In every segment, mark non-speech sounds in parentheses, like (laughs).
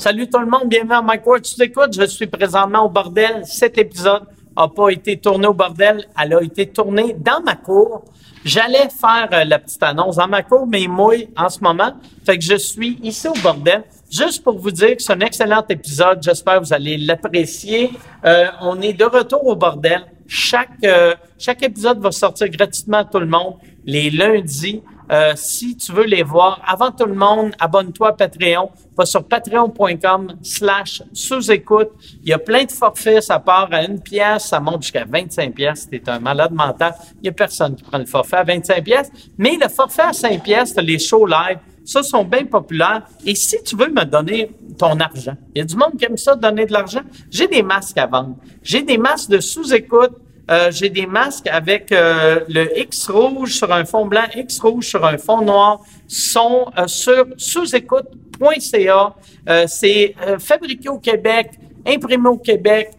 Salut tout le monde, bienvenue à Mike Ward. Tu t'écoutes, je suis présentement au bordel. Cet épisode a pas été tourné au bordel, elle a été tournée dans ma cour. J'allais faire euh, la petite annonce dans ma cour, mais il mouille en ce moment. Fait que je suis ici au bordel. Juste pour vous dire que c'est un excellent épisode. J'espère que vous allez l'apprécier. Euh, on est de retour au bordel. Chaque, euh, chaque épisode va sortir gratuitement à tout le monde les lundis. Euh, si tu veux les voir avant tout le monde, abonne-toi à Patreon. Va sur patreon.com slash sous-écoute. Il y a plein de forfaits. Ça part à une pièce. Ça monte jusqu'à 25 pièces. Si un malade mental, il y a personne qui prend le forfait à 25 pièces. Mais le forfait à 5 pièces, les shows live. Ça, sont bien populaires. Et si tu veux me donner ton argent, il y a du monde qui aime ça, donner de l'argent. J'ai des masques à vendre. J'ai des masques de sous-écoute. Euh, j'ai des masques avec euh, le X rouge sur un fond blanc, X rouge sur un fond noir, sont euh, sur sous-écoute.ca. Euh, c'est fabriqué au Québec, imprimé au Québec.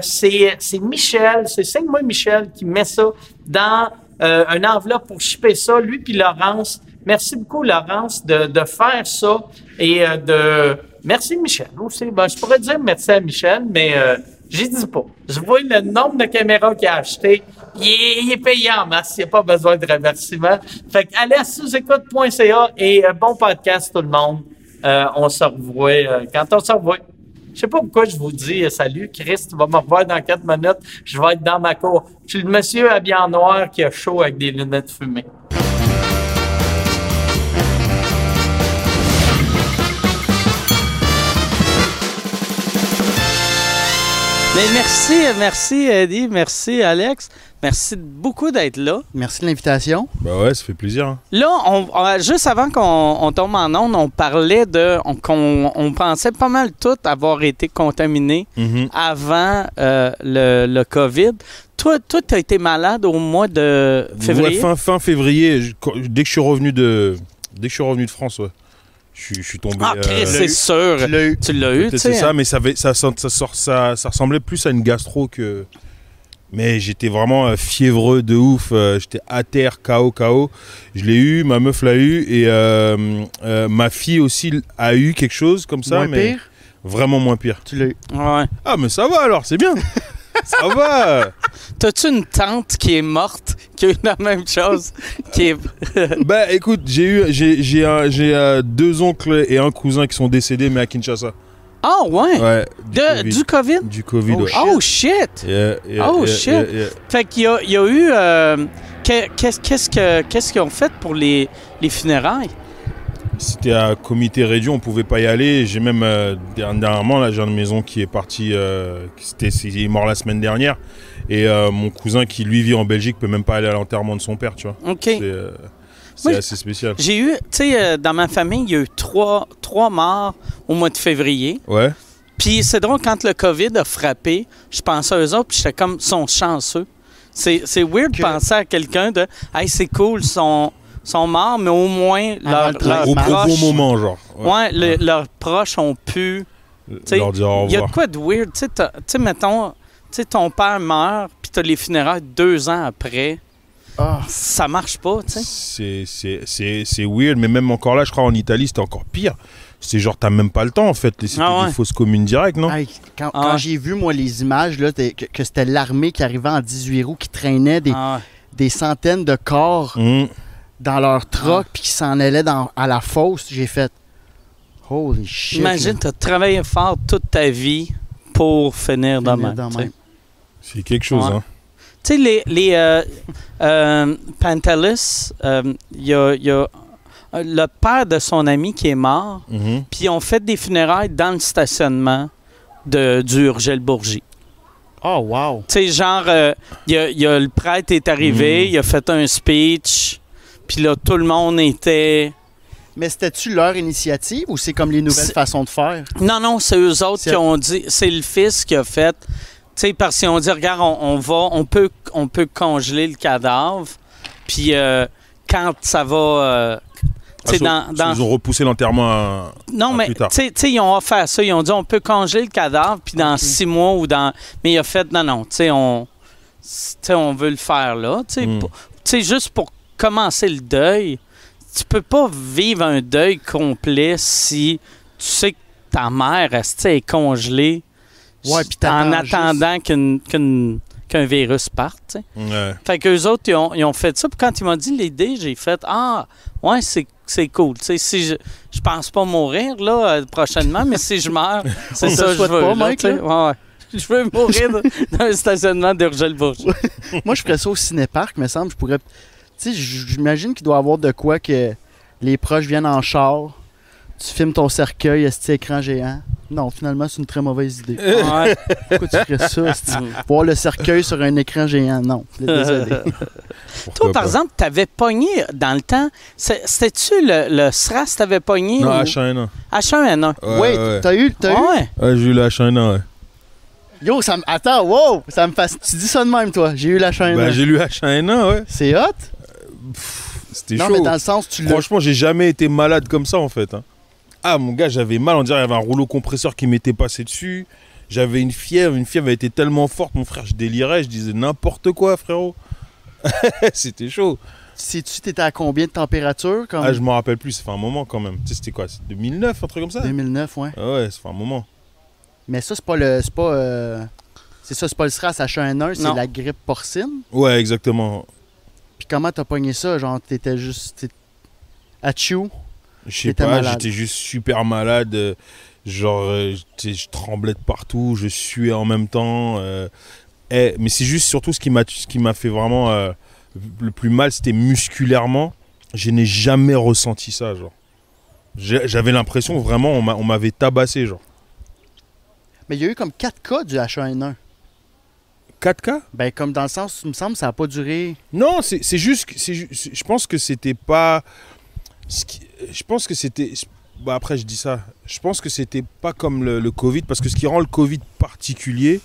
c'est, c'est Michel, c'est Signe-moi Michel qui met ça dans un enveloppe pour shipper ça, lui puis Laurence. Merci beaucoup, Laurence, de, de faire ça et de... Merci, Michel, aussi. Ben, je pourrais dire merci à Michel, mais J'y dis pas. Je vois le nombre de caméras qu'il a acheté. Il est, payant masse. Il n'y a pas besoin de remerciement. Fait que allez à sous-écoute.ca et euh, bon podcast tout le monde. Euh, on se revoit euh, quand on se revoit. Je sais pas pourquoi je vous dis salut, Chris, tu vas me revoir dans quatre minutes. Je vais être dans ma cour. Je le monsieur habillé en noir qui a chaud avec des lunettes fumées. Mais merci, merci Eddie, merci Alex. Merci beaucoup d'être là. Merci de l'invitation. Bah ouais, ça fait plaisir. Hein. Là, on, juste avant qu'on tombe en onde, on parlait de qu'on on pensait pas mal tout avoir été contaminé Mhm. avant euh, le, le COVID. Toi, toi, tu as été malade au mois de février? Ouais, fin, fin février, dès que je suis revenu de, dès que je suis revenu de France, ouais. Je, suis- je suis tombé. ah, Chris, euh, c'est sûr. Tu l'as eu. Tu l'as eu, tu peut-être sais. c'est ça, mais ça, avait- ça, ça, sort- ça, ça ressemblait plus à une gastro que. Mais j'étais vraiment euh, fiévreux de ouf. euh, j'étais à terre, KO, KO. Je l'ai eu, ma meuf l'a eu et euh, euh, ma fille aussi a eu quelque chose comme ça, Moins mais pire, vraiment moins pire. tu l'as eu. Ouais. Ah, mais ça va alors, c'est bien. (laughs) ça va? T'as-tu une tante qui est morte, qui a eu la même chose, qui est... (laughs) Bah écoute, j'ai eu j'ai j'ai un- j'ai, euh, deux oncles et un cousin qui sont décédés mais à Kinshasa. Ah ouais? Ouais. Du De- Covid. du COVID? Du Covid. Oh, ouais. shit. Oh shit! Yeah, yeah, Oh, yeah, shit. yeah, yeah. Fait qu'il y a, il y a eu... euh, que- qu'est-ce, qu'est-ce, que, qu'est-ce qu'ils ont fait pour les, les funérailles? C'était à comité réduit, on pouvait pas y aller. J'ai même euh, dernièrement là, j'ai un de maison qui est parti, euh, qui c'était, il est mort la semaine dernière, et euh, mon cousin qui lui vit en Belgique peut même pas aller à l'enterrement de son père, tu vois. OK. C'est, euh, assez spécial. J'ai eu... Tu sais, dans ma famille, il y a eu trois, trois morts au mois de février. Ouais. Puis c'est drôle, quand le COVID a frappé, je pensais à eux autres, puis j'étais comme, sont chanceux. C'est, c'est weird de penser à quelqu'un de, hey, c'est cool, ils sont, sont morts, mais au moins, leur, le leurs Au, au proches, bon moment, genre. ouais, le- leurs proches ont pu. Leur au Il y a de quoi de weird, tu sais, t'as- tu sais, mettons, tu sais, ton père meurt, puis t'as les funérailles deux ans après. Ah, Ça marche pas, tu sais. C'est, c'est, c'est, c'est weird, mais même encore là, je crois en Italie, c'était encore pire. C'est genre, t'as même pas le temps en fait. C'était Ah ouais. des fausses communes directes, non? Quand Ah. quand j'ai vu, moi, les images, là, que, que c'était l'armée qui arrivait en 18 roues, qui traînait des, Ah des centaines de corps Hum. Dans leur Ah. troc, puis qui s'en allaient dans, à la fosse, j'ai fait Holy shit. Imagine, là. t'as travaillé fort toute ta vie pour finir Finir de tu même. C'est quelque chose, Ouais. hein. Tu sais, les, les euh, euh, Pantelis, euh, il y a, y a, le père de son ami qui est mort, Mhm. puis ils ont fait des funérailles dans le stationnement de, du Urgel Bourgie. Oh, wow. Tu sais, genre, euh, il y a, y a- le prêtre est arrivé, Mhm. il a fait un speech, puis là, tout le monde était... Mais c'était-tu leur initiative ou c'est comme les nouvelles façons de faire? Non, non, c'est eux autres qui ont dit. C'est le fils qui a fait. Tu sais, parce qu'ils ont dit, regarde, on, on va, on peut, on peut congeler le cadavre. Puis euh, quand ça va. euh, tu sais, Ah, dans, so- dans- Ils ont repoussé l'enterrement non, mais plus tu tard. sais, tu sais, ils ont offert ça. Ils ont dit, on peut congeler le cadavre, puis dans six mois ou dans. Mais il a fait, non, non, tu sais, on, tu sais, on veut le faire là. Tu sais, Mm. sais, juste pour commencer le deuil, tu peux pas vivre un deuil complet si tu sais que ta mère, est congelée Ouais, en attendant qu'un virus parte. Ouais. Fait qu'eux autres, ils ont, ils ont fait ça. Puis quand ils m'ont dit l'idée, j'ai fait Ah, ouais, c'est, c'est cool. Tu sais, si je, je pense pas mourir là, euh, prochainement, mais si je meurs, (laughs) c'est ça que je veux. pas, là, Mike, tu sais. là? Ouais, ouais. Je veux mourir dans- un stationnement d'Urgel-Bourget. (laughs) Moi, je ferais ça au cinéparc, me semble. Je pourrais. Tu sais, j'imagine qu'il doit y avoir de quoi que les proches viennent en char. Tu filmes ton cercueil, est écran géant. Non, finalement, c'est une très mauvaise idée. Ouais. Pourquoi tu ferais ça? esti? Voir le cercueil sur un écran géant, non. Désolé. (laughs) Toi, par pas. exemple, t'avais pogné dans le temps. C'était-tu le, le SRAS t'avais pogné? Non, ou- H1N1. H1N1. Ouais, t'as eu. T'as eu? Ouais. Ouais, j'ai eu le H1N1, ouais. Yo, ça me. Attends, wow! Ça me fasse. Tu dis ça de même, toi. J'ai eu la chaîne. Bah, j'ai lu H1N1, ouais. c'est hot? C'était Non, chaud. mais dans le sens, tu l'as. Franchement, j'ai jamais été malade comme ça en fait. hein. Ah mon gars, j'avais mal, on dirait qu'il y avait un rouleau compresseur qui m'était passé dessus. J'avais une fièvre, une fièvre a été tellement forte, mon frère, je délirais, je disais n'importe quoi, frérot. (laughs) C'était chaud. Sais-tu, t'étais à combien de température? Comme? Ah, je me rappelle plus, ça fait un moment quand même. Tu sais, c'était quoi C'est 2009, un truc comme ça? 2009, ouais. Ah ouais, ça fait un moment. Mais ça, c'est pas le. C'est pas. euh, C'est ça, c'est pas le SRAS H1N1, c'est Non. la grippe porcine? Ouais, exactement. Puis comment t'as pogné ça? Genre, t'étais juste. t'es- Achou? Je sais pas, j'étais juste super malade. euh, Genre, euh, je tremblais de partout, je suais en même temps. euh, eh, mais c'est juste surtout ce qui m'a fait vraiment euh, le plus mal, c'était musculairement. Je n'ai jamais ressenti ça, genre. J'avais l'impression vraiment on m'avait tabassé, genre. Mais il y a eu comme 4 cas du H1N1. 4K Ben, comme dans le sens, il me semble, ça a pas duré. Non, c'est juste, je pense que c'était pas, je pense que c'était, bah après je dis ça, je pense que c'était pas comme le, le Covid, parce que ce qui rend le Covid particulier,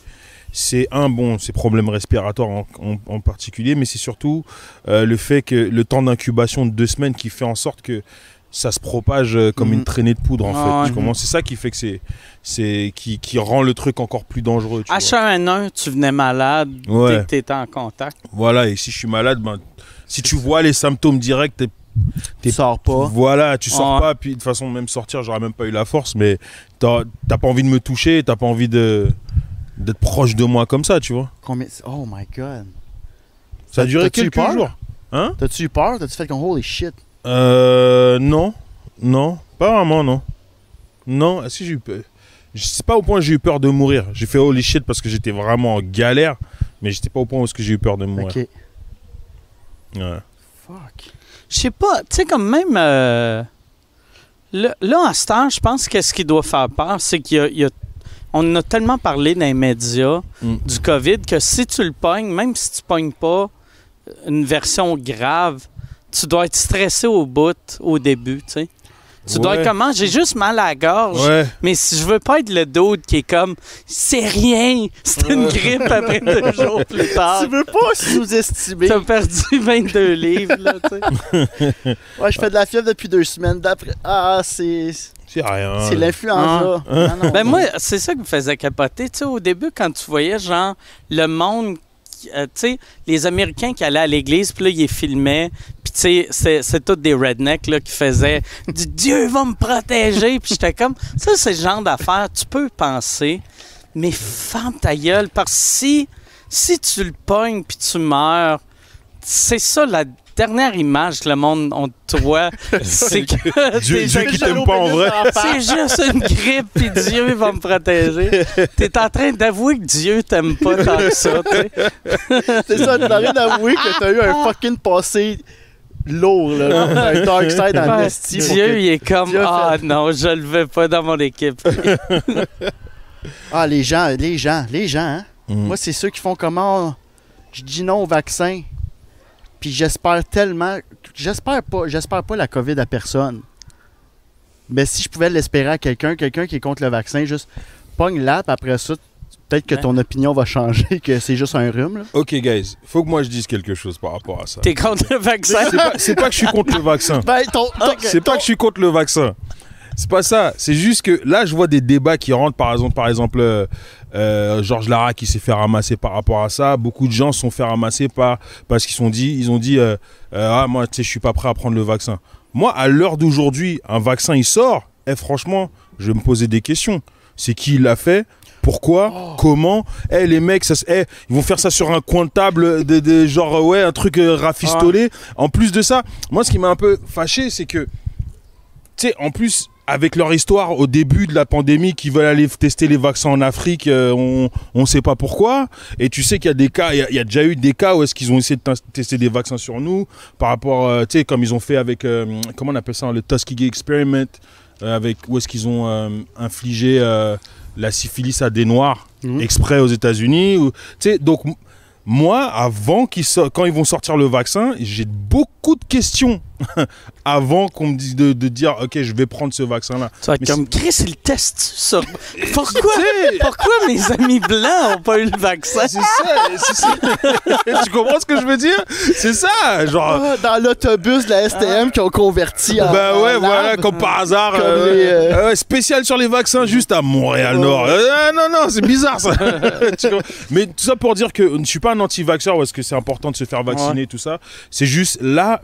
c'est un bon, ces problèmes respiratoires en, en- en particulier, mais c'est surtout euh, le fait que le temps d'incubation de deux semaines qui fait en sorte que ça se propage euh, comme une traînée de poudre en Ah fait. Tu C'est ça qui fait que c'est, c'est qui, qui rend le truc encore plus dangereux. tu vois. H1N1, tu venais malade Ouais. dès que t'étais en contact. Voilà, et si je suis malade, ben, si tu vois les symptômes directs, t'es Tu sors pas. Voilà, tu sors pas, puis de toute façon, même sortir, j'aurais même pas eu la force, mais t'as t'as pas envie de me toucher, t'as pas envie de d'être proche de moi comme ça, tu vois. Combien... Oh my god. Ça a duré quelques peur? jours. Hein? T'as-tu eu peur? T'as-tu fait comme holy shit? Euh. Non. Non. Pas vraiment, non. Non. Si j'ai eu peur. Je sais pas au point où j'ai eu peur de mourir. J'ai fait holy shit parce que j'étais vraiment en galère, mais j'étais pas au point où est-ce que j'ai eu peur de mourir. Ok. Ouais. Fuck. Je sais pas, tu sais, comme même. euh, là, là, à ce temps, je pense que ce qui doit faire peur, c'est qu'il y a. il y a- on en a tellement parlé dans les médias Mm. du COVID que si tu le pognes, même si tu pognes pas une version grave, tu dois être stressé au bout, au début, tu sais. Tu dois être comment? J'ai juste mal à la gorge. Ouais. Mais si je veux pas être le dude qui est comme c'est rien, c'est une grippe après deux (laughs) jours plus tard. Tu veux pas sous-estimer? T'as perdu 22 livres, là, tu sais. (laughs) Ouais, je fais de la fièvre depuis deux semaines. D'après. Ah, c'est. C'est rien. C'est l'influenza. (laughs) Non, Ben moi, c'est ça qui me faisait capoter. Tu sais, au début, quand tu voyais, genre, le monde, euh, tu sais, les Américains qui allaient à l'église, puis là, ils les filmaient, puis tu sais, c'est- c'est tous des rednecks, là, qui faisaient « Dieu va me protéger », puis j'étais comme, ça, c'est le genre d'affaires, tu peux penser, mais ferme ta gueule, parce que si, si tu le pognes, puis tu meurs, c'est ça, la dernière image que le monde on te voit, (laughs) c'est que Dieu, t'es qui t'aime pas en vrai. c'est juste une grippe, puis Dieu va me protéger. T'es en train d'avouer que Dieu t'aime pas tant que ça, tu sais. C'est ça, t'as rien d'avouer que t'as eu un fucking passé lourd, là. (laughs) Un dark side en Ouais, esti. Dieu, que- il est comme, ah non, je le veux pas dans mon équipe. (laughs) Ah, les gens, les gens, les gens, hein. Mm. Moi, c'est ceux qui font comment je dis non au vaccin. Puis j'espère tellement. J'espère pas, j'espère pas la COVID à personne. Mais si je pouvais l'espérer à quelqu'un, quelqu'un qui est contre le vaccin, juste pogne puis après ça, peut-être que ton opinion va changer, que c'est juste un rhume. Là. Ok, guys, faut que moi je dise quelque chose par rapport à ça. T'es contre le vaccin? C'est pas, c'est pas que je suis contre le vaccin. (laughs) Ben, ton, ton- C'est pas que je suis contre le vaccin. C'est pas ça. C'est juste que là, je vois des débats qui rentrent. Par exemple, par exemple euh, euh, Georges Lara qui s'est fait ramasser par rapport à ça. Beaucoup de gens se sont fait ramasser par, parce qu'ils sont dit, ils ont dit euh, euh, Ah, moi, tu sais, je suis pas prêt à prendre le vaccin. Moi, à l'heure d'aujourd'hui, un vaccin, il sort. eh, franchement, je vais me poser des questions. C'est qui l'a fait? Pourquoi Oh. Comment Eh les mecs, ça, eh, ils vont faire ça sur un coin de table, de, de- genre euh, ouais, un truc euh, rafistolé. En plus de ça, moi ce qui m'a un peu fâché, c'est que, tu sais, en plus avec leur histoire au début de la pandémie, qui veulent aller tester les vaccins en Afrique, euh, on on sait pas pourquoi. Et tu sais qu'il y a des cas, il y a- il y, a déjà eu des cas où est-ce qu'ils ont essayé de tes- tester des vaccins sur nous par rapport, euh, tu sais, comme ils ont fait avec, euh, comment on appelle ça, le Tuskegee Experiment, euh, avec où est-ce qu'ils ont euh, infligé euh, la syphilis à des noirs Mhm. exprès aux États-Unis. ou- Tu sais, donc moi, avant qu'ils so- quand ils vont sortir le vaccin, j'ai beaucoup de questions (laughs) avant qu'on me dise de, de dire, ok, je vais prendre ce vas être Mais comme Chris, il teste sur. (laughs) Pourquoi, pourquoi mes amis blancs n'ont pas eu le vaccin? C'est ça, (laughs) tu comprends ce que je veux dire? C'est ça, genre. Ah, dans l'autobus de la STM qui ont converti en. Bah ouais, en voilà, comme par hasard. Comme euh, les, euh, euh, spécial sur les vaccins, juste à Montréal-Nord. Euh, non, non, c'est bizarre ça. Mais tout ça pour dire que je ne suis pas un anti-vaxxeur parce que c'est important de se faire vacciner, tout ça. C'est juste là.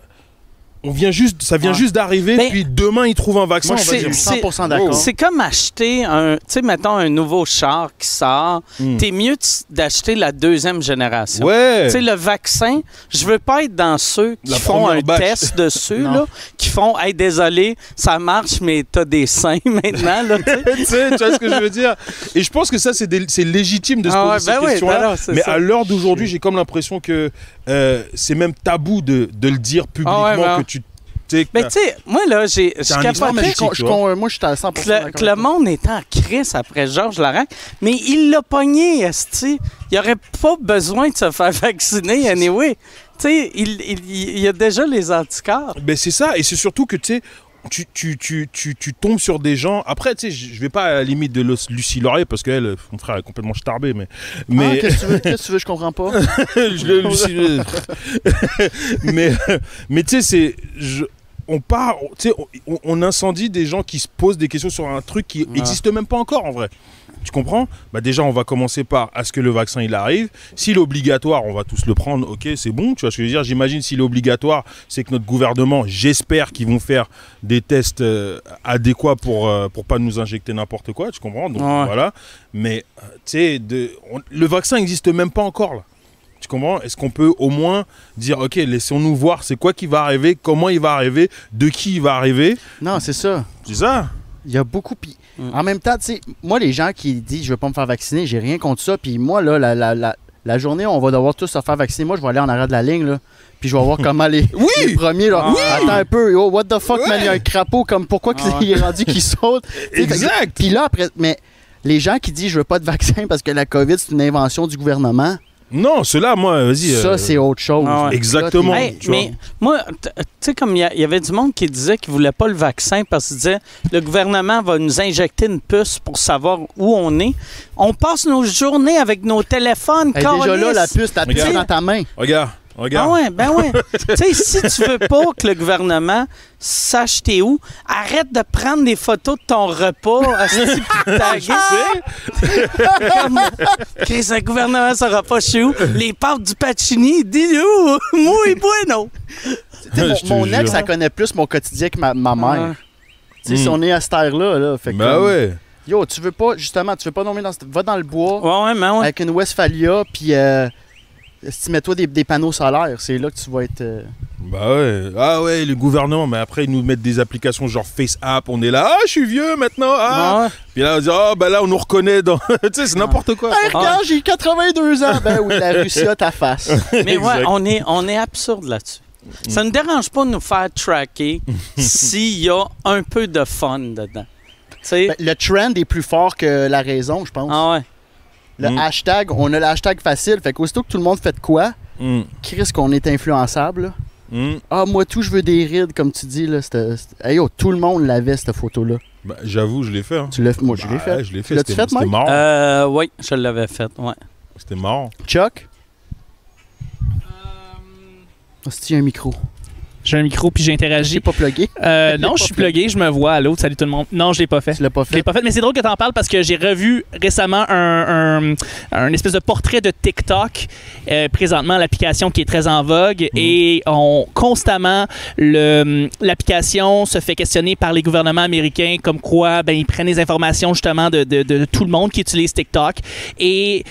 On vient juste, ça vient Ouais. juste d'arriver, puis demain ils trouvent un vaccin. Moi, on je va suis dire, c'est- 100% d'accord. C'est comme acheter un, tu sais, mettons un nouveau char qui sort. Hmm. T'es mieux d'acheter la deuxième génération. Ouais. Tu sais, le vaccin, je veux pas être dans ceux qui La font un batch. test dessus, (laughs) là, qui font, hey, désolé, ça marche, mais t'as des seins (laughs) maintenant, là, tu sais. (laughs) vois ce que je veux dire? Et je pense que ça, c'est des- c'est légitime de se Ah poser ouais, ces ben oui, questions-là. ben mais ça. à l'heure d'aujourd'hui, j'ai comme l'impression que euh, c'est même tabou de, de le dire publiquement Ah ouais, ben. que tu. tu Mais tu sais, moi, là, j'ai, moi, je suis à 100% que que le monde est en crise après Georges Larac, mais il l'a pogné, esti. Il aurait pas besoin de se faire vacciner, anyway. Tu sais, il, il, il a déjà les anticorps. Ben c'est ça, et c'est surtout que tu sais, tu, tu, tu, tu, tu tombes sur des gens. Après, tu sais, je vais pas à la limite de Lucie Laurier parce qu'elle, mon frère, est complètement starbé, mais. Ah, mais qu'est-ce que tu veux, (laughs) qu'est-ce que tu veux, je comprends pas. Lucie- (laughs) mais mais tu sais, c'est. On part, tu sais, on, on incendie des gens qui se posent des questions sur un truc qui n'existe même pas encore en vrai. Tu comprends? Bah déjà, on va commencer par à ce que le vaccin il arrive. S'il est obligatoire, on va tous le prendre. Ok, c'est bon. Tu vois ce que je veux dire? J'imagine s'il est obligatoire, c'est que notre gouvernement, j'espère qu'ils vont faire des tests euh, adéquats pour euh, pour pas nous injecter n'importe quoi. Tu comprends? Donc Ouais. voilà. Mais tu sais, le vaccin n'existe même pas encore là. Tu comprends? Est-ce qu'on peut au moins dire, ok, laissons-nous voir, c'est quoi qui va arriver, comment il va arriver, de qui il va arriver? Non, c'est ça. C'est ça Il y a beaucoup. Mm. en même temps, tu sais, moi, les gens qui disent je veux pas me faire vacciner, j'ai rien contre ça. Puis moi, là, la, la, la, la journée où on va devoir tous se faire vacciner, moi, je vais aller en arrière de la ligne, là. Puis je vais voir comment les, (laughs) Oui! les premiers, là. Oui! Attends un peu, oh, what the fuck, Ouais! man, il y a un crapaud, comme pourquoi qu'il Ah est rendu qu'il saute? (laughs) Exact Puis là, après, mais les gens qui disent je veux pas de vaccin parce que la COVID, c'est une invention du gouvernement, Non, cela, moi, vas-y. ça, euh, c'est autre chose. Ah ouais. Exactement. Là, Hey, mais moi, tu sais, comme il y, avait du monde qui disait qu'il voulait pas le vaccin parce qu'il disait le gouvernement va nous injecter une puce pour savoir où on est. On passe nos journées avec nos téléphones. Hey, déjà là, la puce, la puce Regarde. dans ta main. Regarde, regarde. Ah ouais, ben ouais. (laughs) tu sais, si tu veux pas que le gouvernement sache t'es où, arrête de prendre des photos de ton repas, asti, puis de taguer. Comme, Chris, le gouvernement saura pas chez où. Les pâtes du Pacini, bueno. (laughs) Tu sais, Je te mon, mon ex, ça connaît plus mon quotidien que ma, ma mère. Tu sais, si Mm. on est à cette ère-là, là, fait que Bah comme, ouais. Yo, tu veux pas, justement, tu veux pas nommer dans cette- Va dans le bois Ouais, ouais. avec une Westphalia, puis euh, si mets-toi des, des panneaux solaires, c'est là que tu vas être. euh, Bah ouais. Ah ouais, le gouvernement, mais après, ils nous mettent des applications genre FaceApp. On est là, ah, je suis vieux maintenant. Ah. Ouais, ouais. Puis là, on dit, oh, bah là, on nous reconnaît dans. (laughs) tu sais, c'est n'importe quoi. Hey, regarde, j'ai 82 ans! Ben oui, la Russie a ta face. (laughs) Mais ouais, on est, on est absurde là-dessus. Ça ne dérange pas de nous faire tracker (laughs) s'il y a un peu de fun dedans. Tu sais? Ben, le trend est plus fort que la raison, je pense. ah ouais. Le Mm. hashtag, on a le hashtag facile, fait qu'aussitôt que tout le monde fait de quoi, Hum, Chris, qu'on est influençable. là. hum. Ah, moi tout, je veux des rides, comme tu dis. Là, c'était- c'était- Hey, yo, tout le monde l'avait, cette photo-là. Bah, J'avoue, je l'ai fait. hein. Tu l'as Moi, je l'ai Bah, fait. Je l'ai fait. L'as-tu C'était fait, c'était Mike? marrant. Euh, oui, je l'avais fait, ouais. C'était marrant. Chuck? Hostie, un micro. J'ai un micro puis J'ai j'interagis. pas plugué. Euh, (laughs) non, je suis plugué, je me vois à l'autre. Salut tout le monde. Non, je l'ai pas fait. Tu l'as pas Je l'ai fait? pas fait, mais c'est drôle que tu en parles parce que j'ai revu récemment un, un, un espèce de portrait de TikTok, euh, présentement l'application qui est très en vogue et on constamment le l'application se fait questionner par les gouvernements américains comme quoi ben ils prennent les informations justement de, de, de tout le monde qui utilise TikTok et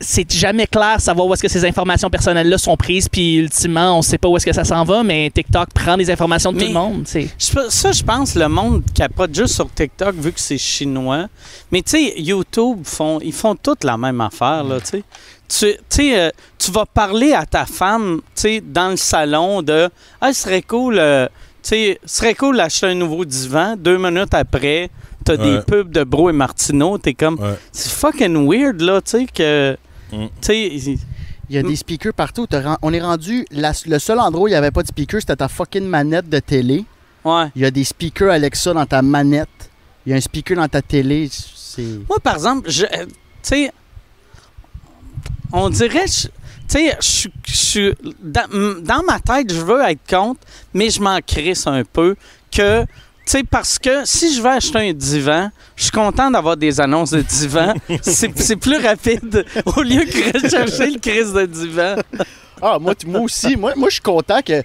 c'est jamais clair savoir où est-ce que ces informations personnelles-là sont prises, puis ultimement, on sait pas où est-ce que ça s'en va, mais TikTok prend des informations de tout le monde. c'est Je- Ça, je pense, le monde capote juste sur TikTok vu que c'est chinois. Mais tu sais, YouTube, font, ils font toutes la même affaire, là, tu sais. Euh, tu vas parler à ta femme, tu dans le salon de « Ah, ce serait cool, euh, tu sais, ce serait cool d'acheter un nouveau divan. » Deux minutes après, t'as des pubs de Bro et Martineau. T'es comme Ouais. « C'est fucking weird, là, tu sais, que... Mm. Tu sais, Il y a des speakers partout. On est rendu. la- le seul endroit où il n'y avait pas de speaker, c'était ta fucking manette de télé. ouais. Il y a des speakers Alexa dans ta manette. Il y a un speaker dans ta télé. C'est. Moi, par exemple, je, euh, tu sais, on dirait, je- tu sais, je suis- dans, dans ma tête, je veux être contre, mais je m'en crisse un peu que, sais, parce que si je vais acheter un divan, je suis content d'avoir des annonces de divan. (laughs) c'est plus rapide au lieu que rechercher le crise de divan. Ah, moi, moi aussi. Moi, moi je suis content que.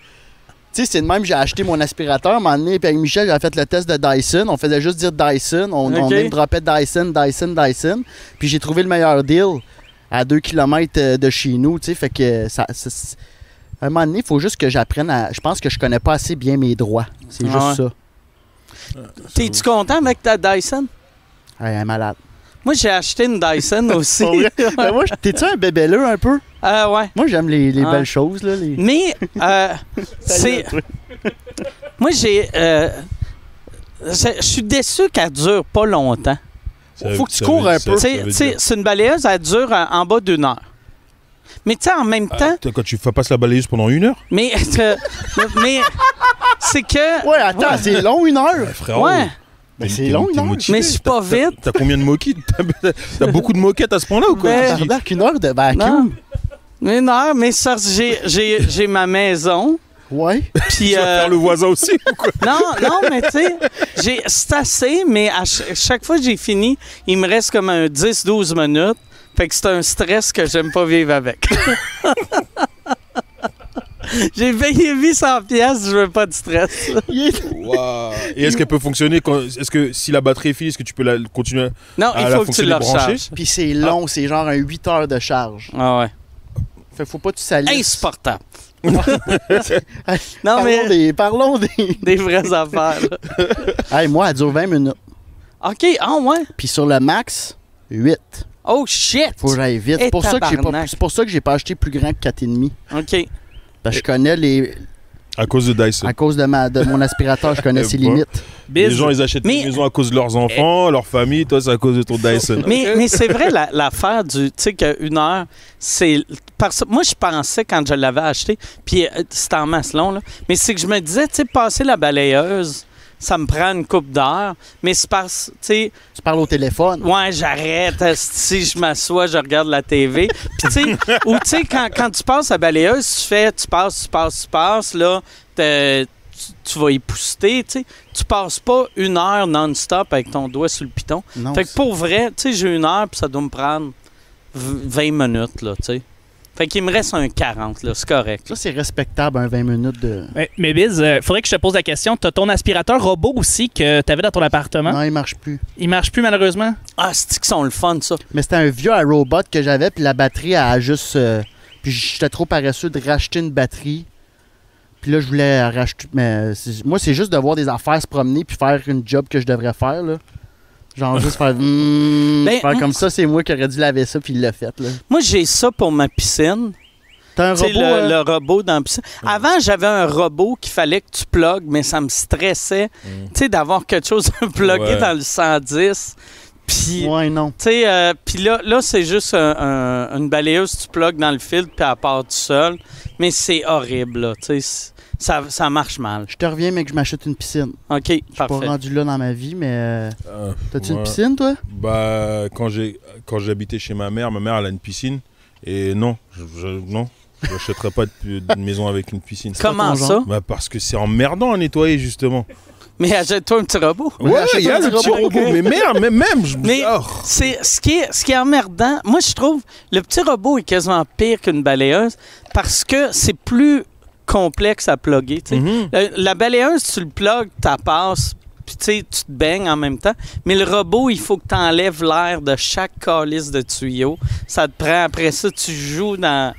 Tu sais, c'est de même, j'ai acheté mon aspirateur. À un moment donné, puis avec Michel, j'ai fait le test de Dyson. On faisait juste dire Dyson. On, on Ok. name dropait Dyson, Dyson, Dyson. Puis j'ai trouvé le meilleur deal à 2 km de chez nous. Tu sais, fait que ça. ça- à un moment donné, il faut juste que j'apprenne à. Je pense que je connais pas assez bien mes droits. C'est Ah juste ouais. ça. T'es-tu content avec ta Dyson? Ouais, elle est malade. Moi, j'ai acheté une Dyson (laughs) aussi. Ben, moi, t'es-tu un bébéleux un peu? Ah ouais. Moi, j'aime les, les Ah. belles choses. Là, les... Mais, euh, (laughs) c'est. Moi, j'ai. euh, je suis déçu qu'elle dure pas longtemps. Ça- Faut que tu cours un peu. c'est une balayeuse, elle dure en, en bas d'une heure. Mais tu sais, en même Ah, temps, quand tu fais passer la balayeuse pendant une heure mais, euh, (laughs) mais c'est que. Ouais, attends, c'est long, une heure. Ouais, Mais c'est long, t'es une heure. motivé. mais c'est pas T'as- vite. T'as combien de moquettes? T'as- T'as beaucoup de moquettes à ce point-là ou quoi? Ben, Tu dis- Tabarnak, une heure de vacuum. Non. Mais une heure, mais ça, j'ai- j'ai j'ai ma maison. Ouais. Puis. Tu vas euh, faire le voisin aussi ou quoi? (laughs) Non, non, mais tu sais, j'ai- c'est assez, mais à ch- chaque fois que j'ai fini, il me reste comme un 10-12 minutes. Fait que c'est un stress que j'aime pas vivre avec. (laughs) j'ai payé 800 pièces, je veux pas de stress. (laughs) Et est-ce qu'elle peut fonctionner quand... Est-ce que si la batterie est finie, est-ce que tu peux la continuer à- Non, Ah, il la faut que tu branchée? recharges. Puis c'est long, c'est genre un 8 heures de charge. Ah ouais. Fait faut pas que tu salisses. Insupportable. (laughs) Non, parlons mais des. Parlons des. des vraies affaires. hey, moi, elle dure 20 minutes. OK, ah ouais. Puis sur le max, 8. Oh shit. Faut que j'aille vite. C'est pour, ça que j'ai pas- c'est pour ça que j'ai pas acheté plus grand que 4,5. OK. Parce que je connais les. à cause de Dyson À cause de, ma, de mon aspirateur, je connais (laughs) Eh ses ben. limites. Les gens, ils achètent Mais- une maison à cause de leurs enfants, leur famille. Toi, c'est à cause de ton Dyson. (laughs) Mais, mais c'est vrai, la- l'affaire du. Tu sais, qu'une heure, c'est. Parce, moi, je pensais quand je l'avais acheté, puis euh, c'était en masse long, là. Mais c'est que je me disais, tu sais, passer la balayeuse, ça me prend une coupe d'heure. Mais c'est parce. Tu Tu parles au téléphone. ouais, j'arrête. Si je m'assois, je regarde la TV. Puis, tu sais, ou tu sais, quand, quand tu passes la balayeuse, tu fais, tu passes, tu passes, tu passes, là, tu, tu vas y pousser, tu sais. Tu passes pas une heure non-stop avec ton doigt sur le piton. Non. Fait que pour vrai, tu sais, j'ai une heure, puis ça doit me prendre v- 20 minutes, là, tu sais. Fait qu'il me reste un 40, là, c'est correct. Ça, c'est respectable, un 20 minutes de. Ouais, mais Biz, euh, faudrait que je te pose la question. T'as ton aspirateur robot aussi que t'avais dans ton appartement? Non, il marche plus. Il marche plus malheureusement? Ah, c'est qu'ils sont le fun, ça? Mais c'était un vieux robot que j'avais, puis la batterie a juste. euh, Puis j'étais trop paresseux de racheter une batterie. Puis là, je voulais racheter. Mais moi, c'est juste de voir des affaires se promener puis faire une job que je devrais faire, là. Genre juste faire. hmm, Ben, faire comme ça, c'est moi qui aurais dû laver ça, puis il l'a fait, là. Moi, j'ai ça pour ma piscine. T'as un robot. le, euh, le robot dans la piscine. Avant, j'avais un robot qu'il fallait que tu plugues, mais ça me stressait, tu sais, d'avoir quelque chose de (laughs) plugué Ouais. dans le 110. Puis, Ouais, non. tu sais, euh, puis là, là c'est juste un- un- une balayeuse, tu plugues dans le filtre, puis elle part tout seul. Mais c'est horrible, là, tu sais. Ça, ça marche mal. Je te reviens, mais que je m'achète une piscine. OK, Je suis pas rendu là dans ma vie, mais. euh, Euh, T'as-tu une piscine, toi? Bah, quand j'ai quand j'habitais chez ma mère, ma mère elle a une piscine et non, je, je- non, Je n'achèterai pas de, de maison avec une piscine. Comment ça? Bah parce que c'est emmerdant à nettoyer justement. Mais achète-toi un petit robot. Ouais, il y a un le petit robot, mais merde, mais même. Je... Mais Oh. c'est ce qui est ce qui est emmerdant. Moi, je trouve le petit robot est quasiment pire qu'une balayeuse parce que c'est plus complexe à plugger. Mhm. La, la balayeuse, tu le plugues, tu passes, puis tu sais, tu te baignes en même temps. Mais le robot, il faut que tu enlèves l'air de chaque calice de tuyau. Ça te prend après ça, tu joues dans.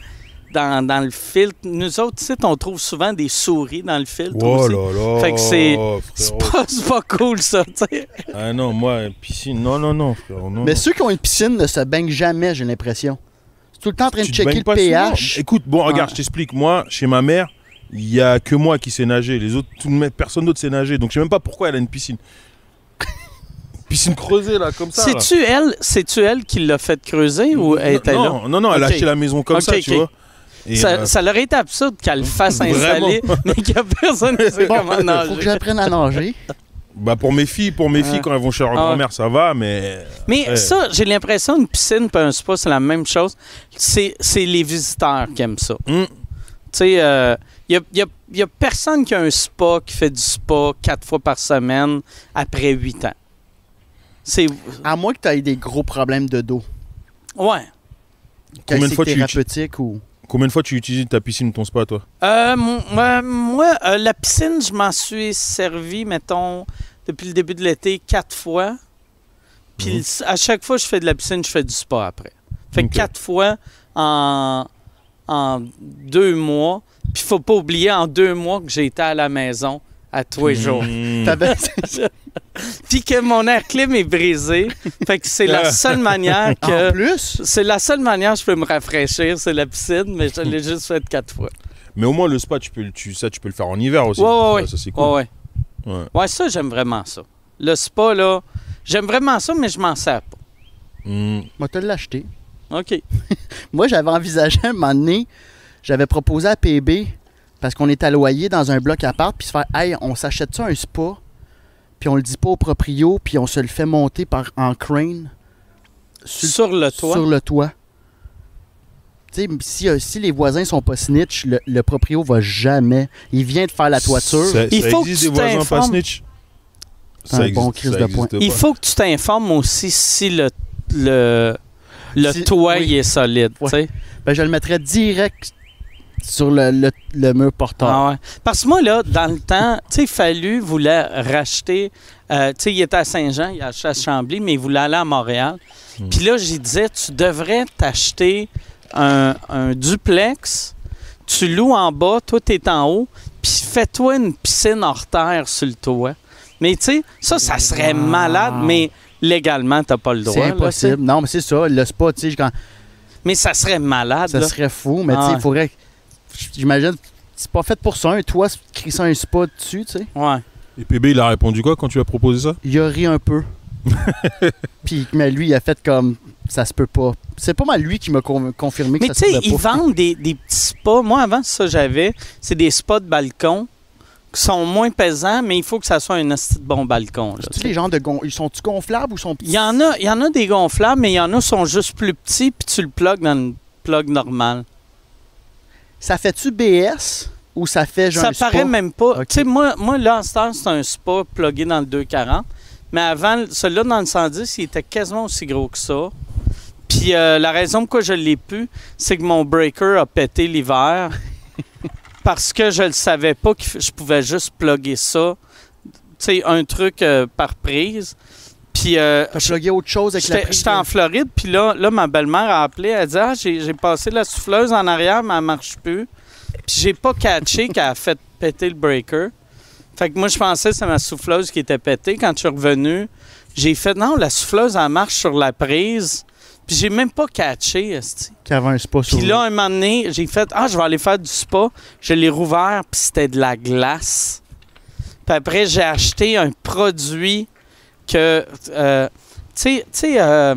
Dans, dans le filtre. Nous autres, tu sais, on trouve souvent des souris dans le filtre Oh aussi. là là. Fait que c'est- C'est frérot. pas, c'est pas cool, ça, tu sais. Ah non, moi, piscine, non, non, non. Non, Mais non. ceux qui ont une piscine ne se baignent jamais, j'ai l'impression. C'est tout le temps en train Tu de checker le pH. souvent? Écoute, bon, regarde, je t'explique. Moi, chez ma mère, il y a que moi qui sais nager. Les autres, tout personne d'autre sait nager. Donc, je sais même pas pourquoi elle a une piscine. (laughs) piscine creusée, là, comme ça. C'est-tu elle, c'est-tu elle qui l'a fait creuser ou elle était là? non, non, non, elle a acheté la maison comme ça, tu vois. Et, Ça, euh, ça leur été absurde qu'elle le fasse installer, (laughs) mais qu'il n'y a personne qui sait Bon, comment faut que nager. j'apprenne à nager. bah, pour mes filles, pour mes Ah. filles, quand elles vont chez leur Ah. grand-mère, ça va, mais. Mais Ouais. ça, j'ai l'impression une piscine et un spa, c'est la même chose. C'est c'est les visiteurs qui aiment ça. Mm. Tu sais, il n'y a, y a- y a personne qui a un spa qui fait du spa quatre fois par semaine après huit ans. C'est. À moins que tu aies des gros problèmes de dos. Ouais. Combien de fois tu- thérapeutique ou... Combien de fois tu utilises ta piscine ou ton spa, toi? Euh, m- moi, moi, euh, la piscine, je m'en suis servi, mettons, depuis le début de l'été, quatre fois. Puis Mhm. à chaque fois que je fais de la piscine, je fais du spa après. Fait que quatre fois en, en deux mois. Puis faut pas oublier, en deux mois, que j'ai été à la maison à tous les jours. (laughs) Mmh. (laughs) Puis que mon air clim est brisé. fait que c'est la seule manière En que... plus, C'est la seule manière que je peux me rafraîchir, c'est la piscine, mais je l'ai juste fait quatre fois. Mais au moins, le spa, tu peux, le- tu, ça, tu peux le faire en hiver aussi. Ouais, ouais, ouais. Ça, c'est cool. Ouais, ouais. Ouais. Ouais, ça, j'aime vraiment ça. Le spa, là, j'aime vraiment ça, mais je m'en sers pas. Mmh. moi, te l'acheter. OK. (laughs) Moi, j'avais envisagé un moment donné, j'avais proposé à PB, parce qu'on est à loyer dans un bloc à part, puis se faire Hey, on s'achète ça un spa, puis on le dit pas au proprio, puis on se le fait monter par, en crane sur, Sur le toit. sur le toit. Tu sais, si, euh, si les voisins sont pas snitch, le, le proprio va jamais. Il vient de faire la toiture. Ça, Il ça faut que tu des voisins pas t'informes. snitch? C'est un bon crise de point. Il faut que tu t'informes aussi si le, le, le Si- toit oui. il est solide. Ouais. tu sais. Ben, je le mettrais direct sur le, le, le mur porteur. Ah ouais. Parce que moi, là, dans le temps, tu sais, Fallu voulait racheter. euh, tu sais, il était à Saint-Jean, il a acheté à Chambly, mais il voulait aller à Montréal. Hmm. Puis là, j'y disais, tu devrais t'acheter un, un duplex, tu loues en bas, toi, t'es en haut, puis fais-toi une piscine hors terre sur le toit. Mais tu sais, ça, ça serait Wow. malade, mais légalement, t'as pas le droit. C'est là, impossible. non, mais c'est ça. Le spa, tu sais, quand- mais ça serait malade. ça là. serait fou, mais Ah tu sais, ouais. il faudrait. J'imagine, c'est pas fait pour ça. Un toit, crie ça un spa dessus, tu sais. Ouais. Et PB, il a répondu quoi quand tu lui as proposé ça? Il a ri un peu. (laughs) Puis, mais lui, il a fait comme ça se peut pas. C'est pas mal lui qui m'a con- confirmé que Mais ça tu se sais, pouvait ils pas. vendent des, des petits spas. Moi, avant, ça, j'avais. C'est des spas de balcon qui sont moins pesants, mais il faut que ça soit un de bon balcon. là, tu sais. les gens de gon... Ils sont-tu gonflables ou sont petits? Il y en a, il y en a des gonflables, mais il y en a qui sont juste plus petits, puis tu le plugues dans une plug normale. Ça fait-tu BS ou ça fait genre ça spa? paraît même pas. Tu sais, moi, moi, là, en ce temps, c'est un spa plugué dans le 240. Mais avant, celui-là, dans le 110, il était quasiment aussi gros que ça. Puis euh, la raison pourquoi je l'ai pu, c'est que mon breaker a pété l'hiver. (laughs) parce que je ne savais pas que je pouvais juste plugger ça. Tu sais, un truc euh, par prise. Puis euh, T'as plugué autre chose avec la J'étais prise j'étais en Floride, puis là, là, ma belle-mère a appelé. Elle dit Ah, j'ai j'ai passé la souffleuse en arrière, mais elle marche plus. Puis j'ai pas catché qu'elle a fait péter le breaker. Fait que moi, je pensais que c'est ma souffleuse qui était pétée. Quand je suis revenu, j'ai fait Non, la souffleuse, elle marche sur la prise. Puis j'ai même pas catché. esti. qui avait un spa sur Puis là, un moment donné, j'ai fait Ah, je vais aller faire du spa. Je l'ai rouvert, puis c'était de la glace. Puis après, j'ai acheté un produit que. euh, tu sais, euh,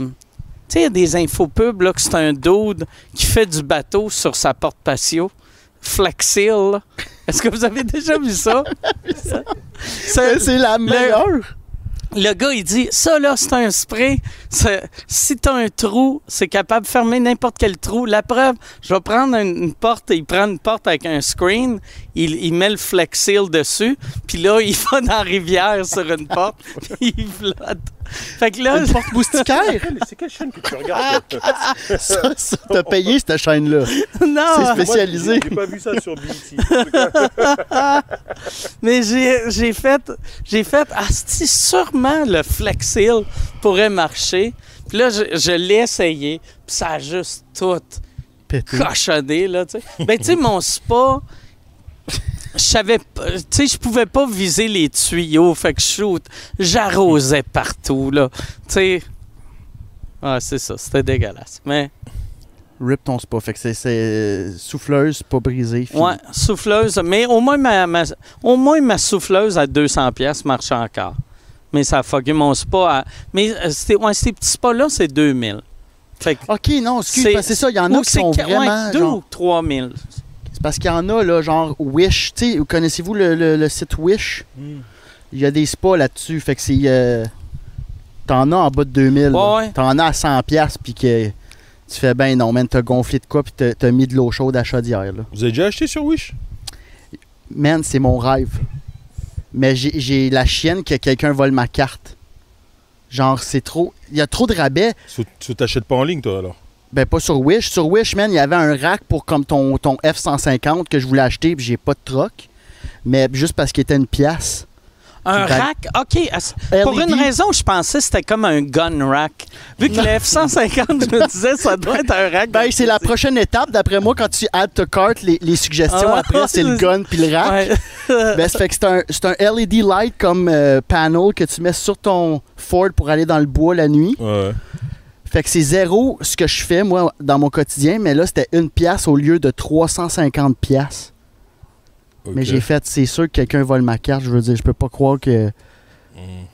il y a des infopubs, là, que c'est un dude qui fait du bateau sur sa porte patio. Flexil. Est-ce que vous avez déjà vu ça? (laughs) C'est la meilleure. Le gars, il dit Ça, là, c'est un spray. Si tu as un trou, c'est capable de fermer n'importe quel trou. La preuve, je vais prendre une, une porte. Il prend une porte avec un screen. Il, il met le Flex Seal dessus. Puis là, il (laughs) va dans la rivière sur une porte. puis (laughs) il flotte. Fait que là, Une porte moustiquaire? C'est quelle chaîne que tu regardes? (laughs) Ça, ça, t'as payé cette chaîne-là. non. C'est spécialisé. J'ai pas vu ça sur BT. (laughs) Mais j'ai j'ai fait, j'ai fait, asti, sûrement le Flex Seal pourrait marcher? Puis là, je, je l'ai essayé, puis ça a juste tout Pété. cochonné, là, tu sais. Ben, tu sais, mon spa, je savais pas, tu sais, je pouvais pas viser les tuyaux, fait que je shoot, j'arrosais partout, là. Tu sais, ah, c'est ça, c'était dégueulasse. Mais, Rip ton spa. Fait que c'est- souffleuse, pas brisée. fini. ouais, souffleuse, mais au moins ma, ma- au moins ma souffleuse à 200 pièces marche encore. Mais ça a fucké mon spa. à- mais euh, c'était- ouais, ces petits spas-là, c'est 2000. Fait que, Ok, non, excuse, C'est- ça, il y en a qui sont vraiment. 2 genre- ou 3000. Parce qu'il y en a, là, genre Wish. Tu sais, vous connaissez-vous le, le- le site Wish? Il y a des spas là-dessus. Fait que c'est. euh, T'en as en bas de 2000. là. Ouais. T'en as à 100$, piastres, puis que tu fais ben non, man, t'as gonflé de quoi, puis t'as- t'as mis de l'eau chaude à chaudière, là. Vous avez déjà acheté sur Wish? Man, c'est mon rêve. Mais j'ai j'ai la chienne que quelqu'un vole ma carte. Genre, c'est trop. Il y a trop de rabais. Tu tu t'achètes pas en ligne, toi, alors Ben, pas sur Wish. Sur Wish, man, il y avait un rack pour comme ton, ton F-150 que je voulais acheter, puis j'ai pas de troc. Mais juste parce qu'il était une pièce. Un Ben- rack, OK. Pour LED. une raison, je pensais que c'était comme un gun rack. Vu que le F-150, je me disais, ça doit être un rack. Ben, c'est la prochaine étape, d'après moi, quand tu add to cart, les, les suggestions Ah, après, c'est le gun puis le rack. Ouais. (laughs) Ben, ça fait que c'est un, c'est un LED light comme euh, panel que tu mets sur ton Ford pour aller dans le bois la nuit. Ouais. Fait que c'est zéro ce que je fais, moi, dans mon quotidien, mais là, c'était une pièce au lieu de 350 pièces. Mais j'ai fait, c'est sûr que quelqu'un vole ma carte. Je veux dire, je peux pas croire que.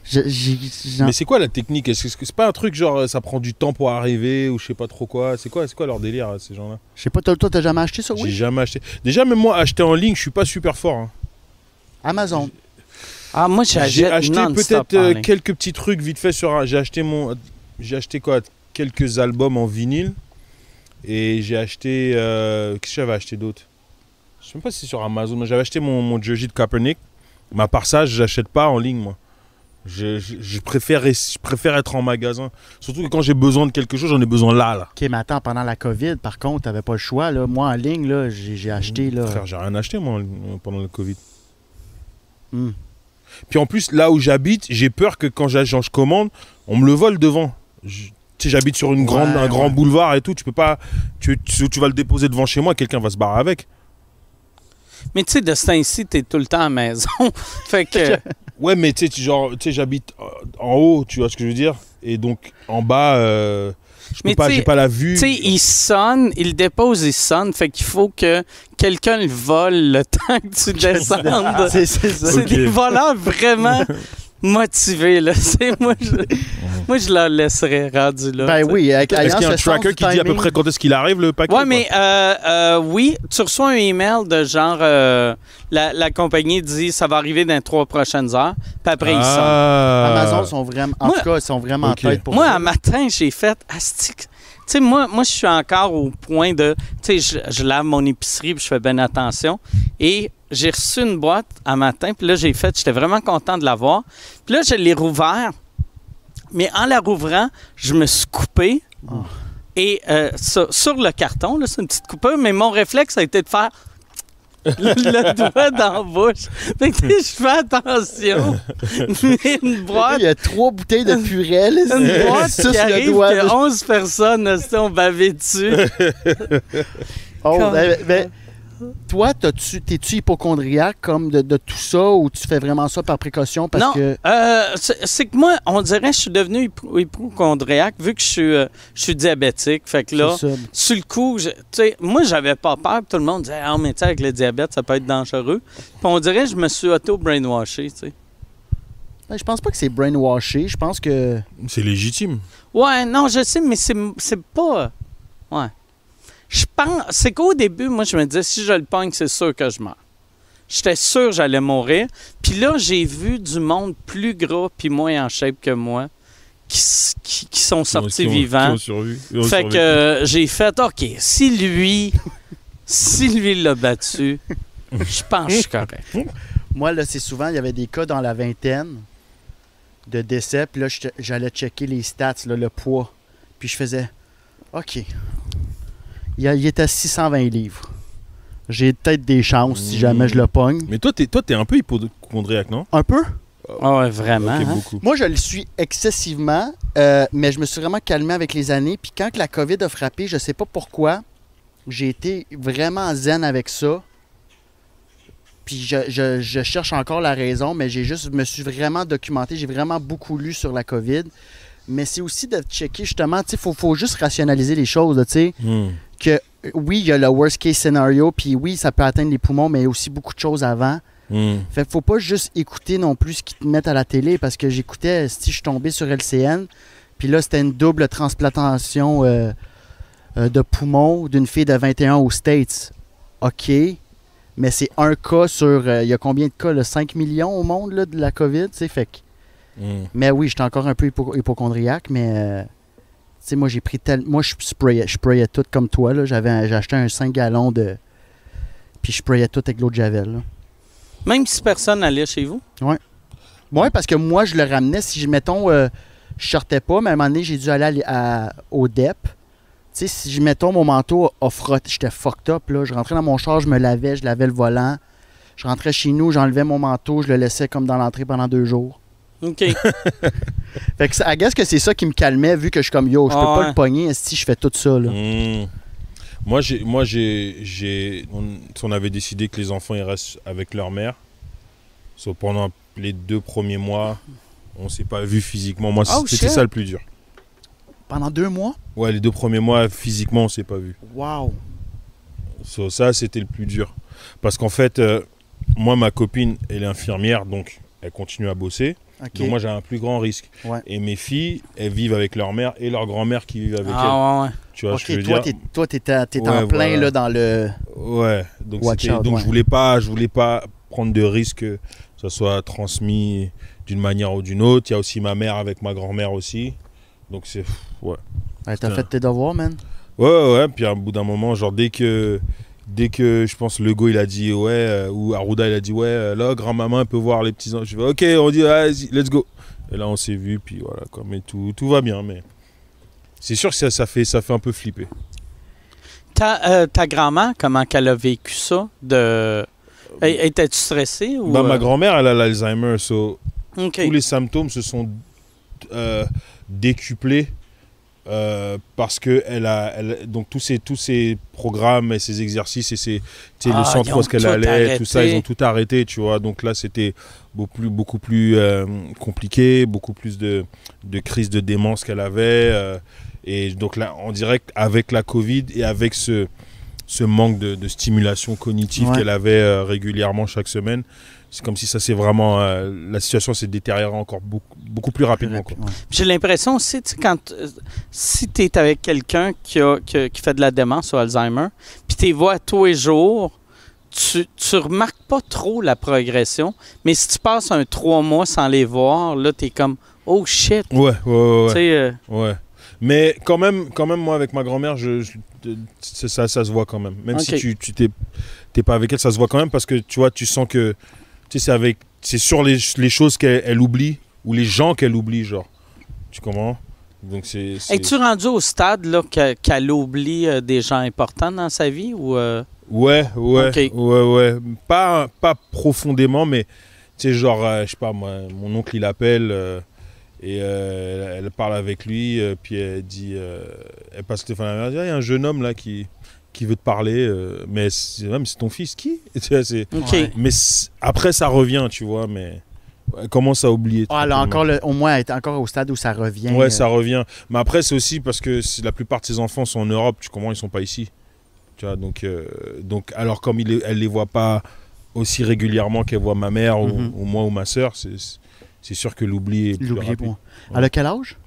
Je- j'ai- j'en- Mais c'est quoi la technique? Est-ce que c'est pas un truc genre ça prend du temps pour arriver ou je sais pas trop quoi? C'est quoi, c'est quoi leur délire ces gens-là? Je sais pas, toi, toi, t'as jamais acheté ça, J'ai oui? jamais acheté. Déjà même moi acheter en ligne, je suis pas super fort. hein. Amazon. Ah, moi, J'ai acheté peut-être euh, quelques petits trucs vite fait sur. un- J'ai acheté mon. J'ai acheté quoi? Quelques albums en vinyle et j'ai acheté. euh, Qu'est-ce que j'avais acheté d'autre? Je sais même pas si c'est sur Amazon. mais J'avais acheté mon, mon jersey de Kaepernick. Mais à part ça, je n'achète pas en ligne moi. Je, je- je préfère, je préfère être en magasin. Surtout que quand j'ai besoin de quelque chose, j'en ai besoin là. là. Ok, mais attends, pendant la COVID, par contre, t'avais pas le choix. Là. Moi, en ligne, là, j'ai acheté. Là. Frère, j'ai rien acheté moi euh, pendant le Covid. Hmm. Puis en plus, là où j'habite, j'ai peur que quand je commande, on me le vole devant. Je- sais, j'habite sur une grande, Ouais, un grand boulevard et tout. Tu peux pas. Tu, tu, tu vas le déposer devant chez moi, quelqu'un va se barrer avec. Mais tu sais, de ce temps-ci, t'es tout le temps à la maison. (laughs) fait que. (laughs) Ouais, mais tu sais, genre, tu sais, j'habite euh, en haut, tu vois ce que je veux dire? Et donc en bas, euh, je peux pas, j'ai pas la vue. Tu sais, il sonne, il dépose, il sonne. Fait qu'il faut que quelqu'un le vole le (laughs) temps que tu descendes. C'est ça. C'est des voleurs vraiment motivés, là. (laughs) C'est- moi, je, moi, je leur laisserais rendu là. Ben oui, avec Est-ce qu'il y a un tracker qui dit à peu près quand est-ce qu'il arrive le paquet Ouais, ou mais euh, euh, oui, tu reçois un email de genre euh, la, la compagnie dit ça va arriver dans les trois prochaines heures, puis après ils sortent. Ah. Amazon sont vraiment. En Moi- tout cas, ils sont vraiment Ok. en tête pour Moi, ça. un matin, j'ai fait astic. Tu sais, moi, moi je suis encore au point de. Tu sais, je, je lave mon épicerie puis je fais bien attention. Et j'ai reçu une boîte un matin, puis là, j'ai fait. J'étais vraiment content de l'avoir. Puis là, je l'ai rouvert. Mais en la rouvrant, je me suis coupé. Oh. Et euh, sur, sur le carton, là, c'est une petite coupure, mais mon réflexe a été de faire le, doigt dans la bouche. Fait que je fais attention. (laughs) Une boîte Il y a trois bouteilles de purée. là, une boîte ça, qui le arrive doigt, que là. 11 personnes sont bavées dessus. (laughs) Oh, ben, ben, toi, t'as-tu- t'es-tu hypochondriaque comme de, de tout ça ou tu fais vraiment ça par précaution parce non, que. euh, c'est c'est que moi, on dirait que je suis devenu hypo- hypochondriaque vu que je suis, euh, je suis diabétique. Fait que là, c'est ça. sur le coup, je- moi, j'avais pas peur. Tout le monde disait, ah, mais tu sais, avec le diabète, ça peut être dangereux. Puis on dirait que je me suis auto-brainwashé, tu sais. Ben, je pense pas que c'est brainwashé. Je pense que. C'est légitime. Ouais, non, je sais, mais c'est c'est pas. Ouais. Je pense. C'est qu'au début, moi, je me disais, si je le pogne, c'est sûr que je meurs. J'étais sûr que j'allais mourir. Puis là, j'ai vu du monde plus gras puis moins en shape que moi qui, s- qui- qui sont sortis Qui ont- vivants. qui ont survécu- qui ont Fait survécu. que euh, j'ai fait, OK, si lui, si lui l'a battu, je pense que je suis correct. Moi, là, c'est souvent, il y avait des cas dans la vingtaine de décès, puis là, j'allais checker les stats, là, le poids. Puis je faisais, OK. Il, a- il est à 620 livres. J'ai peut-être des chances si jamais je le pogne. Mais toi, t'es, toi, t'es un peu hypochondriaque, non? Un peu? Ah ouais, vraiment. Hein? beaucoup. Moi, je le suis excessivement, euh, mais je me suis vraiment calmé avec les années. Puis quand que la COVID a frappé, je sais pas pourquoi, j'ai été vraiment zen avec ça. Puis je, je- je cherche encore la raison, mais j'ai juste me suis vraiment documenté. J'ai vraiment beaucoup lu sur la COVID. Mais c'est aussi de checker justement, tu sais, faut, faut juste rationaliser les choses, tu sais. Hmm. Que oui, il y a le worst case scenario, puis oui, ça peut atteindre les poumons, mais il y a aussi beaucoup de choses avant. Hmm. Fait faut pas juste écouter non plus ce qu'ils te mettent à la télé parce que j'écoutais, si je suis tombé sur LCN, puis là c'était une double transplantation euh, euh, de poumon d'une fille de 21 aux States. OK, mais c'est un cas sur, euh, il y a combien de cas, là? 5 millions au monde là, de la COVID, sais, fait que, Hmm. mais oui, j'étais encore un peu hypo- hypochondriaque, mais sais, moi j'ai pris tel, moi je sprayais, je sprayais tout comme toi, là, j'avais, j'ai acheté un 5 gallons de, puis je sprayais tout avec l'eau de javel, là. Même si personne allait chez vous? Oui, parce que moi, je le ramenais. Si, mettons, euh, je sortais pas, mais à un moment donné, j'ai dû aller à- à- au DEP. Tu sais, si, je mettons, mon manteau a frotté, j'étais fucked up, là. Je rentrais dans mon char, je me lavais, je lavais le volant. Je rentrais chez nous, j'enlevais mon manteau, je le laissais comme dans l'entrée pendant deux jours. OK. (laughs) Fait que, ça- I guess que c'est ça qui me calmait, vu que je suis comme, yo, je peux Ah pas ouais. le pogner si je fais tout ça, là. Hmm. Moi, j'ai, moi, j'ai, j'ai, on, on avait décidé que les enfants ils restent avec leur mère. So, pendant les deux premiers mois, on s'est pas vu physiquement. Moi, Oh, c'était ça le plus dur. Pendant deux mois? Ouais, les deux premiers mois, physiquement, on s'est pas vu. Wow. So, ça, c'était le plus dur. Parce qu'en fait, euh, moi, ma copine, elle est infirmière, donc elle continue à bosser. Donc moi, j'ai un plus grand risque. Ouais. Et mes filles, elles vivent avec leur mère et leur grand-mère qui vivent avec elles. Ah ouais, ouais. Tu vois ce que je veux toi, dire toi, en plein, voilà. là, dans le... Ouais, donc, out, donc je voulais pas, je voulais pas prendre de risque que ça soit transmis d'une manière ou d'une autre. Il y a aussi ma mère avec ma grand-mère aussi. Donc c'est ouais. Ouais, t'as fait tes devoirs, man. Ouais ouais, ouais. puis à un bout d'un moment genre dès que dès que je pense Lego il a dit ouais euh, ou Arruda il a dit ouais euh, là grand-maman peut voir les petits enfants. Je fais OK, on dit vas-y, let's go. Et là on s'est vu puis voilà quoi, mais tout tout va bien mais c'est sûr que ça, ça fait ça fait un peu flipper. Ta, euh, ta grand-mère, comment qu'elle a vécu ça? De... Étais-tu stressé? Ou, euh, ma grand-mère elle a l'Alzheimer so OK. tous les symptômes se sont euh, décuplés euh, parce que elle a elle- donc tous ces tous ces programmes et ces exercices et ces Ah, le centre où qu'elle allait tout ça ils ont tout arrêté tu vois. Donc là c'était beaucoup plus beaucoup plus euh, compliqué beaucoup plus de de crises de démence qu'elle avait euh, et donc là on dirait qu'avec la Covid et avec ce ce manque de, de stimulation cognitive Ouais. qu'elle avait régulièrement chaque semaine c'est comme si ça s'est vraiment euh, la situation s'est détériorée encore beaucoup beaucoup plus rapidement. Ouais. J'ai l'impression aussi, tu sais, quand euh, si tu es avec quelqu'un qui, a- qui, a- qui fait de la démence ou Alzheimer, puis tu les vois tous les jours, tu, tu remarques pas trop la progression, mais si tu passes un trois mois sans les voir, là, tu es comme Oh shit! ouais ouais ouais, Tu ouais. sais, euh, Ouais. Mais quand même, quand même moi, avec ma grand-mère, je, je- c'est- ça, ça se voit quand même. Même si tu tu t'es t'es pas avec elle, ça se voit quand même parce que tu vois, tu sens que tu sais, c'est avec, c'est sur les, les choses qu'elle elle oublie ou les gens qu'elle oublie, genre. Tu comprends? Donc c'est. Es-tu rendu au stade là, que- qu'elle oublie euh, des gens importants dans sa vie ou euh, Ouais, ouais, ouais, ouais. Pas, pas profondément, mais tu sais, genre, euh, je sais pas, moi, mon oncle il appelle euh, et elle, elle parle avec lui, puis elle dit, elle passe Stéphane à la mère, elle dit, Ah, il y a un jeune homme là qui, qui veut te parler, euh, mais c'est ouais, mais c'est ton fils qui? (laughs) Tu vois, c'est- OK. Ouais. Mais après ça revient, tu vois, mais elle commence à oublier. Elle a tranquillement. encore le- au moins, elle est encore au stade où ça revient. Ouais, euh, ça revient. Mais après, c'est aussi parce que la plupart de ses enfants sont en Europe. Tu comprends, ils sont pas ici. Tu vois, donc, euh, donc alors comme il elle les voit pas aussi régulièrement qu'elle voit ma mère ou- Mhm. ou, moi ou ma soeur, c'est sûr que l'oubli est plus rapide. bon. Elle a quel âge?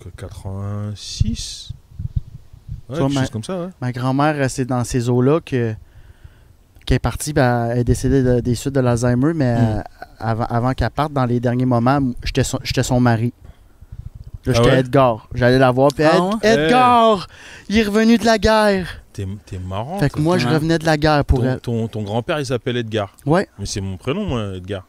Que 86 Ouais, ma- comme ça, ouais. Ma grand-mère, euh, c'est dans ces eaux-là que qui est partie, ben, elle est décédée de- des suites de l'Alzheimer, mais Mm. euh, avant, avant qu'elle parte, dans les derniers moments, j'étais son, mari. Là, Ah j'étais ouais? Edgar. J'allais la voir, puis Ah Ed- ouais? Edgar, il est revenu de la guerre. T'es marrant. fait que moi, je revenais de la guerre pour ton, elle. ton, ton grand-père, il s'appelle Edgar. Ouais. Mais c'est mon prénom, moi, Edgar.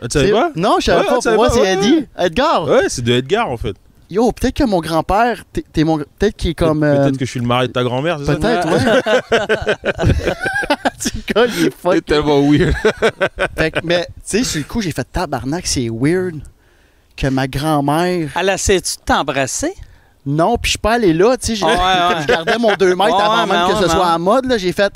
Ah, tu savais C'est- pas? Non, je savais Ouais, pas. Pour moi, c'est ouais, Eddie. Edgar. Ouais, c'est de Edgar, en fait. Yo, peut-être que mon grand-père, t'es, t'es mon, peut-être qu'il est comme. Peut-être euh, que je suis le mari de ta grand-mère, c'est ça? Peut-être, ouais. (laughs) Tu gars, il est fuck. C'est tellement weird. (laughs) Fait que, mais, tu sais, sur le coup, j'ai fait tabarnak, c'est weird que ma grand-mère. Elle essaie-tu de t'embrasser? Non, puis je suis pas allé là, tu sais. j'ai- Ah ouais, (laughs) ouais. je gardais mon 2 mètres Ouais, avant ouais, même que ouais, ce soit ouais. en mode, là. J'ai fait.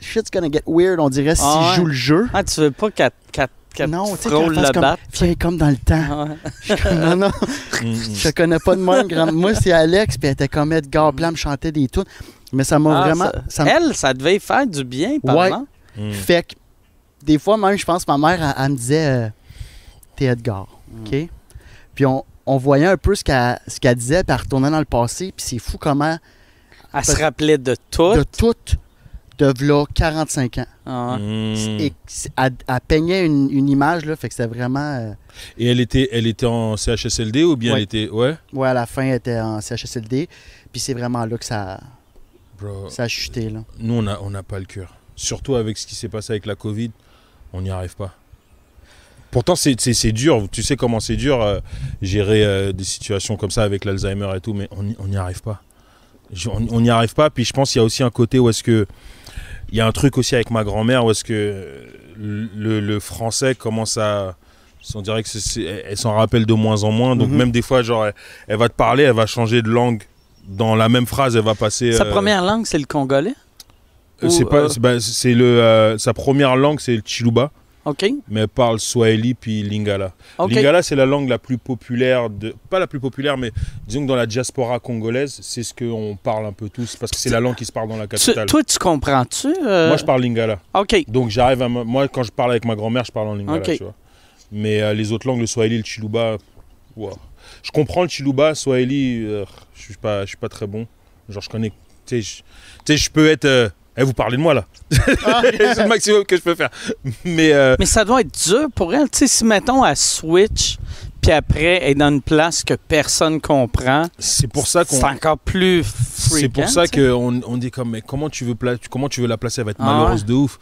Shit's gonna get weird, on dirait, si Ah ouais. je joue le jeu. Ah, tu veux pas qu'elle qu'elle- qu'elle non, tu sais, frôle le comme. bat? Viens comme dans le temps. Ah ouais. (laughs) Je suis comme, non, non. (laughs) Je connais pas de même. Grand... Moi, c'est Alex, puis elle était comme Edgar Blanc, me chantait des tunes. Mais ça m'a Ah, vraiment. ça- ça m'a- Elle, ça devait faire du bien, par Ouais. exemple. Mm. Fait que, des fois, même, je pense que ma mère, elle, elle me disait euh, T'es Edgar. OK? Puis on, on voyait un peu ce qu'elle ce qu'elle disait, puis elle retournait dans le passé, puis c'est fou comment, Elle se rappelait de tout. de tout, de v'là 45 ans. Ah. Et elle, elle peignait une, une image, là, fait que c'était vraiment. euh, Et elle était, elle était en CHSLD ou bien Ouais. elle était. Ouais? Ouais, à la fin, elle était en CHSLD, puis c'est vraiment là que ça, Bro, ça a chuté, là. nous, on n'a on n'a pas le cœur. Surtout avec ce qui s'est passé avec la Covid, on n'y arrive pas. Pourtant, c'est- dur. Tu sais comment c'est dur euh, gérer euh, des situations comme ça avec l'Alzheimer et tout, mais on n'y- on arrive pas. Je- on on n'y arrive pas. Puis je pense qu'il y a aussi un côté où est-ce que. Il y a un truc aussi avec ma grand-mère où est-ce que euh, le, le français commence à. On dirait que elle s'en rappelle de moins en moins. Donc Mhm. même des fois, genre, elle, elle va te parler, elle va changer de langue. Dans la même phrase, elle va passer. Sa euh, première langue, c'est le congolais? euh, C'est pas, c'est bah, c'est le, euh, sa première langue, c'est le Chiluba, OK. mais elle parle Swahili puis Lingala. Lingala, c'est la langue la plus populaire, de, pas la plus populaire, mais disons que dans la diaspora congolaise, c'est ce qu'on parle un peu tous, parce que c'est la langue qui se parle dans la Tu- capitale. toi, tu comprends-tu? euh, Moi, je parle Lingala. OK. Donc, j'arrive à. Moi, quand je parle avec ma grand-mère, je parle en Lingala, tu vois. Mais euh, les autres langues, le Swahili, le Chiluba, wow. je comprends le Chiluba, Swahili, euh, je suis pas, je suis pas très bon. Genre, je connais. Tu tu sais, je peux être. Eh, vous parlez de moi là. (laughs) c'est le maximum que je peux faire. Mais euh, Mais ça doit être dur pour elle. Tu sais, si, mettons, elle switch, puis après, elle est dans une place que personne comprend, c'est pour ça qu'on. c'est encore plus C'est pour ça qu'on on dit comme, mais comment tu veux, pla- comment tu veux la placer? Elle va être Ah malheureuse de ouf.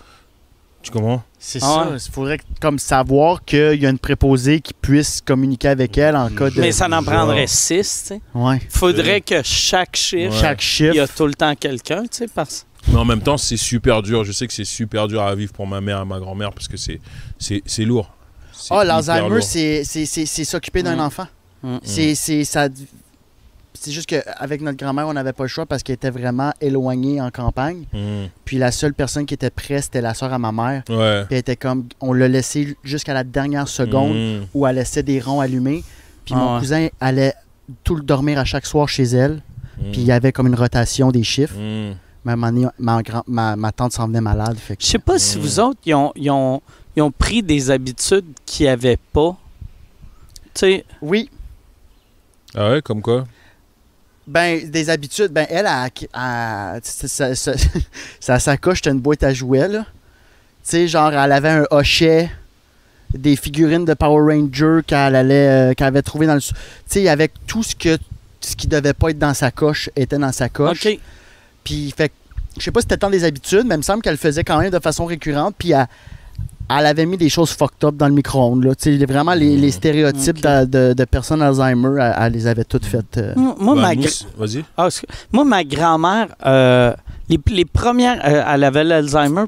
Tu comprends? C'est Ah ça. ouais. Il faudrait comme savoir qu'il y a une préposée qui puisse communiquer avec elle en cas de. Mais ça en Genre. prendrait six, tu sais. Ouais. Faudrait que chaque chiffre, Ouais. Chaque il y a tout le temps quelqu'un, tu sais, parce Mais en même temps, c'est super dur. Je sais que c'est super dur à vivre pour ma mère et ma grand-mère parce que c'est, c'est, c'est lourd. C'est Ah, hyper l'Alzheimer, c'est c'est- c'est- c'est s'occuper d'un Mm. enfant. Mm. C'est c'est ça. C'est juste qu'avec notre grand-mère, on n'avait pas le choix parce qu'elle était vraiment éloignée en campagne. Mm. Puis la seule personne qui était prête, c'était la soeur à ma mère. Ouais. Puis elle était comme. On l'a laissé jusqu'à la dernière seconde Mm. où elle laissait des ronds allumés. Puis Ah mon ouais. cousin allait tout le dormir à chaque soir chez elle. Mm. Puis il y avait comme une rotation des chiffres. Mais ma, grand- ma, ma tante s'en venait malade. Fait que- Je sais pas si vous autres, ils ont, ils ont, ils ont pris des habitudes qu'ils n'avaient pas. Tu sais, Oui, Ah ouais, comme quoi? Ben des habitudes. Ben elle, a, a- sa, sa- sa- sa sacoche, c'était une boîte à jouets. là. Tu sais, genre, elle avait un hochet, des figurines de Power Ranger qu'elle allait, euh, qu'elle avait trouvé dans le. Tu sais, avec tout ce que ce qui devait pas être dans sa coche était dans sa coche. OK. Puis, fait je sais pas si c'était tant des habitudes, mais il me semble qu'elle le faisait quand même de façon récurrente. Puis, elle, elle avait mis des choses fucked up dans le micro-ondes. là. Tu sais, vraiment, les, les stéréotypes de, de- de personnes Alzheimer, elle, elle les avait toutes faites. euh. Moi, Bah, ma, Vas-y. ah, moi, grand-mère, euh, les, les premières, euh, elle avait l'Alzheimer,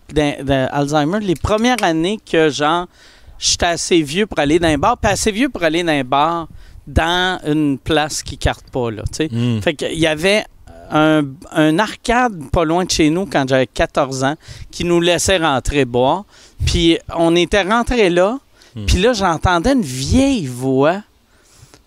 Alzheimer, les premières années que, genre, j'étais assez vieux pour aller dans un bar, puis assez vieux pour aller dans un bar dans une place qui carte pas, là, tu sais. Mm. Fait qu'il y avait un, un arcade pas loin de chez nous quand j'avais 14 ans qui nous laissait rentrer boire. Puis on était rentré là. Hmm. Puis là, j'entendais une vieille voix.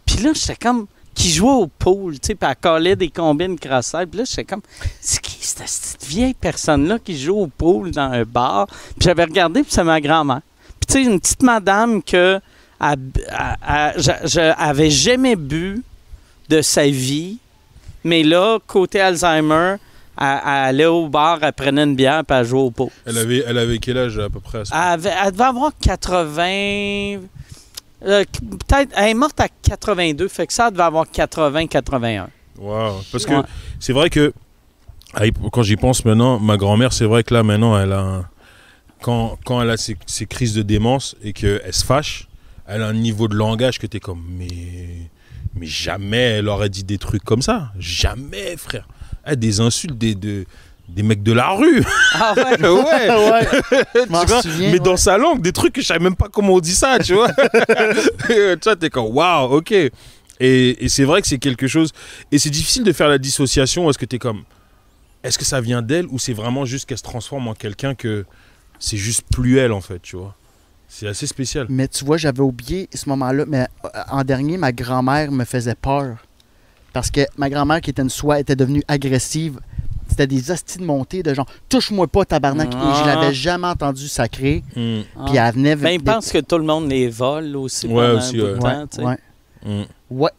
Puis là, j'étais comme qui jouait au pool, tu sais, puis elle collait des combines crossées. Puis là, j'étais comme, c'est qui cette, cette vieille personne-là qui joue au pool dans un bar? Puis j'avais regardé, puis c'est ma grand-mère. Puis tu sais, une petite madame que elle- elle- elle- je- je- avait jamais bu de sa vie. Mais là, côté Alzheimer, Elle, allait au bar, elle prenait une bière, puis elle jouait au pot. Elle avait, elle avait quel âge à peu près à ce Elle, avait- elle devait avoir 80. euh, Peut-être. Elle est morte à 82, fait que ça elle devait avoir 80-81. Wow. Parce que Ouais. c'est vrai que ah, quand j'y pense maintenant, ma grand-mère, c'est vrai que là maintenant, elle a un- quand, quand elle a ses, ses crises de démence et qu'elle se fâche, elle a un niveau de langage que t'es comme mais mais jamais elle aurait dit des trucs comme ça, jamais frère. Elle a des insultes des de- des mecs de la rue. Ah ouais? (laughs) (laughs) ouais. Tu vois, souviens. mais dans sa langue, des trucs que je savais même pas comment on dit ça, tu vois. (laughs) tu vois, t'es comme, waouh, ok. Et, et c'est vrai que c'est quelque chose. Et c'est difficile de faire la dissociation. Est-ce que t'es comme, est-ce que ça vient d'elle ou c'est vraiment juste qu'elle se transforme en quelqu'un que c'est juste plus elle, en fait, tu vois. C'est assez spécial. Mais tu vois, j'avais oublié ce moment-là. Mais euh, en dernier, ma grand-mère me faisait peur. Parce que ma grand-mère, qui était une soie, était devenue agressive. C'était des hosties de montée de genre touche-moi pas, tabarnak. Et je Ah. l'avais jamais entendu sacrer. Mm, Puis elle venait. Ben, ils des- pensent que tout le monde les vole aussi. Ouais, aussi, ouais. temps, Ouais, mm. Ouais,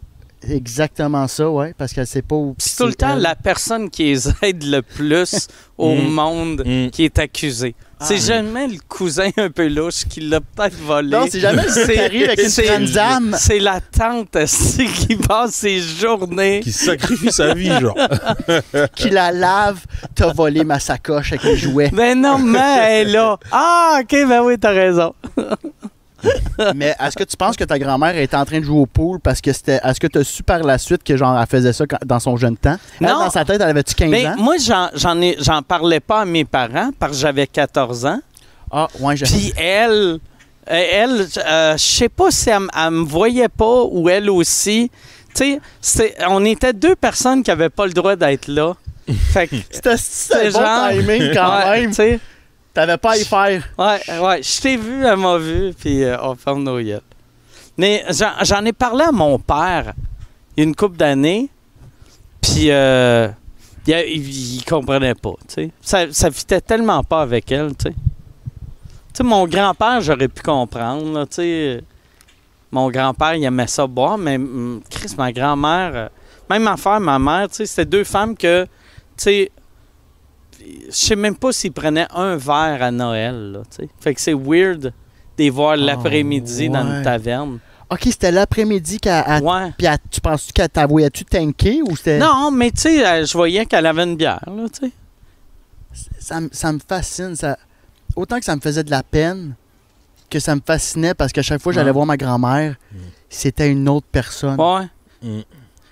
exactement ça, ouais. Parce qu'elle sait pas où. C'est tout le temps elle. la personne qui les aide le plus (laughs) au Mm. monde Mm. qui est accusée. C'est Ah. jamais le cousin un peu louche qui l'a peut-être volé. Non, c'est jamais le C'est- avec une c'est-. C'est la tante (laughs) qui passe ses journées. Qui sacrifie sa vie, genre. (laughs) qui la lave, t'as volé ma sacoche avec les jouets. Ben non, mais elle est là. Ah, ok, ben oui, t'as raison. (laughs) Mais est-ce que tu penses que ta grand-mère était en train de jouer au pool parce que c'était. Est-ce que tu as su par la suite que genre elle faisait ça quand- dans son jeune temps? Elle, Non. dans sa tête, elle avait-tu 15 Ben, ans? moi, j'en, j'en, ai, j'en parlais pas à mes parents parce que j'avais 14 ans. Ah, ouais, j'ai. Puis elle, elle, euh, je sais pas si elle, elle me voyait pas ou elle aussi. Tu sais, on était deux personnes qui avaient pas le droit d'être là. C'était (laughs) bon genre- timing quand (laughs) même. T'avais pas à y faire. ouais, ouais, je t'ai vu, elle m'a vu, puis euh, on ferme nos yeux. Mais j'en, ai parlé à mon père il y a une couple d'années, puis euh, il comprenait pas, tu sais. Ça, ça fitait tellement pas avec elle, tu sais. Tu sais, mon grand-père, j'aurais pu comprendre, là, tu sais. Mon grand-père, il aimait ça boire, mais hum, Chris, ma grand-mère, euh, même affaire, ma mère, tu sais, c'était deux femmes que, tu sais, je sais même pas s'ils prenaient un verre à Noël, là, tu sais. Fait que c'est weird de les voir l'après-midi dans ouais. une taverne. Ok, c'était l'après-midi qu'elle. elle- Ouais. Puis elle- tu penses-tu qu'elle t'avoyait-tu tanker ou c'était. Non, mais tu sais, je voyais qu'elle avait une bière, là, tu sais. Ça, me- ça me fascine. Ça... Autant que ça me faisait de la peine que ça me fascinait parce qu'à chaque fois que j'allais Ouais. voir ma grand-mère, c'était une autre personne. Ouais. Mm.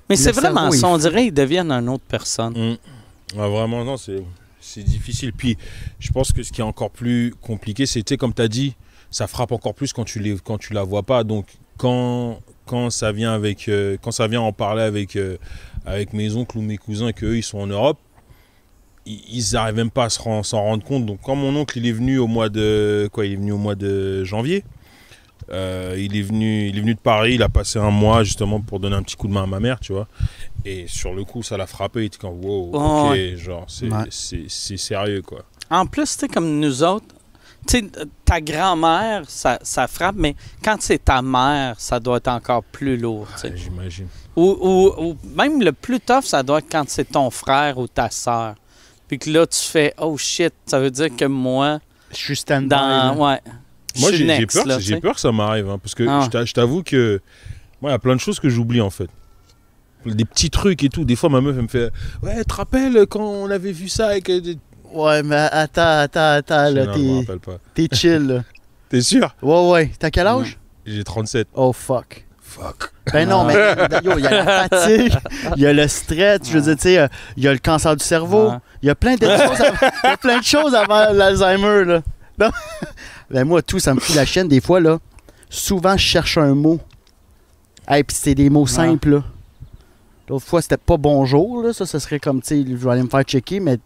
Mais c'est vraiment ça, on dirait qu'ils deviennent une autre personne. Mm. Ouais, vraiment, non, c'est, c'est difficile. Puis, je pense que ce qui est encore plus compliqué, sais, comme tu as dit, ça frappe encore plus quand tu les, quand tu la vois pas. Donc, quand, quand ça vient avec, euh, quand ça vient en parler avec, euh, avec mes oncles ou mes cousins, qu'eux, ils sont en Europe, ils n'arrivent même pas à s'en rendre compte. Donc, quand mon oncle, il est venu au mois de, quoi, il est venu au mois de janvier. euh, il, est venu, il est venu de Paris, il a passé un mois justement pour donner un petit coup de main à ma mère, tu vois. Et sur le coup, ça l'a frappé. Il était comme, wow, Oh, ok, ouais. genre, c'est, Ouais. c'est, c'est sérieux, quoi. En plus, tu sais, comme nous autres, tu sais, ta grand-mère, ça, ça frappe, mais quand c'est ta mère, ça doit être encore plus lourd, j'imagine. Ou, ou- ou même le plus tough, ça doit être quand c'est ton frère ou ta soeur. Puis que là, tu fais, oh shit, ça veut dire que moi, Je suis stand-by. Ouais. Moi, j'ai, peur, peur que ça m'arrive, hein, parce que Ah. je t'avoue que moi, il y a plein de choses que j'oublie, en fait. Des petits trucs et tout. Des fois, ma meuf, elle me fait Ouais, tu te rappelles quand on avait vu ça avec. euh, des- Ouais, mais attends, attends, attends, là, dis, Non, je me t'es, rappelle pas. t'es chill, là. (laughs) T'es sûr? Ouais, ouais. T'as quel âge? J'ai 37. Oh, fuck. Fuck. Ben non, mais (laughs) yo, il y a la fatigue, il y a le stress, je veux dire, tu sais, il y a le cancer du cerveau, il y a plein de choses, avant, (laughs) il y a plein de choses avant l'Alzheimer, là. Non? Ben moi, tout, ça me fout la chaîne, des fois, là. Souvent, je cherche un mot. Hey, puis c'est des mots simples, là. L'autre fois, c'était pas bonjour, là. Ça, ce serait comme, tu sais, je vais aller me faire checker, mais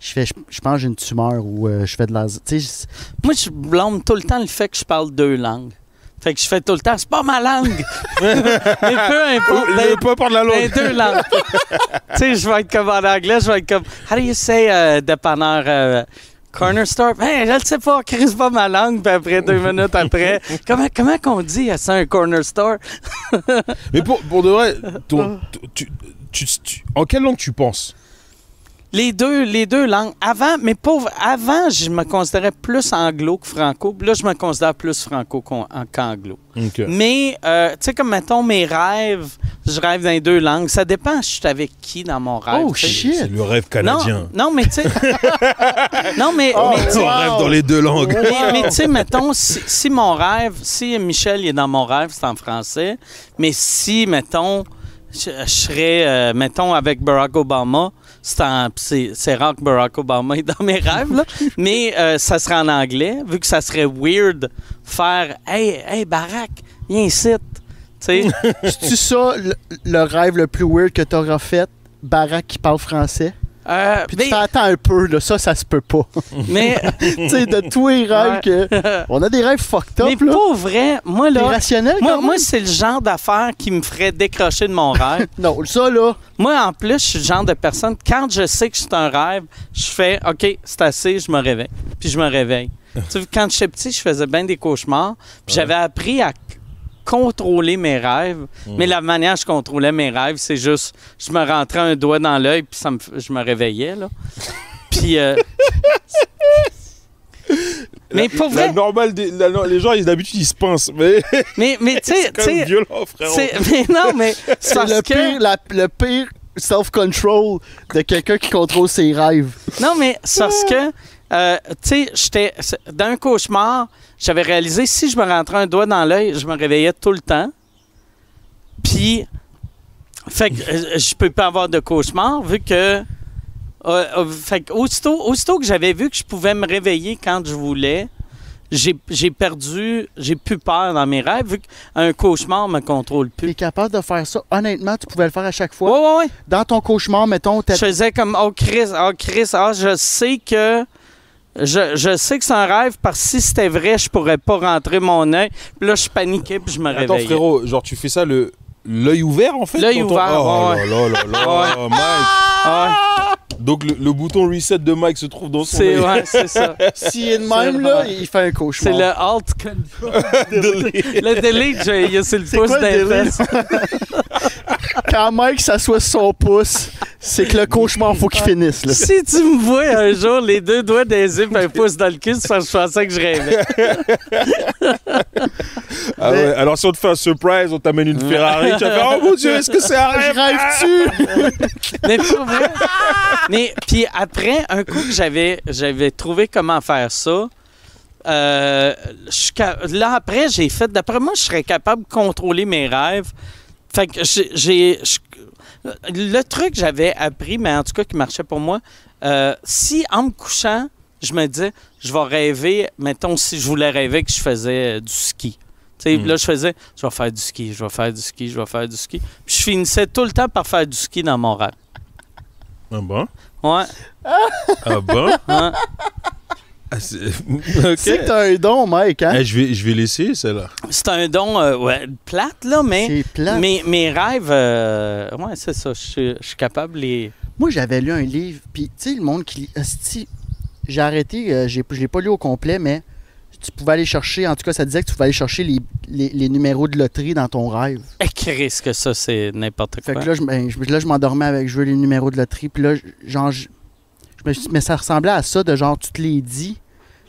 je fais, je, je pense que j'ai une tumeur ou euh, je fais de la... Moi, je blâme tout le temps le fait que je parle deux langues. Fait que je fais tout le temps, c'est pas ma langue! (laughs) mais peu importe. Le peu importe la Ben, langue. deux langues. (laughs) tu sais, je vais être comme en anglais, je vais être comme, how do you say euh, dépanneur euh, corner store? Hey, je le sais pas, crise pas ma langue, puis après deux minutes après, (laughs) comment, comment qu'on dit, c'est un corner store? Mais pour, pour de vrai, ton- (laughs) tu, tu- tu- en quelle langue tu penses? Les deux, les deux langues. Avant, mais pauvre, avant, je me considérais plus anglo que franco. Là, je me considère plus franco qu'anglo. Ok. Mais, euh, tu sais, comme mettons mes rêves, je rêve dans les deux langues. Ça dépend, je suis avec qui dans mon rêve. Oh tu sais. shit! C'est le rêve canadien. Non, non, mais tu sais. (laughs) non, mais, Oh, mais, tu sais, On rêve dans les deux langues. mais, mais tu sais, mettons, si, si mon rêve, si Michel il est dans mon rêve, c'est en français. Mais si, mettons, je, je serais, euh, mettons, avec Barack Obama, c'est rare que Barack Obama est dans mes rêves, là. (laughs) mais euh, ça serait en anglais, vu que ça serait weird faire Hey, hey, Barack, viens ici. Tu sais, (laughs) C'est-tu ça le, le rêve le plus weird que t'auras fait? Barack qui parle français? Euh, Puis mais, tu fais attends un peu, là, ça, ça se peut pas. (laughs) mais, (laughs) tu sais, de tous les rêves que. (laughs) On a des rêves fucked mais up, là. pour vrai, moi, là, Irrationnel, moi, moi c'est le genre d'affaire qui me ferait décrocher de mon rêve. Non, ça, là. Moi, en plus, je suis le genre de personne, quand je sais que c'est un rêve, je fais OK, c'est assez, je me réveille. Puis je me réveille. tu sais, quand j'étais petit, je faisais bien des cauchemars. Puis j'avais appris à contrôler mes rêves. Mais la manière dont je contrôlais mes rêves, c'est juste, je me rentrais un doigt dans l'œil, puis ça me, je me réveillais, là. (laughs) Puis. euh, mais pour La vrai, normale des- la les gens, ils- d'habitude, ils se pincent. (laughs) Mais mais, mais (laughs) tu sais, c'est violent, mais non, mais c'est le que- pire, la- le pire self-control de quelqu'un qui contrôle ses rêves. Non, mais c'est parce que, euh, tu sais, j'étais c'est- dans un cauchemar, j'avais réalisé si je me rentrais un doigt dans l'œil, je me réveillais tout le temps. Puis, fait que euh, je peux pas avoir de cauchemar vu que. euh, euh, fait que aussitôt, aussitôt que j'avais vu que je pouvais me réveiller quand je voulais, j'ai perdu, j'ai plus peur dans mes rêves vu qu'un cauchemar me contrôle Tu es plus. capable de faire ça. Honnêtement, tu pouvais le faire à chaque fois. Ouais, ouais, ouais. Dans ton cauchemar, mettons, Je faisais comme oh Chris, oh Chris, ah je sais que je, je sais que c'est un rêve parce que si c'était vrai, je pourrais pas rentrer mon œil. Puis là je paniquais puis je me Attends, réveillais. frérot, genre, tu fais ça le. L'œil ouvert en fait L'œil ouvert, Oh ouais, là là là là, Mike. Ah Donc le, le bouton reset de Mike se trouve dans son c'est ouais, c'est ça. (laughs) s'il est de C'est même, là, il fait un C'est cauchemar. le alt control. (laughs) (laughs) le delete, j'ai- il y a sur le C'est pouce d'un. Quand Mike s'assoit sur son pouce, c'est que le cauchemar, faut qu'il finisse. Là. Si tu me vois un jour les deux doigts des yeux un pouce dans le cul, c'est parce que je pensais que je rêvais. Ah ouais, Alors si on te fait un surprise, on t'amène une Ferrari, tu vas faire Oh mon dieu, est-ce que c'est un Je rêve? rêve-tu? Mais pour vrai. Mais puis après, un coup que j'avais, j'avais trouvé comment faire ça, euh, là après, j'ai fait, d'après moi, je serais capable de contrôler mes rêves. Fait que j'ai. le truc que j'avais appris, mais en tout cas qui marchait pour moi, euh, si en me couchant, je me disais, je vais rêver, mettons, si je voulais rêver que je faisais euh, du ski. Tu sais, Mm. Là, je faisais, je vais faire du ski, je vais faire du ski, je vais faire du ski. Puis je finissais tout le temps par faire du ski dans mon rêve. Ah bon? Ouais. Ah bon? Ouais. Ah, c'est- que un don, Mike, hein? Eh, je vais, je vais l'essayer celle-là. C'est un don euh, ouais, plate, là, mais C'est plat. mes, mes rêves, euh, ouais, c'est ça. Je suis- je suis capable les. Moi, j'avais lu un livre, puis tu sais, le monde qui lit. Asti, j'ai arrêté, euh, j'ai- je l'ai pas lu au complet, mais tu pouvais aller chercher, en tout cas, ça disait que tu pouvais aller chercher les, les- les numéros de loterie dans ton rêve. (laughs) Écrire ce que ça, c'est n'importe Fait quoi. que là, je, ben, je- là, je m'endormais avec, je veux les numéros de loterie, puis là, genre, je, je me suis- mais ça ressemblait à ça, de genre, tu te les dis,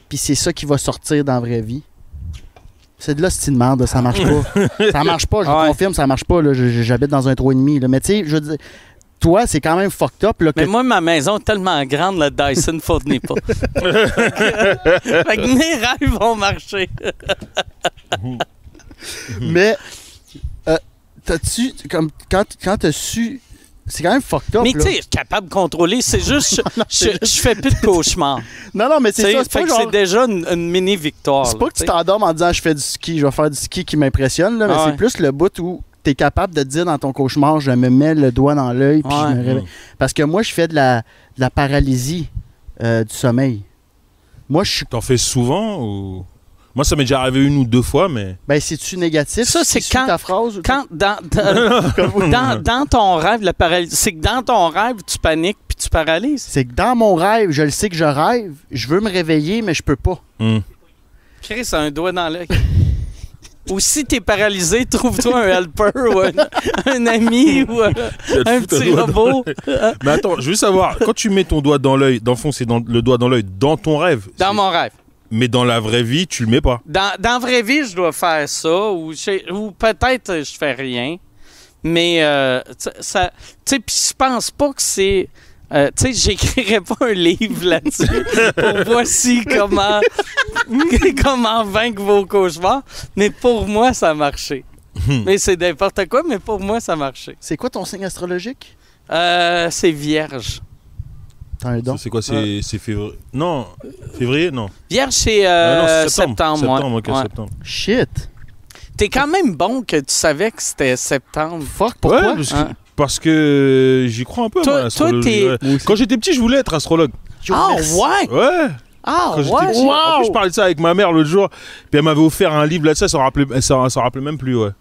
puis c'est ça qui va sortir dans la vraie vie. C'est de là, c'est une merde, ça marche pas. (laughs) ça marche pas, je vous confirme, ça marche pas, j'habite dans un 3,5, là. Mais tu sais, je veux dire, toi, c'est quand même fucked up, là, que Mais moi, ma maison est tellement grande, le Dyson (laughs) ne fournit pas. (laughs) fait que mes rêves vont marcher. (laughs) Mais euh, t'as-tu comme quand quand t'as su c'est quand même fucked up Mais tu sais, je suis capable de contrôler. C'est juste, je, c'est je, je fais plus de cauchemars. Non non mais c'est ça, c'est genre déjà une, une mini victoire. c'est pas là, que tu t'endormes en disant je fais du ski, je vais faire du ski qui m'impressionne là, mais Ah c'est plus le bout où t'es capable de dire dans ton cauchemar je me mets le doigt dans l'œil puis je Ouais. me réveille. Parce que moi je fais de la, de la paralysie euh, du sommeil. Moi je suis T'en fais souvent ou? Moi, ça m'est déjà arrivé une ou deux fois, mais ben c'est-tu négatif? Ça, si c'est tu quand- ta phrase ou- Quand, dans, (laughs) dans, dans, dans ton rêve, la paralysie, c'est que dans ton rêve, tu paniques puis tu paralyses. C'est que dans mon rêve, je le sais que je rêve, je veux me réveiller mais je peux pas. Hmm. Chris a un doigt dans l'œil. (laughs) Ou si t'es paralysé, (laughs) trouve-toi un helper ou un, un ami ou un, petit dans robot. Mais attends, je veux savoir, quand tu mets ton doigt dans l'œil, d'enfoncer dans, le doigt dans l'œil dans ton rêve, Dans c'est- mon rêve. mais dans la vraie vie, tu le mets pas. Dans, dans la vraie vie, je dois faire ça, ou, peut-être euh, je fais rien. Mais, euh, ça, tu sais, puis je pense pas que c'est. Euh, tu sais, j'écrirais pas un livre là-dessus pour (laughs) voici comment, (laughs) comment vaincre vos cauchemars. Mais pour moi, ça a marché. mais c'est n'importe quoi, mais pour moi, ça a marché. C'est quoi ton signe astrologique? Euh, c'est vierge. T'as un don? C'est quoi C'est c'est février Non, février Non. Vierge, c'est Ah euh, non, c'est septembre. septembre. ouais. Septembre, ok, Ouais. septembre. Shit! T'es quand même bon que tu savais que c'était septembre. Fuck, pourquoi? Ouais, parce que, Hein? Parce que j'y crois un peu. Toi- moi. Quand j'étais petit, je voulais être astrologue. Ah merci. ouais! Ouais. Ah Quand j'étais ouais! petit. En plus, je parlais de ça avec ma mère l'autre jour. Puis elle m'avait offert un livre là-dessus. Elle s'en rappelait, elle s'en rappelait même plus, ouais.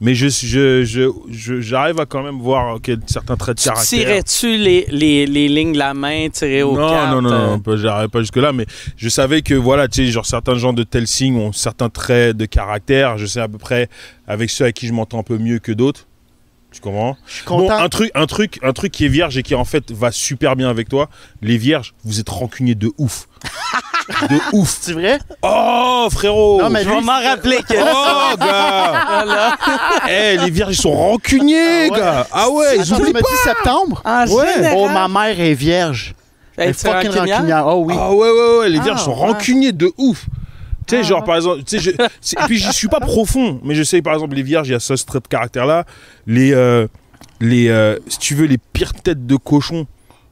Mais je, je, je, je- j'arrive à quand même voir ok, certains traits de Tu caractère. tirais-tu les, les, les lignes de la main, tirées au non, cartes? non, non, euh, non, j'arrive pas jusque là, mais je savais que voilà, tu sais, genre certains gens de tel signe ont certains traits de caractère. Je sais à peu près avec ceux à qui je m'entends un peu mieux que d'autres. Tu comprends Je suis Bon, content. un truc, un truc, un truc qui est vierge et qui en fait va super bien avec toi. Les vierges, vous êtes rancuniers de ouf, (laughs) de ouf. C'est vrai? Oh frérot. Non, mais Je vais m'en rappeler que Oh gars. Voilà. (laughs) Eh, les vierges ils sont rancuniers, Ah ouais. gars. Ah ouais, ils oublient dit septembre? En Ouais. général. Oh, ma mère est vierge. Elle est fucking rancunière? rancunière. Oh oui. Ah ouais, ouais, ouais, les vierges Ah, sont ouais. rancuniers de ouf. Tu sais, Ah, genre ouais. par exemple, tu sais, je, puis je suis pas profond, mais je sais par exemple, les vierges, il y a ce trait de caractère-là. Les, euh, les euh, si tu veux, les pires têtes de cochon,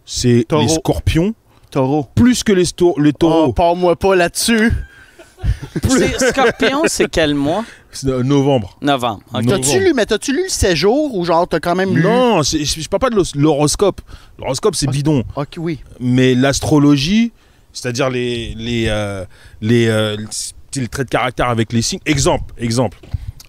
c'est Taureau. les scorpions, Taureau. plus que les, sto- les Oh, taureaux. parle-moi pas là-dessus. Scorpion, c'est quel mois? C'est, euh, novembre. Novembre. T'as-tu lu, mais t'as-tu lu le séjour ou genre t'as quand même lu? Non, c'est- je je parle pas de l'horoscope. L'horoscope, c'est bidon. Ok, oui. Mais l'astrologie, c'est-à-dire les, les, euh, les, euh, les traits de caractère avec les signes. Exemple, exemple.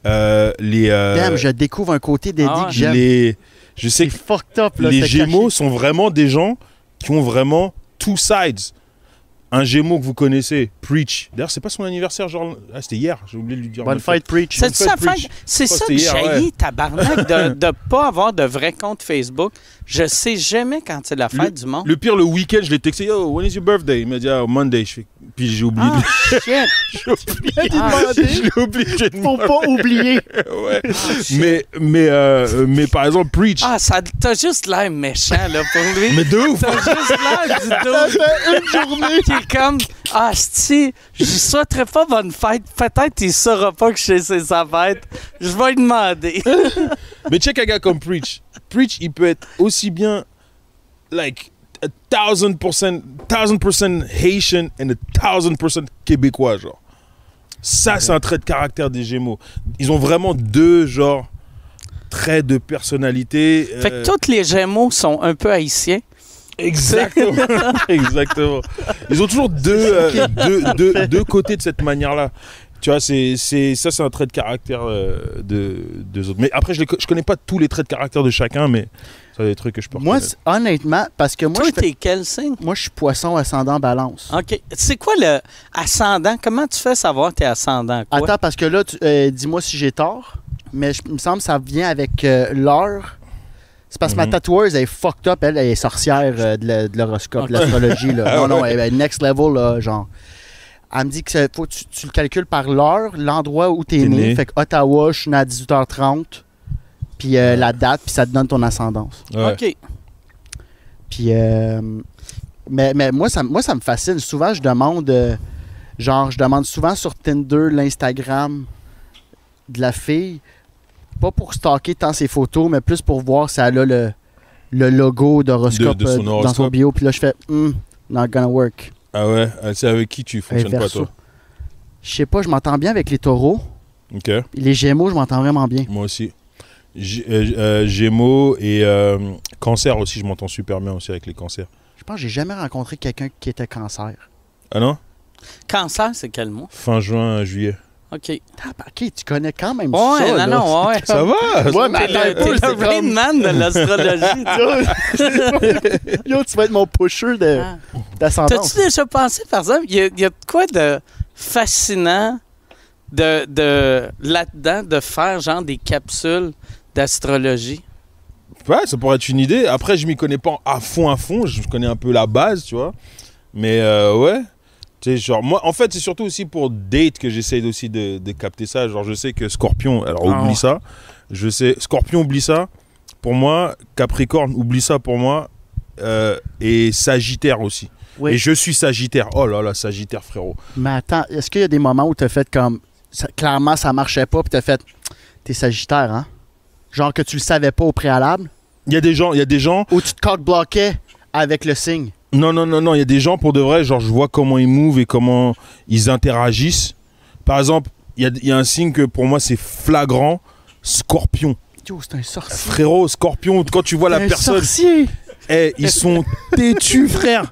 Euh, les, euh, Damn, je découvre un côté d'Eddie Ah ouais. que j'aime. les, je sais C'est que fucked up, là. les Gémeaux caché. sont vraiment des gens qui ont vraiment two sides. Un Gémeaux que vous connaissez, Preach. D'ailleurs, c'est pas son anniversaire, genre. Ah, c'était hier, j'ai oublié de lui dire. Bonne fight, preach. C'est ça, Preach. C'est Oh, ça que j'ai tabarnak, de (laughs) ne pas avoir de vrai compte Facebook. Je sais jamais quand c'est la fête du monde. Le pire, le week-end, je l'ai texté Yo, when is your birthday? Il m'a dit ah, Monday. Je fais- Puis j'ai oublié. Ah, de- shit! (laughs) j'ai oublié. Ah, (laughs) je l'ai obligé de Faut pas oublier. ouais. mais, mais, euh, mais par exemple, Preach. Ah, ça, t'as juste l'air méchant, là, pour lui. Mais de ouf T'as juste l'air du Ça dos fait une journée. Comme Ah, si, je souhaiterais pas bonne fête. Peut-être qu'il saura pas que c'est sa fête. Je vais lui demander. (laughs) Mais check un gars comme Preach. Preach, il peut être aussi bien, like, a thousand percent, thousand percent Haitian and a thousand percent québécois, genre. Ça, c'est un trait de caractère des Gémeaux. Ils ont vraiment deux, genre, traits de personnalité. Fait euh, que tous les Gémeaux sont un peu haïtiens. Exactement. (laughs) Exactement. Ils ont toujours deux, euh, deux, deux- deux côtés de cette manière-là. Tu vois, c'est, c'est, ça, c'est un trait de caractère euh, de, deux autres. Mais après, je ne connais pas tous les traits de caractère de chacun, mais ça, des trucs que je peux Moi, honnêtement, parce que moi, Toi, je fais- t'es quel signe? moi, je suis poisson ascendant balance. OK. C'est quoi le ascendant? Comment tu fais savoir t'es ascendant? Quoi? Attends, parce que là, tu- euh, dis-moi si j'ai tort, mais je- il me semble que ça vient avec euh, l'heure. C'est parce que ma Mhm. tatoueuse elle est fucked up, elle, elle est sorcière euh, de l'horoscope, de l'astrologie. là. (laughs) Ah non, non, elle est next level, là, genre. Elle me dit que c'est- faut que tu, tu le calcules par l'heure, l'endroit où tu es T'es né. né. Fait que Ottawa, je suis né à 18h30, puis euh, la date, puis ça te donne ton ascendance. Ouais. OK. Puis, euh, mais, mais moi, ça, moi, ça me fascine. Souvent, je demande, euh, genre, je demande souvent sur Tinder, l'Instagram de la fille, pas pour stalker tant ses photos, mais plus pour voir si elle a le, le logo d'horoscope De- de son euh, dans son bio. Puis là, je fais, hmm, not gonna work. Ah ouais? C'est avec qui tu fonctionnes pas, toi? Je sais pas, je m'entends bien avec les taureaux. Ok, Les gémeaux, je m'entends vraiment bien. moi aussi. G- euh, euh, Gémeaux et euh, Cancer aussi, je m'entends super bien aussi avec les cancers. Je pense que j'ai jamais rencontré quelqu'un qui était cancer. Ah non? Cancer, c'est quel mois? Fin juin, juillet. OK. Ok, tu connais quand même Ouais, ça. non, là. non, ouais. Ça va Ouais, mais T'es attends le, peu, c'est comme- Man de l'astrologie. (laughs) (laughs) Yo, tu vas être mon pusher de- Ah. d'ascendance. T'as-tu déjà pensé, par exemple, il y, a- il y a de quoi de fascinant de, de là-dedans, de faire genre des capsules d'astrologie? Ouais, ça pourrait être une idée. Après, je m'y connais pas à fond, à fond. Je connais un peu la base, tu vois. Mais euh, ouais. Tu sais, genre, moi, en fait, c'est surtout aussi pour date que j'essaye aussi de, de capter ça. Genre, je sais que Scorpion, alors Ah oublie ça. Je sais, Scorpion, oublie ça. Pour moi, Capricorne, oublie ça pour moi. Euh, et Sagittaire aussi. Oui. Et je suis Sagittaire. Oh là là, Sagittaire, frérot. Mais attends, est-ce qu'il y a des moments où tu as fait comme. ça- clairement, ça marchait pas, puis tu as fait. T'es Sagittaire, hein? Genre que tu le savais pas au préalable? Il y a des gens, il y a des gens. Ou tu te cock-bloquais avec le signe? Non, non, non, non. Il y a des gens pour de vrai. Genre, je vois comment ils move et comment ils interagissent. Par exemple, il y a, il y a un signe que pour moi c'est flagrant. Scorpion. Yo, c'est un sorcier. Frérot, Scorpion, quand tu vois la un personne, sorcier! eh, ils sont têtus, frère.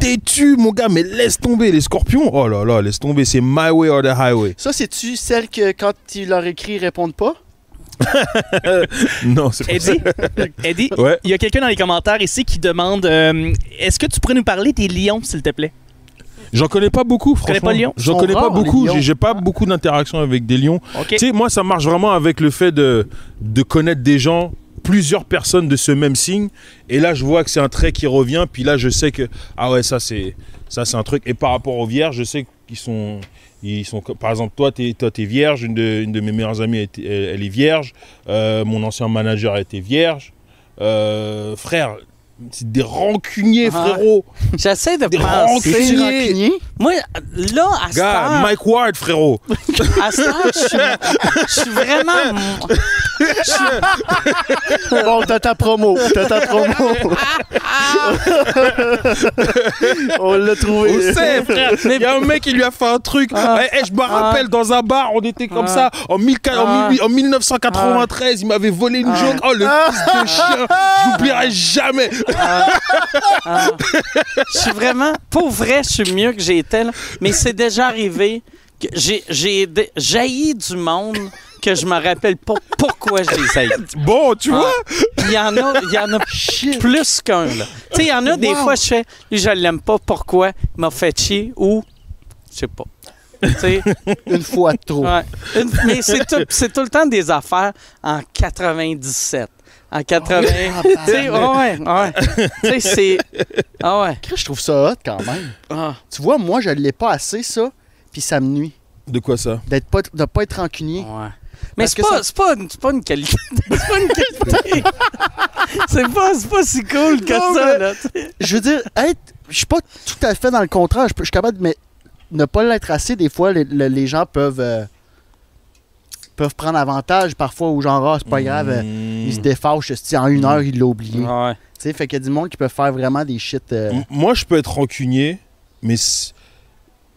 Têtus, mon gars, mais laisse tomber les scorpions. Oh là là, laisse tomber, c'est my way or the highway. Ça, c'est-tu celle que quand tu leur écris, ils répondent pas? (laughs) Non, c'est pas ça. (laughs) Eddie, Ouais. il y a quelqu'un dans les commentaires ici qui demande euh, est-ce que tu pourrais nous parler des lions, s'il te plaît? J'en connais pas beaucoup, connais franchement. pas Lyon J'en connais pas rares, beaucoup. J'ai pas beaucoup d'interactions avec des lions. Tu sais, moi, ça marche vraiment avec le fait de, de connaître des gens, plusieurs personnes de ce même signe. Et là, je vois que c'est un trait qui revient. Puis là, je sais que, ah ouais, ça, c'est ça c'est un truc. Et par rapport aux vierges, je sais qu'ils sont. Ils sont, par exemple, toi, tu es, vierge. Une de, une de mes meilleures amies, elle, elle- elle est vierge. Euh, mon ancien manager était vierge. Euh, frère, c'est des rancuniers, Ah. frérot. J'essaie de Des penser. rancuniers. rancunier? Moi, là, à Gars, heure, Mike Ward, frérot. à cette heure, je suis, je suis vraiment... Bon, t'as ta promo. T'as ta promo. (laughs) (laughs) On l'a On trouvé. sait, frère? Il y a un mec qui lui a fait un truc. Ah. Eh, eh, je me rappelle, dans un bar, on était comme Ah. ça. En, 1000 en Ah. 18 en 1993, il m'avait volé une Ah. joke. Oh, le fils de chien. Je l'oublierai jamais. Ah. Je suis vraiment, pour vrai, je suis mieux que j'étais. là. Mais c'est déjà arrivé que j'ai, jailli du monde que je me rappelle pas pourquoi je les haïs. Bon, tu Ah. vois? Il y en a, il y en a plus qu'un. là. Tu sais, il y en a des Wow. fois, je fais, lui, je l'aime pas, pourquoi? Il m'a fait chier ou, je sais pas. Tu sais, (laughs) Une fois de trop. ouais. Une- mais c'est tout, c'est tout le temps des affaires en 97. En 80. tu sais, ouais, ouais. Tu sais, c'est. Ah ouais. Je trouve ça hot quand même. Ah. Tu vois, moi, je l'ai pas assez, ça, puis ça me nuit. De quoi ça? D'être pas, de pas être rancunier. Ouais. Mais c'est pas, ça- c'est pas, une qualité. c'est pas une qualité. (laughs) (laughs) c'est pas, c'est pas si cool que Non, ça, là. Je veux dire, être, je suis pas tout à fait dans le contraire. Je, suis capable, de- mais ne pas l'être assez, des fois, les, le- les gens peuvent, euh, peuvent prendre avantage parfois ou genre, ah, c'est pas grave, euh, Mmh. il se défâche, esti, en une heure, il l'a oublié. Ouais. Tu sais, fait qu'il y a du monde qui peut faire vraiment des shit. euh, Moi, je peux être rancunier, mais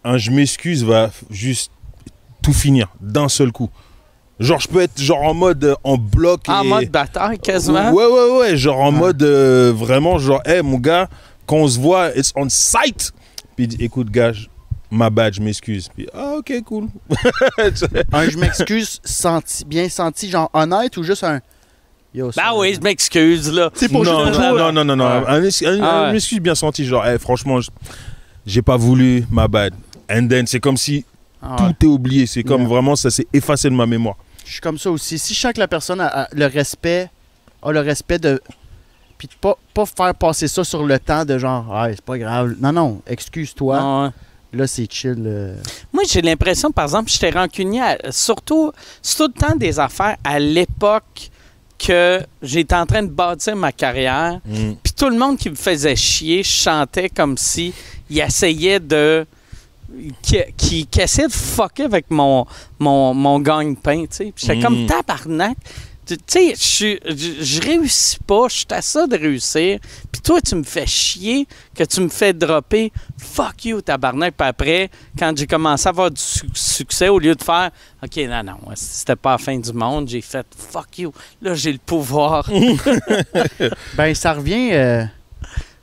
un je m'excuse va juste tout finir d'un seul coup. Genre, je peux être genre en mode euh, en bloc. En et- mode bataille, quasiment. Ouais, ouais, ouais. Genre en Ouais. mode euh, vraiment, genre, hé, mon gars, quand on se voit, it's on site. Puis il dit, écoute, gars, ma bad, je m'excuse. Puis, ah, ok, cool. (laughs) un je m'excuse senti, bien senti, genre honnête ou juste un. Yo, ça- Ben oui, je m'excuse, là. C'est pour non, juste non, non, non, non, non. Ouais. Un, un- Ah un ouais. excuse bien senti, genre, hey, franchement, j'ai pas voulu, ma bad. And then, c'est comme si Ah ouais. tout est oublié. C'est comme Ouais. vraiment, ça s'est effacé de ma mémoire. Je suis comme ça aussi. Si je sens que la personne a, a le respect, a le respect de. Puis de pas, pas faire passer ça sur le temps de genre, ah, c'est pas grave. Non, non, excuse-toi. Ah ouais. Là, c'est chill. euh. Moi, j'ai l'impression, par exemple, j'étais rancunier, à- surtout, c'est tout le temps des affaires à l'époque que j'étais en train de bâtir ma carrière. Mm. Puis tout le monde qui me faisait chier, je chantais comme si il essayait de. Qui, qui, qui essayait de fucker avec mon, mon, mon gagne-pain, tu sais. Puis j'étais Mm. comme tabarnak. Tu sais, je réussis pas, je suis à ça de réussir. Puis toi, tu me fais chier, que tu me fais dropper. Fuck you, tabarnak. Puis après, quand j'ai commencé à avoir du su- succès, au lieu de faire OK, non, non, c'était pas la fin du monde, j'ai fait fuck you. Là, j'ai le pouvoir. (laughs) Ben, ça revient. euh,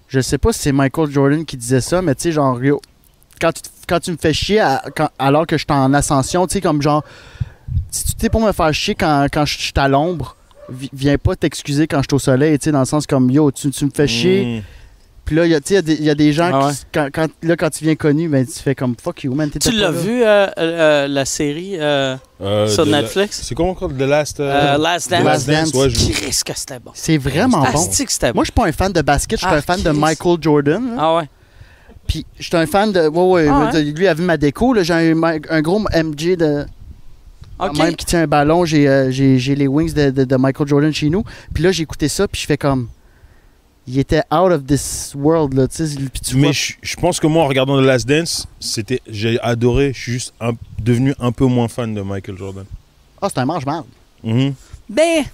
je sais pas si c'est Michael Jordan qui disait ça, mais tu sais, genre, quand tu, quand tu me fais chier à- quand- alors que je suis en ascension, tu sais, comme genre, si tu t'es pour me faire chier quand, quand je suis à l'ombre, vi- viens pas t'excuser quand je suis au soleil, tu sais, dans le sens comme, yo, tu, tu me fais chier. Mm. Puis là, il y, a- tu sais, il y a des- il y a des gens Ah ouais. qui, quand, quand- là, quand tu viens connu, ben, tu fais comme fuck you, man. Tu l'as vu, euh, euh, la série euh, Euh, sur Netflix? C'est comment encore The Last, euh, Euh, Last Dance. Last Dance. ouais, je- Chris, que c'était bon. C'est vraiment bon. Moi, je suis pas un fan de basket, je suis Ah, un fan de. Michael Jordan. là. Ah ouais. Puis, je suis un fan de. Ouais, ouais, Ah, de- lui a vu ma déco. là, J'ai un, un gros MJ de. OK. Même qui tient un ballon, j'ai euh, j'ai- j'ai les wings de, de- de Michael Jordan chez nous. Puis là, j'ai écouté ça, puis je fais comme. Il était out of this world, là, tu sais. Puis tu vois. Mais je, je pense que moi, en regardant The Last Dance, c'était, j'ai adoré. Je suis juste un- devenu un peu moins fan de Michael Jordan. Ah, c'est un mange-marde. Mhm. Ben,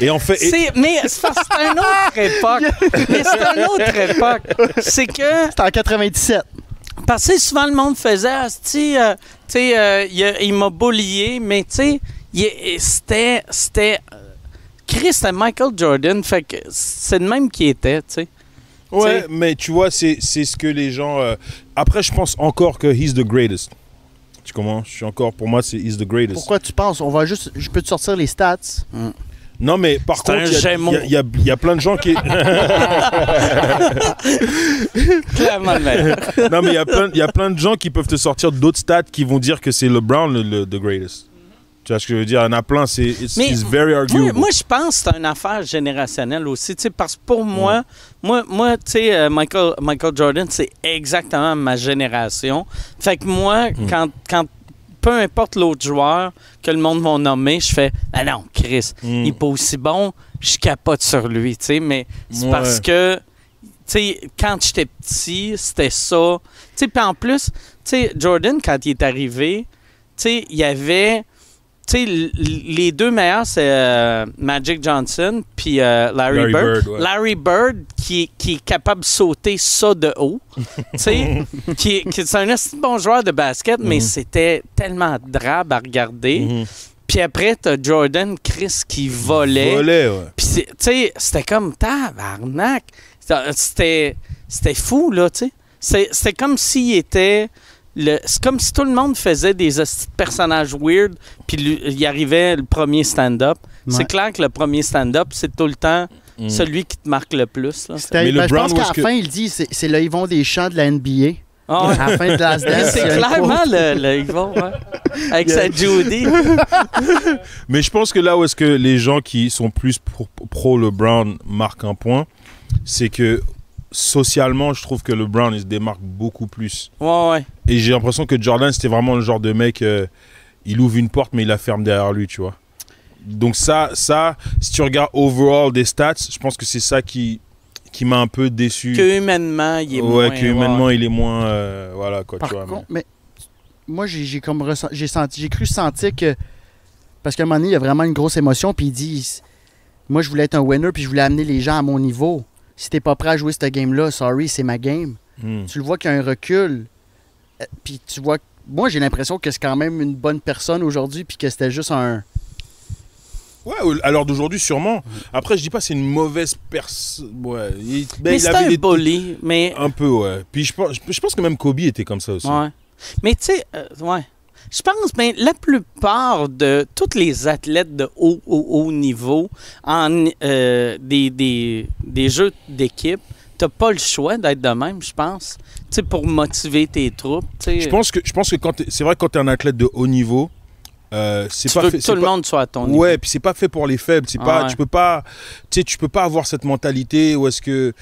Et en fait, et- mais c'est une autre époque. mais c'est une autre époque. C'est que, C'était en 97. parce que souvent le monde faisait, euh, tu sais, euh, il, il m'a bullié, mais tu sais, c'était, c'était, euh, Chris, c'était Michael Jordan, fait que c'est le même qui était, tu sais. ouais, mais tu vois, c'est, c'est ce que les gens. euh, Après, je pense encore que he's the greatest. Tu comprends? Je suis encore, pour moi, c'est he's the greatest. Pourquoi tu penses? On va juste. Je peux te sortir les stats. Non, mais par contre, il y y, y y a plein de gens qui. Non, mais il y, a plein, de gens qui peuvent te sortir d'autres stats qui vont dire que c'est LeBron le, le the greatest. Tu vois ce que je veux dire? Il y en a plein, c'est very Moi, arguable. moi, je pense que c'est une affaire générationnelle aussi, tu sais, parce que pour moi, moi, moi tu sais, euh, Michael, Michael Jordan, c'est exactement ma génération. Fait que moi, Mm. quand, quand peu importe l'autre joueur que le monde va nommer, je fais « Ah non, Chris, Mm. il est pas aussi bon, je capote sur lui, tu sais, mais c'est Ouais. parce que, sais, quand j'étais petit, c'était ça. Tu sais, en plus, tu sais, Jordan, quand il est arrivé, tu sais, il y avait... Sais, les deux meilleurs, c'est euh, Magic Johnson puis euh, Larry, Larry Bird. Bird, ouais. Larry Bird, qui, est- qui est capable de sauter ça de haut. (laughs) qui, est- qui est- c'est un assez bon joueur de basket, mais Mhm. c'était tellement drabe à regarder. Mhm. Puis après, t'as Jordan Chris qui volait. Volait, ouais. Puis, c'est- tu sais, c'était comme tabarnak. C'était, c'était fou, là, tu sais. C'était comme s'il était. Le- C'est comme si tout le monde faisait des personnages weird, puis il arrivait le premier stand-up. Ouais. C'est clair que le premier stand-up, c'est tout le temps Mhm. celui qui te marque le plus. Là. Mais ben, le je pense Brown, qu'à la que- fin, il dit c'est le Yvon Deschamps de la NBA. Ah ouais. À la fin de (laughs) Dance. c'est y clairement le, le Yvon. (laughs) Avec sa Judy. (laughs) Mais je pense que là où est-ce que les gens qui sont plus pro, pro LeBron marquent un point, c'est que socialement, je trouve que LeBron il se démarque beaucoup plus. Ouais, ouais. Et j'ai l'impression que Jordan, c'était vraiment le genre de mec, euh, il ouvre une porte mais il la ferme derrière lui, tu vois. Donc ça, ça, si tu regardes overall des stats, je pense que c'est ça qui, qui m'a un peu déçu. Que humainement, il est ouais, moins. que humainement, il est moins, euh, voilà quoi, Par tu vois. contre, mais moi, j'ai comme j'ai senti, j'ai cru sentir que. Parce qu'à un moment donné, il y a vraiment une grosse émotion, puis il dit Moi, je voulais être un winner, puis je voulais amener les gens à mon niveau. Si t'es pas prêt à jouer cette game-là, sorry, c'est ma game. Hmm. Tu le vois qu'il y a un recul, euh, puis tu vois. Moi, j'ai l'impression que c'est quand même une bonne personne aujourd'hui, puis que c'était juste un. Ouais, à l'heure d'aujourd'hui, sûrement. Après, je dis pas c'est une mauvaise personne. Ouais, il, ben, Mais il c'est avait un des- bully, mais Un peu, ouais. Puis je pense, je pense que même Kobe était comme ça aussi. Ouais. Mais tu sais, euh, ouais. Je pense, ben, la plupart de tous les athlètes de haut, haut, haut niveau en euh, des, des, des jeux d'équipe, t'as pas le choix d'être de même, je pense. Tu sais, pour motiver tes troupes. Je pense que, je pense que quand t'es- c'est vrai que quand tu es un athlète de haut niveau, euh, c'est pas veux fait. que tout le pas- monde soit à ton niveau. Ouais, puis c'est pas fait pour les faibles. C'est Ah pas, ouais. tu peux pas, tu peux pas avoir cette mentalité où est-ce que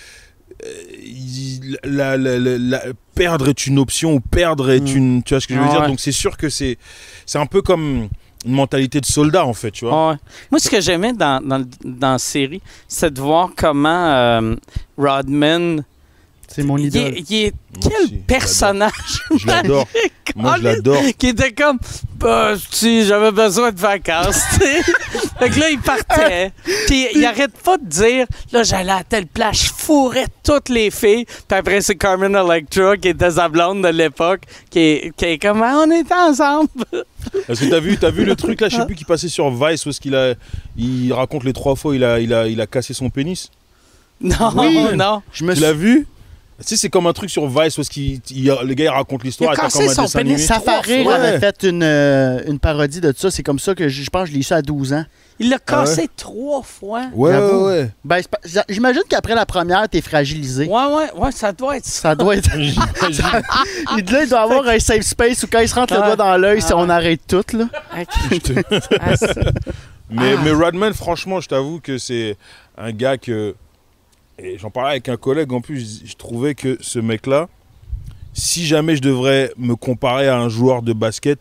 la, la- la- la- perdre est une option ou perdre est Mm. une, tu vois ce que je veux Ah dire? ouais. Donc c'est sûr que c'est, c'est un peu comme une mentalité de soldat en fait, tu vois. Ouais. Moi, ce que j'aimais dans, dans la série, c'est de voir comment euh, Rodman. C'est mon il idole. est- quel aussi, personnage (laughs) Je l'adore. Moi je l'adore. qui était comme bah, si j'avais besoin de vacances tu sais. (laughs) fait que là il partait puis il arrête pas de dire là j'allais à telle place je fourrais toutes les filles puis après c'est Carmen Electra qui était sa blonde de l'époque qui est, qui est comme Ah, on était ensemble (laughs) Parce que t'as vu, t'as vu le truc là, je sais plus qui passait sur Vice où est-ce qu'il a, il raconte les trois fois il a, il a, il a cassé son pénis? non Oui. non Je me Tu l'as vu? Tu sais, c'est comme un truc sur Vice où est-ce qu'il- il- le gars il raconte l'histoire. Il a et t'as cassé comme un son pénis. Safari fois. avait Ouais. fait une, euh, une parodie de ça. C'est comme ça que je, je pense que je l'ai su à 12 ans. Il l'a Ah ouais? cassé trois fois. Ouais, ouais, J'avoue. ouais. Ben, j'imagine qu'après la première, t'es fragilisé. Ouais, ouais, ouais, ça doit être ça. Ça doit être. (laughs) il, là, il doit avoir un safe space où quand il se rentre le Ouais. doigt dans l'œil, c'est- Ah on arrête tout, là. (laughs) Ah, Mais, Ah. mais Rodman, franchement, je t'avoue que c'est un gars que. Et j'en parlais avec un collègue en plus, je, trouvais que ce mec-là, si jamais je devrais me comparer à un joueur de basket,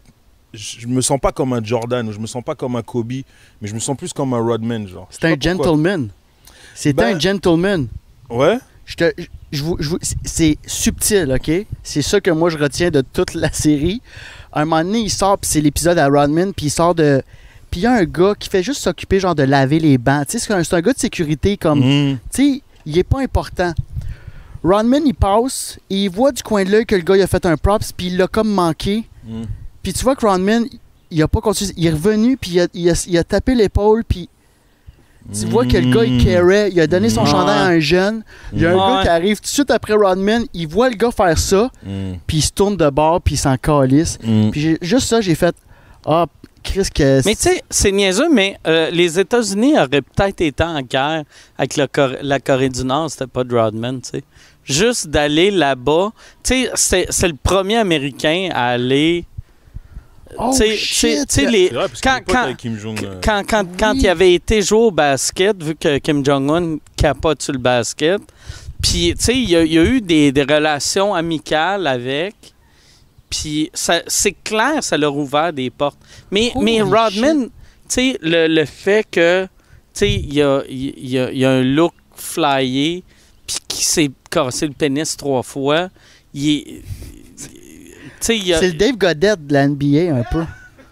je, me sens pas comme un Jordan ou je me sens pas comme un Kobe, mais je me sens plus comme un Rodman, genre. C'est un gentleman. C'est Ben- un gentleman. Ouais? Je te, je- je c'est- subtil, OK? C'est ça que moi, je retiens de toute la série. À un moment donné, il sort, puis c'est l'épisode à Rodman, puis il sort de... Puis il y a un gars qui fait juste s'occuper, genre, de laver les bancs. Tu sais, c'est un, c'est un gars de sécurité, comme... Mhm. Tu sais, il est pas important. Rodman, il passe, et il voit du coin de l'œil que le gars, il a fait un props, puis il l'a comme manqué. Mhm. Puis tu vois que Rodman, il a pas continué. Il est revenu, puis il a, il a- il a tapé l'épaule, puis tu vois que le gars, il carait. Il a donné son Mhm. chandail à un jeune. Il y a un Ouais. gars qui arrive tout de suite après Rodman. Il voit le gars faire ça, puis il se tourne de bord, puis il s'en calisse. Mhm. Puis j'ai- juste ça, j'ai fait Ah, Chris, que. Mais tu sais, c'est niaiseux, mais euh, les États-Unis auraient peut-être été en guerre avec le Cor- la Corée du Nord, c'était pas de Rodman, tu sais. Juste d'aller là-bas. Tu sais, c'est- c'est le premier Américain à aller. Oh, tu sais- tu shit! sais- tu sais, les- vrai, Quand- quand- avec Kim Jong. quand, quand, quand Oui. il avait été joué au basket, vu que Kim Jong-un capote sur le basket, puis, tu sais, il y, a- eu des, des relations amicales avec, puis ça- c'est clair, ça leur a ouvert des portes. Mais, Holy mais Rodman, tu sais, le, le fait que, tu sais, il y a, y a- y a un look flyé, puis qui s'est cassé le pénis trois fois, il est... Tu sais, il y a... C'est le Dave Goddard de la NBA, un peu.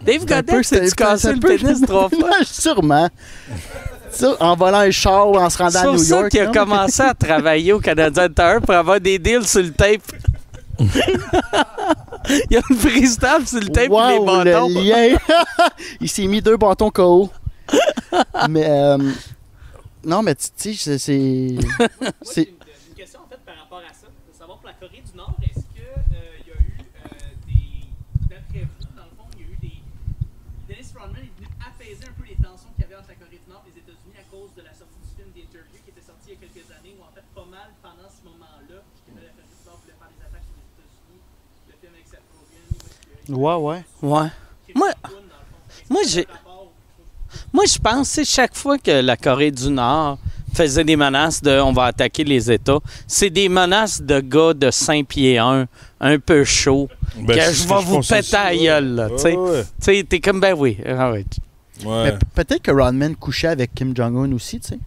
Dave C'est c'est- s'est c'est cassé le pénis trois (laughs) fois? Sûrement. Ça, en volant un char ou en se rendant C'est à New ça York. qu'il a commencé à travailler au Canadian Tire pour avoir des deals sur le tape. (laughs) Il y a une freestyle sur le tape et les Wow, bâtons. le lien. (laughs) Il s'est mis deux bâtons KO. mais euh, non, mais tu tu sais, c'est- (laughs) c'est c'est J'ai une question en fait par rapport à ça, de savoir pour la Corée du Nord, est-ce que euh, il y a eu euh, des. D'après vous, dans le fond, il y a eu des. Dennis Rodman est venu apaiser un peu les tensions qu'il y avait entre la Corée du Nord et les États-Unis à cause de la sortie du film d'Interview qui était sorti il y a quelques années, où en fait, pas mal pendant ce moment-là, puis que là, la Corée du Nord voulait faire des attaques sur les États-Unis, le film avec Seth Rogen, où est-ce que- ouais ouais. Ouais. Moi- moi, j'ai- Moi, je pense que chaque fois que la Corée du Nord faisait des menaces de on va attaquer les États, c'est des menaces de gars de 5 pieds 1, un peu chaud. ben, que c'est je vais vous péter aussi, à gueule, là, tu t'es comme, ben oui. ah ouais. Mais peut-être que Rodman couchait avec Kim Jong-un aussi, tu sais.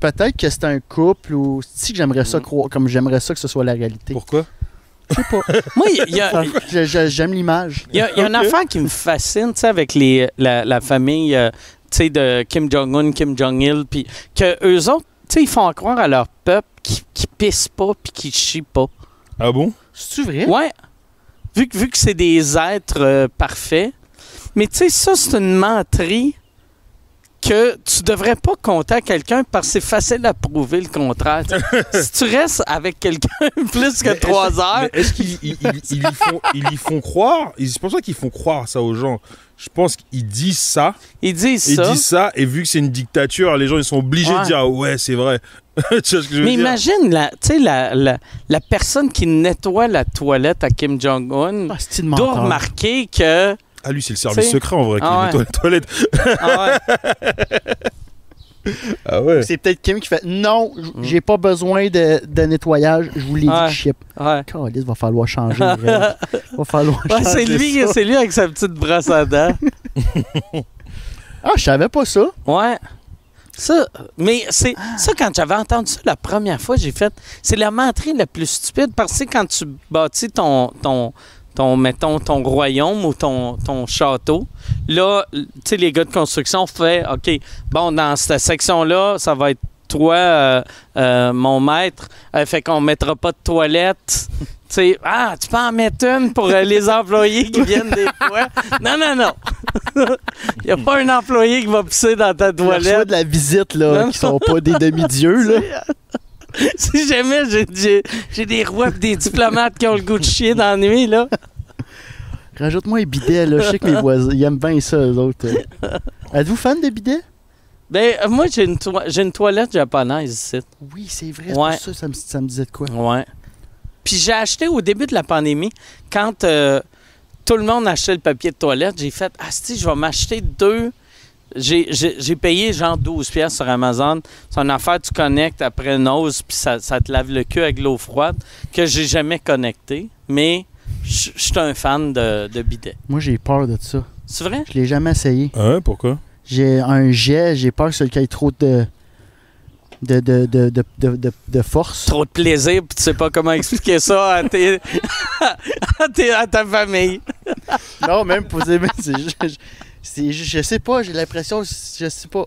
Peut-être que c'était un couple ou si que j'aimerais ça croire comme j'aimerais ça que ce soit la réalité. Pourquoi? Je sais pas. Moi, il y a, J'aime l'image. Il y a, il y a une affaire qui me fascine, tu sais, avec les, la, la famille, euh, tu sais, de Kim Jong-un, Kim Jong-il, puis que eux autres, tu sais, ils font croire à leur peuple qui, qui pisse pas puis qui chie pas. Ah bon? C'est-tu vrai? Ouais. Vu que, vu que c'est des êtres euh, parfaits. Mais tu sais, ça, c'est une menterie que tu devrais pas compter à quelqu'un parce que c'est facile à prouver le contraire. (laughs) si tu restes avec quelqu'un (laughs) plus que trois heures, est-ce qu'ils ils- ils- ils y font, ils y font croire? Ils- C'est pour ça qu'ils font croire ça aux gens. Je pense qu'ils disent ça, ils disent ils ça. disent ça, et vu que c'est une dictature, les gens ils sont obligés Ouais. de dire ah ouais c'est vrai. (laughs) tu vois ce que je veux Mais dire? imagine la, tu sais, la, la, la personne qui nettoie la toilette à Kim Jong-un Ah, doit remarquer que. Ah lui c'est le service secret en vrai qui Ah ouais. nettoie la toilette. Ah ouais. (laughs) Ah ouais. C'est peut-être Kim qui fait non, j- j'ai pas besoin de, de nettoyage, je vous l'ai dit Ouais. je chip. ouais. Caliste, va falloir changer. (laughs) va falloir Ouais, c'est changer lui, c'est lui avec sa petite brosse à dents. (laughs) Ah, je savais pas ça. Ouais. Ça, mais c'est ça quand j'avais entendu ça la première fois, j'ai fait c'est la menterie la plus stupide parce que quand tu bâtis ton ton ton mettons ton royaume ou ton ton château, là tu sais les gars de construction fait OK, bon dans cette section là, ça va être toi euh, euh, mon maître, Euh, fait qu'on mettra pas de toilette. (laughs) Tu sais, ah, tu peux en mettre une pour les employés qui viennent des fois. Non, non, non. (laughs) Il n'y a pas un employé qui va pisser dans ta Tu reçois toilette. de la visite, là, Non, qui sont pas des demi-dieux, là. (laughs) (laughs) si jamais j'ai, des rois des diplomates qui ont le goût de chier dans la nuit, là. Rajoute-moi un bidet, là. Je sais que mes voisins, ils aiment bien ça, eux autres. Êtes-vous fan de bidets? Ben, euh, moi, j'ai une, j'ai une toilette japonaise ici. Oui, c'est vrai. Ouais. ça ça me, ça me disait de quoi. Ouais. Puis j'ai acheté au début de la pandémie, quand euh, tout le monde achetait le papier de toilette, j'ai fait Ah, si, je vais m'acheter deux. J'ai, j'ai- j'ai payé genre 12 pièces sur Amazon. C'est une affaire, tu connectes après une hausse, puis ça, ça te lave le cul avec l'eau froide, que j'ai jamais connecté. Mais je suis un fan de, de bidet. Moi, j'ai peur de ça. C'est vrai? Je l'ai jamais essayé. Ouais, pourquoi? J'ai un jet, j'ai peur que qui ait trop de. de, de, de, de, de, de- de force. Trop de plaisir, puis tu sais pas comment expliquer ça à, tes, (laughs) à, tes- à ta famille. Non, même pour c'est juste- je, c'est juste- je sais pas, j'ai l'impression, je sais pas.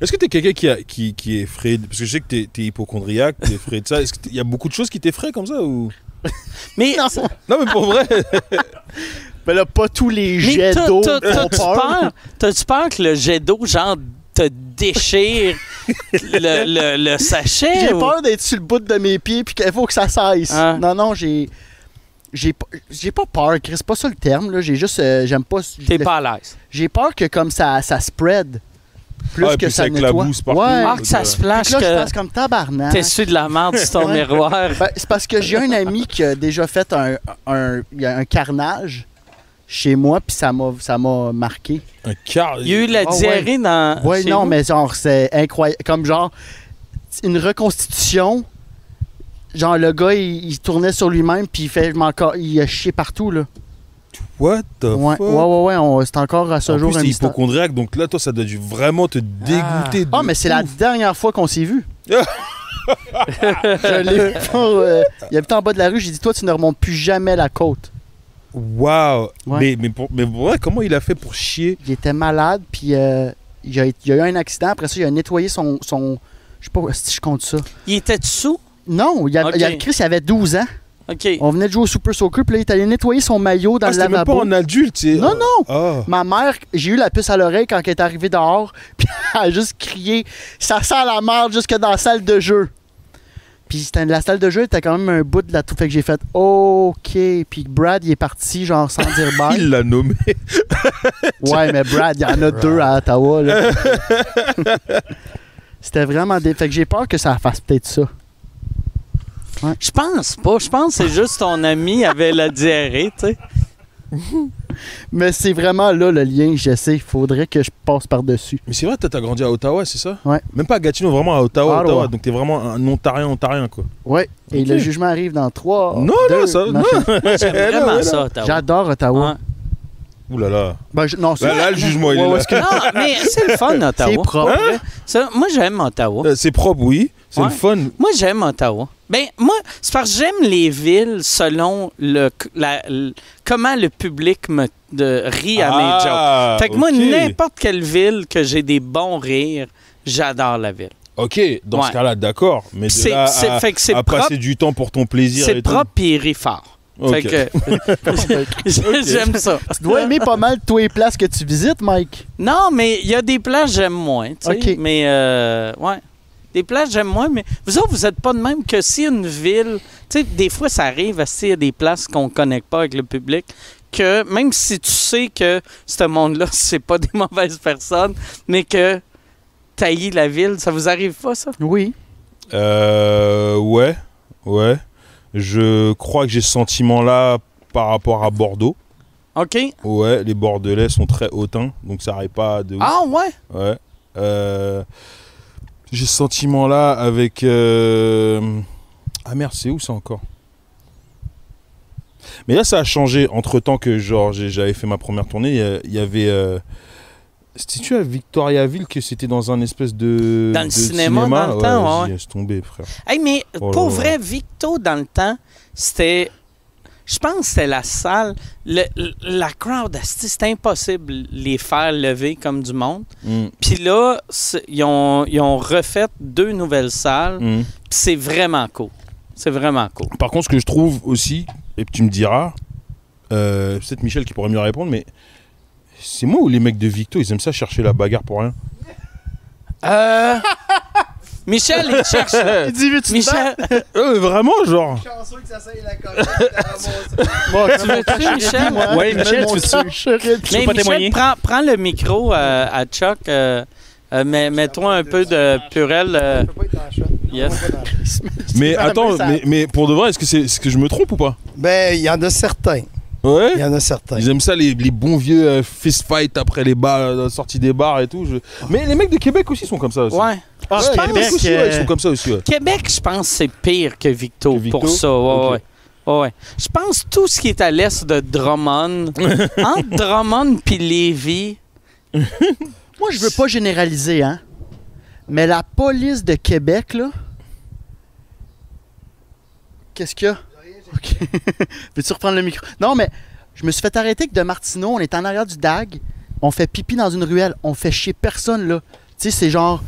Est-ce que t'es quelqu'un qui, a- qui, qui est effrayé de- Parce que je sais que t'es es hypochondriaque, t'es effrayé de ça. Est-ce qu'il y a beaucoup de choses qui t'effraient comme ça ou... (laughs) Mais, Non, Non, mais pour vrai (laughs) mais là, pas tous les jets d'eau t'as-tu peur. que le jet d'eau, genre, te déchire le, le- le sachet? J'ai ou- peur d'être sur le bout de mes pieds puis qu'il faut que ça cesse. Ah. Non, non, j'ai. J'ai pas, j'ai pas peur, Chris, c'est pas ça le terme, là. J'ai juste. euh, j'aime pas. T'es pas à l'aise. J'ai peur que comme ça, ça spread. Plus Ah, que ça ça nettoie. Ouais. Ah, que ça se là, je que passe comme tabarnak. t'essuies de la merde sur ton miroir. Ben, c'est parce que j'ai un ami qui a déjà fait un, un, un carnage chez moi, puis ça m'a, ça m'a marqué. Un quart. Il y a eu la Ah, ouais. diarrhée dans. Ouais, chez non, vous? mais genre, c'est incroyable. Comme genre, une reconstitution. Genre, le gars, il, il tournait sur lui-même, puis il fait, il a chié partout, là. What the Ouais, fuck? ouais, ouais, ouais, on- c'est encore à ce En jour mystère. hypochondriaque, donc là, toi, ça doit dû vraiment te dégoûter. Ah, de mais c'est la dernière fois qu'on s'est vu. (laughs) je l'ai euh, il habitait en bas de la rue, j'ai dit, toi, tu ne remontes plus jamais la côte. Waouh Ouais. mais, mais, pour, mais comment il a fait pour chier? Il était malade, puis euh, il, a, il y a eu un accident. Après ça, il a nettoyé son. son je sais pas si je compte ça? Il était dessous? Non, il y a, Ok. il y a Chris, il avait 12 ans. On venait de jouer au Super Soccer, puis là, il est allé nettoyer son maillot dans Ah, le c'était même pas lavabo. en adulte. Non, non! Ah. Ma mère, j'ai eu la puce à l'oreille quand elle est arrivée dehors, (laughs) puis elle a juste crié Ça sent la merde jusque dans la salle de jeu. Puis c'était- la salle de jeu était quand même un bout de la tout. Fait que j'ai fait OK. Puis Brad, il est parti, genre sans dire (laughs) bye. Il l'a nommé. (laughs) Ouais, mais Brad, il y en a deux à Ottawa. C'était vraiment des. Fait que j'ai peur que ça fasse peut-être ça. Je pense pas. Je pense que c'est juste ton ami avait la diarrhée, tu sais. (laughs) Mais c'est vraiment là le lien, je sais. Il faudrait que je passe par-dessus. Mais c'est vrai, toi, t'as grandi à Ottawa, c'est ça? Ouais. Même pas à Gatineau, vraiment à Ottawa, Ottawa. Ottawa. Donc t'es vraiment un ontarien, ontarien, quoi. Ouais. Et le jugement arrive dans trois. Non, deux, (laughs) non, ça- non. J'aime vraiment ça. Ottawa. J'adore Ottawa. Ouais. Ouh là là. Ben, je- non, c'est Là, là, le jugement, il est Ouais, là. ouais, est-ce que- Non, mais c'est le fun, Ottawa. C'est propre. Vrai. Ça, moi, j'aime Ottawa. Euh, C'est propre, oui. C'est Ouais. le fun. Moi, j'aime Ottawa. Ben, moi, c'est parce que j'aime les villes selon le, la- le- comment le public me de, rit à mes jokes. Ah, Fait que moi, n'importe quelle ville que j'ai des bons rires, j'adore la ville. Ok, dans Ouais. ce cas-là, d'accord. Mais de C'est- là c'est- à, fait que c'est à propre. passer du temps pour ton plaisir C'est et propre il rit fort. Ok. Fait que (laughs) (laughs) j'aime ça. Tu dois aimer pas mal tous les places que tu visites, Mike. Non, mais il y a des places que j'aime moins. tu sais. Mais, euh, ouais. Des places j'aime moins, mais vous autres, vous n'êtes pas de même que si une ville. Tu sais, des fois, ça arrive, s'il y a des places qu'on ne connecte pas avec le public, que même si tu sais que ce monde-là, (laughs) c'est pas des mauvaises personnes, mais que taillis la ville, ça vous arrive pas, ça? Oui. Euh, ouais, ouais. Je crois que j'ai ce sentiment-là par rapport à Bordeaux. OK? Ouais, les Bordelais sont très hautains, donc ça arrive pas de. Ah, ouais? Ouais. Euh, j'ai ce sentiment-là avec. euh, Ah merde, c'est où ça encore? Mais là, ça a changé. Entre temps que genre j'avais fait ma première tournée, il y avait. Euh... C'était-tu à Victoriaville que c'était dans un espèce de. Dans le de cinéma, dans le temps, ouais. laisse tomber, frère. Hey, mais Oh pour vrai, Victo, dans le temps, c'était. Je pense que c'était la salle. le- le- la crowd, c'était impossible les faire lever comme du monde. Mm, Puis là, c'est- ils ont, ils ont refait deux nouvelles salles. mm. Puis c'est vraiment cool. C'est vraiment cool. Par contre, ce que je trouve aussi, et tu me diras, euh, peut-être Michel qui pourrait mieux répondre, mais c'est moi ou les mecs de Victo, ils aiment ça chercher la bagarre pour rien? Euh. Michel, il cherche. là. Il dit, veux-tu Michel, (laughs) Euh, vraiment, genre. chanceux que ça soit la COVID. (laughs) tu veux-tu, Michel? Ouais, Michel, tu veux-tu? Mais veux pas Michel, témoigner? prends, prends le micro euh, à Chuck. euh, euh, mets- Mets-toi un peu de purel. euh, yes. (laughs) Mais pas attends, ça. mais, mais pour de vrai, est-ce que, c'est, est-ce que je me trompe ou pas? Ben, il y en a certains. Il Ouais. y en a certains. Ils aiment ça, les, les bons vieux euh, fist fight après les bars, la sortie des bars et tout. je- Mais les mecs de Québec aussi sont comme ça aussi. Ouais. Ah, Ouais, Québec, aussi, euh, ils sont comme ça aussi. Québec, je pense que c'est pire que Victo, Que Victo? pour ça. Ouais. Je pense tout ce qui est à l'est de Drummond, (laughs) entre Drummond puis Lévis, (laughs) Moi, je veux pas généraliser, hein. Mais la police de Québec, là. Qu'est-ce qu'il y a? Ok. (laughs) Veux-tu reprendre le micro? Non, mais je me suis fait arrêter que de Martineau, on est en arrière du DAG, on fait pipi dans une ruelle, on fait chier personne, là. Tu sais, c'est genre,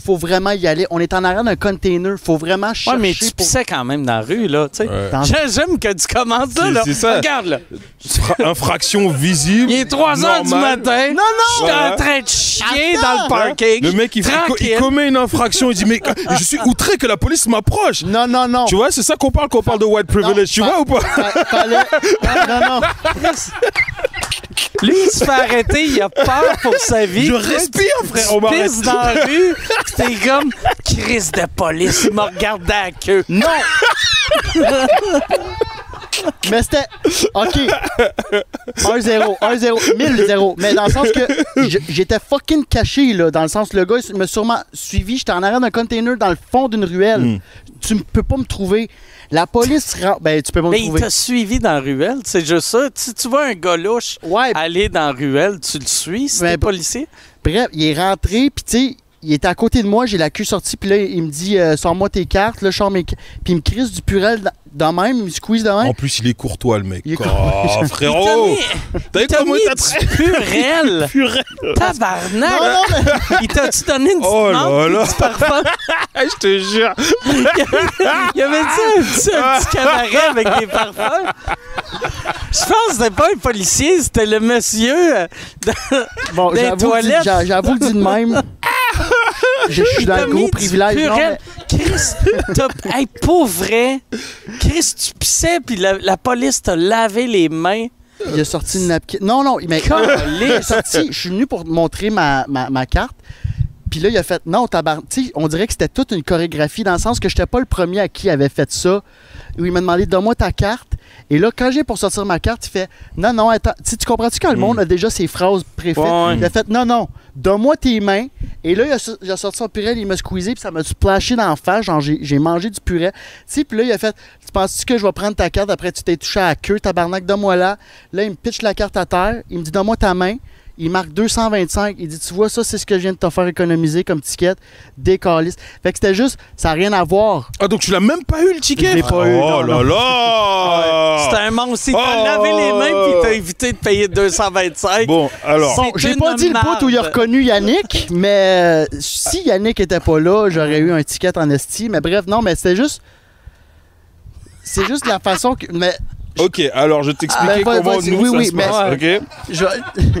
faut vraiment y aller. On est en arrière d'un container, faut vraiment Ouais, chercher mais tu pour... pissais quand même dans la rue, là, tu sais. Ouais. J'aime que tu commences là. c'est ça. Regarde, là. Fra- (laughs) infraction visible. Il est 3 heures du matin. Non, non! Je suis en Ouais. train de chier Attends. dans le parking. Le mec, il, il commet une infraction. Il dit Mais je suis outré que la police m'approche. Non, non, non. Tu vois, c'est ça qu'on parle quand on parle de white privilege. tu vois ou pas? Fa- fallait- (laughs) Non, non. Lui, il se fait arrêter, il a peur pour sa vie. Je respire, frère, tu on pisses dans la rue, t'es comme crise de police, il m'a regardé à la queue. Non! Mais c'était. OK. 1-0, 1-0, 1000-0. Mais dans le sens que j'étais fucking caché, là. Dans le sens, le gars, il m'a sûrement suivi. J'étais en arrière d'un container dans le fond d'une ruelle. Mm. Tu ne peux pas me trouver. La police rentre. Ben, tu peux pas me Mais il trouver. t'a suivi dans la ruelle, c'est juste ça. Si tu vois un gars louche Ouais, aller dans la ruelle, tu le suis, t'es bah- policier? bref, il est rentré, puis tu sais. Il était à côté de moi, j'ai la queue sortie, puis là, il me dit euh, Sors-moi tes cartes, là, je sors mes ca- Puis il me crisse du purel de de même, il squeeze de même. En plus, il est courtois, le mec. Il est Oh, Il t'a frérot T'as vu comment mis t'as tra- du purel. Tabarnak. Non, non, mais. Il t'a-tu donné une petite Oh là là. petit parfum? (laughs) Je te jure Il y avait dit un petit, un petit cabaret avec des parfums. Je pense que c'était pas un policier, c'était le monsieur. euh, Bon, Des j'avoue, que toilettes. j'avoue que dit de même. (laughs) (laughs) je suis dans le gros privilège. non. Chris, t'as. Hey, pour vrai. Chris, tu pissais, puis la, la police t'a lavé les mains. il a sorti une napkin. Non, non, mais il a sorti. Je suis venu pour te montrer ma, ma, ma carte. Puis là, il a fait non, tabarnak. On dirait que c'était toute une chorégraphie dans le sens que j'étais pas le premier à qui avait fait ça. Où il m'a demandé donne-moi ta carte. Et là, quand j'ai pour sortir ma carte, il fait non, non, attends. Tu tu comprends-tu quand le monde a déjà ses phrases préfaites? Ouais. Il a fait non, non, donne-moi tes mains. Et là, il a, so- il a sorti son purée, il m'a squeezé, puis ça m'a splashé dans la face. Genre, j'ai j'ai mangé du purée. Tu sais, puis là, il a fait Tu penses-tu que je vais prendre ta carte après tu t'es touché à la queue, tabarnak, donne-moi là. Là, il me pitch la carte à terre. Il me dit Donne-moi ta main. Il marque 225. Il dit Tu vois, ça, c'est ce que je viens de te faire économiser comme ticket. Décaliste. Fait que c'était juste, ça n'a rien à voir. Ah, donc tu l'as même pas eu, le ticket? Je l'ai pas eu, Oh non, là non. là C'était un monstre. Il t'a Oh. lavé les mains, puis il t'a évité de payer 225. Bon, alors... Bon, j'ai pas dit le bout où il a reconnu Yannick, (laughs) mais euh, si Yannick était pas là, j'aurais eu un ticket en esti. Mais bref, non, mais c'était juste. C'est juste la façon que. Mais Ok, alors je vais t'expliquer Ah, ben, comment nous, oui, ça oui, se mais- passe, ok? je. (laughs)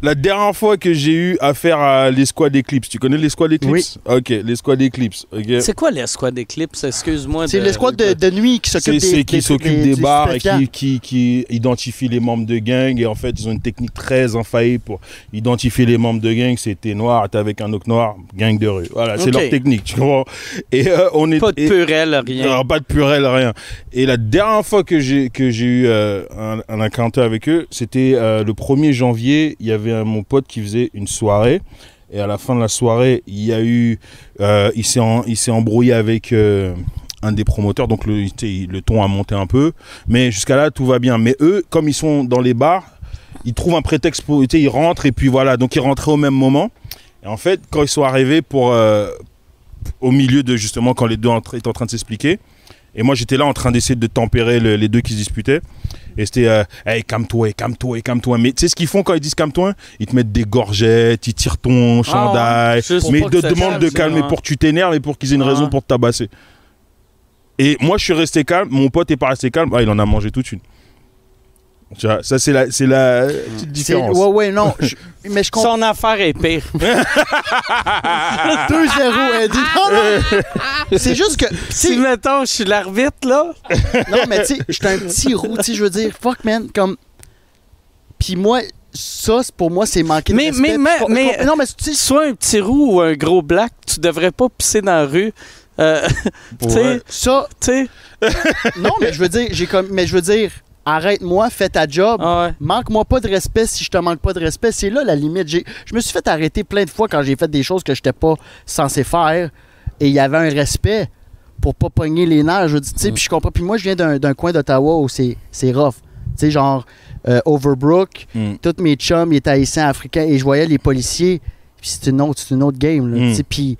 La dernière fois que j'ai eu affaire à l'escouade Eclipse, tu connais l'escouade Eclipse? Ok, l'escouade Eclipse, ok C'est quoi l'escouade Eclipse? Excuse-moi. C'est de- l'escouade de, de nuit qui s'occupe des. c'est qui des- s'occupe des, bars et qui, qui, qui identifie les membres de gang. Et en fait, ils ont une technique très infaillible pour identifier les membres de gang. C'est t'es noir, t'es avec un autre noir, gang de rue. Voilà, c'est leur technique, tu comprends? Et euh, on est. Pas de et- purel, rien. pas de purel, rien. Et la dernière fois que j'ai que j'ai eu euh, un, un encounter avec eux, c'était euh, le 1er janvier. Il y avait mon pote qui faisait une soirée. Et à la fin de la soirée, il y a eu, euh, il s'est embrouillé avec euh, un des promoteurs. Donc le, le ton a monté un peu. Mais jusqu'à là, tout va bien. Mais eux, comme ils sont dans les bars, ils trouvent un prétexte pour, ils rentrent et puis voilà. Donc ils rentraient au même moment. Et en fait, quand ils sont arrivés pour euh, au milieu de justement quand les deux étaient en train de s'expliquer. Et moi j'étais là en train d'essayer de tempérer le- les deux qui se disputaient. Et c'était euh, hey, calme-toi, calme-toi, calme-toi. Mais tu sais ce qu'ils font quand ils disent calme-toi? Ils te mettent des gorgettes, ils tirent ton chandail. Juste mais ils te demandent de calme, calmer pour que tu t'énerves et pour qu'ils aient une Ah. raison pour te tabasser. Et moi je suis resté calme, mon pote est pas resté calme, ah, il en a mangé toute une. Tu vois, ça, c'est la, c'est la petite différence. Ouais, ouais, non. je- (laughs) mais je comprends. Son affaire est pire. (laughs) 2-0, Eddie. Non, non. (laughs) C'est juste que. tu si, mettons, je suis l'arbitre, là. Non, mais tu sais, j'étais un petit roux, tu sais, je veux dire, fuck, man, comme... Puis moi, ça, c'est- pour moi, c'est manquer Mais- de respect. mais- Puis je- mais- je- Non, mais tu sais, Soit un petit roux ou un gros black, tu devrais pas pisser dans la rue. Euh, tu sais, ça... tu sais. Non, mais je veux dire, j'ai comme... Mais je veux dire, arrête-moi, fais ta job. Ah ouais. Manque-moi pas de respect si je te manque pas de respect. C'est là la limite. Je me suis fait arrêter plein de fois quand j'ai fait des choses que j'étais pas censé faire. Et il y avait un respect pour pas pogner les nerfs. Je veux dire, tu sais, puis je comprends. Puis moi, je viens d'un coin d'Ottawa où c'est c'est rough. Tu sais, genre euh, Overbrook, Mm. tous mes chums, ils étaient haïtiens, africains. Et je voyais les policiers. Puis c'est une autre, c'est une autre game. là, Mm. Puis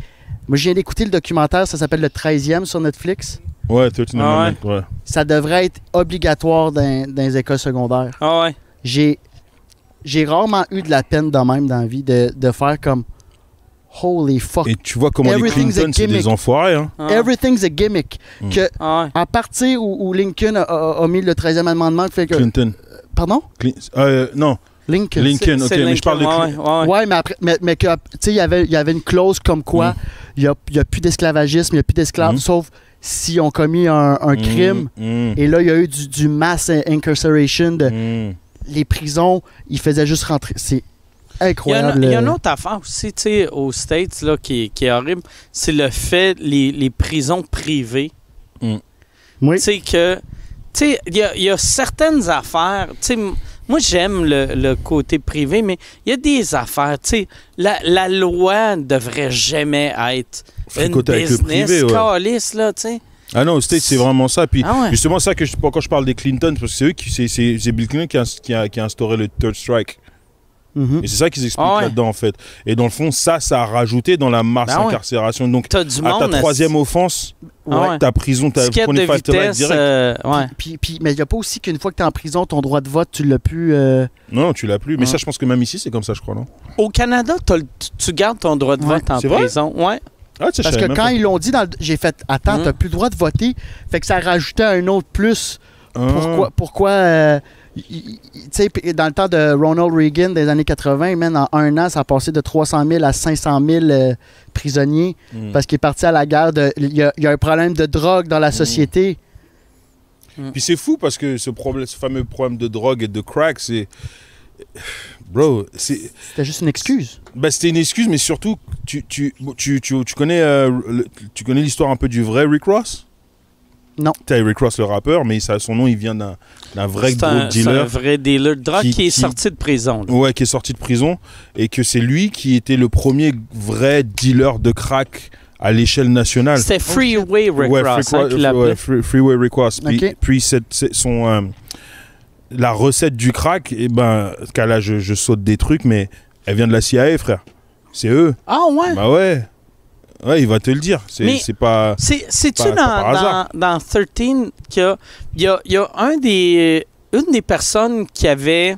moi, je viens d'écouter le documentaire. Ça s'appelle Le 13e sur Netflix. Ouais, 13 Ah Amendment, ouais. Ça devrait être obligatoire dans, dans les écoles secondaires Ah ouais? j'ai j'ai rarement eu de la peine de même dans la vie de, de faire comme holy fuck Et tu vois comment les Everything's a Clinton, c'est gimmick. des enfoirés. Hein. Ah. everything's a gimmick Mm. que Ah ouais. à partir où, où Lincoln a, a- a mis le 13e amendement fait que Clinton. pardon? Clin- euh, non, Lincoln Lincoln, C'est- ok, c'est mais je parle de Lincoln, Clin- ouais, ouais, ouais. ouais mais après mais, mais que tu sais il y avait il y avait une clause comme quoi Mm. il y a, il y a plus d'esclavagisme il y a plus d'esclaves Mm. sauf si on commis un, un crime. Mm, et là il y a eu du, du mass incarceration de mm. les prisons ils faisaient juste rentrer. C'est Il y, a une, incroyable. il y a une autre affaire aussi, tu sais, aux States, là, qui, qui est horrible, c'est le fait, les, les prisons privées. oui. Tu sais, que, tu sais, il y y a certaines affaires, tu sais, moi, j'aime le, le côté privé, mais il y a des affaires, tu sais, la, la loi ne devrait jamais être une business privé, ouais. calice, là, tu sais. Ah non, c'est vraiment ça. Puis Ah ouais. justement, ça que je, quand je parle des Clinton, parce que c'est eux qui, c'est, c'est, c'est Bill Clinton qui a, qui, a, qui a instauré le third strike. Mhm. Et c'est ça qu'ils expliquent Ah ouais. là-dedans, en fait. Et dans le fond, ça, ça a rajouté dans la masse Ben ouais. incarcération. Donc, du à monde... ta troisième offense, Ah ouais. ta prison, ta ticket de 25 to life vitesse, direct. euh, ouais. Puis, puis- mais il n'y a pas aussi qu'une fois que tu es en prison, ton droit de vote, tu l'as plus. euh, Non, non, tu l'as plus. Mais Ouais. ça, je pense que même ici, c'est comme ça, je crois, non? Au Canada, le- tu- tu gardes ton droit de Ouais. vote en C'est vrai? prison. Ouais. Ah, tu Parce que quand pas. ils l'ont dit, dans le- j'ai fait Attends, Mhm. t'as plus le droit de voter. Fait que ça rajoutait un autre plus. Ah. Pourquoi, pourquoi euh, tu sais, dans le temps de Ronald Reagan des années 80, man, en un an, ça a passé de 300 000 à 500 000 euh, prisonniers Mm. parce qu'il est parti à la guerre. de- Il y, a- il y a un problème de drogue dans la société. Puis c'est fou parce que ce, problème, ce fameux problème de drogue et de crack, c'est. Bro, c'est. C'était juste une excuse. Bah, c'était une excuse, mais surtout, tu, tu, tu, tu, tu connais, euh, le- tu connais l'histoire un peu du vrai Rick Ross? Non. Tu Rick Ross, le rappeur, mais ça, son nom, il vient d'un vrai gros un, c'est un dealer. vrai dealer de drogue qui, Qui- est qui- sorti de prison. là. Ouais, qui est sorti de prison et que c'est lui qui était le premier vrai dealer de crack à l'échelle nationale. C'était Freeway Rick ouais, Ross hein, qui ouais, l'appelait. Free- Freeway Rick Ross. Puis, puis c'est son, euh, la recette du crack, et ben, car là, je, je saute des trucs, mais elle vient de la CIA, frère. C'est eux. Ah ouais? Bah ouais. Ouais, il va te le dire. C'est, pas. C'est, c'est-tu dans, dans, dans 13 qu'il y a, y a, il y a un des, une des personnes qui avait...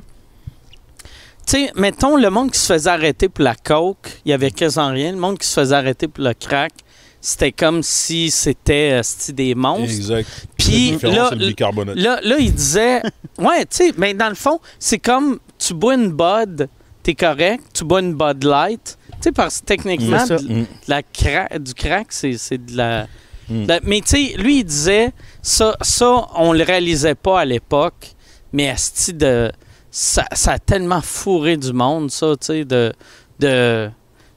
Tu sais, mettons, le monde qui se faisait arrêter pour la coke, il y avait quasiment rien. Le monde qui se faisait arrêter pour le crack, c'était comme si c'était euh, des monstres. Exact. Puis là, c'est le bicarbonate. Là, là, il disait, (laughs) ouais, tu sais, mais dans le fond, c'est comme tu bois une Bud, t'es correct, tu bois une Bud Light. Tu sais, parce que techniquement, de- de la cra- du crack, c'est c'est de la. Mm. de la- mais tu sais, lui, il disait, ça, ça, on le réalisait pas à l'époque, mais asti de. Ça, ça a tellement fourré du monde, ça, tu sais, de, de,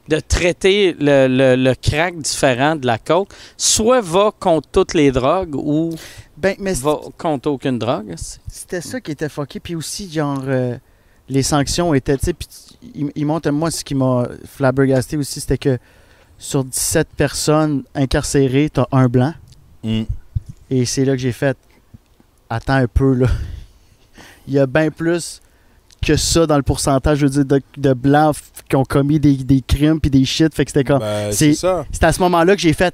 de traiter le, le, le crack différent de la coke. Soit va contre toutes les drogues ou Ben, mais va contre aucune drogue. C'était ça qui était fucké. Puis aussi, genre, euh, les sanctions étaient. Tu sais, puis il, il montre, moi, ce qui m'a flabbergasté aussi, c'était que sur 17 personnes incarcérées, t'as un blanc. Mm. Et c'est là que j'ai fait. Attends un peu, là. (laughs) Il y a bien plus que ça dans le pourcentage, je veux dire, de, de blancs qui ont commis des, des crimes puis des shit. Fait que c'était comme. Ça. C'est à ce moment-là que j'ai fait.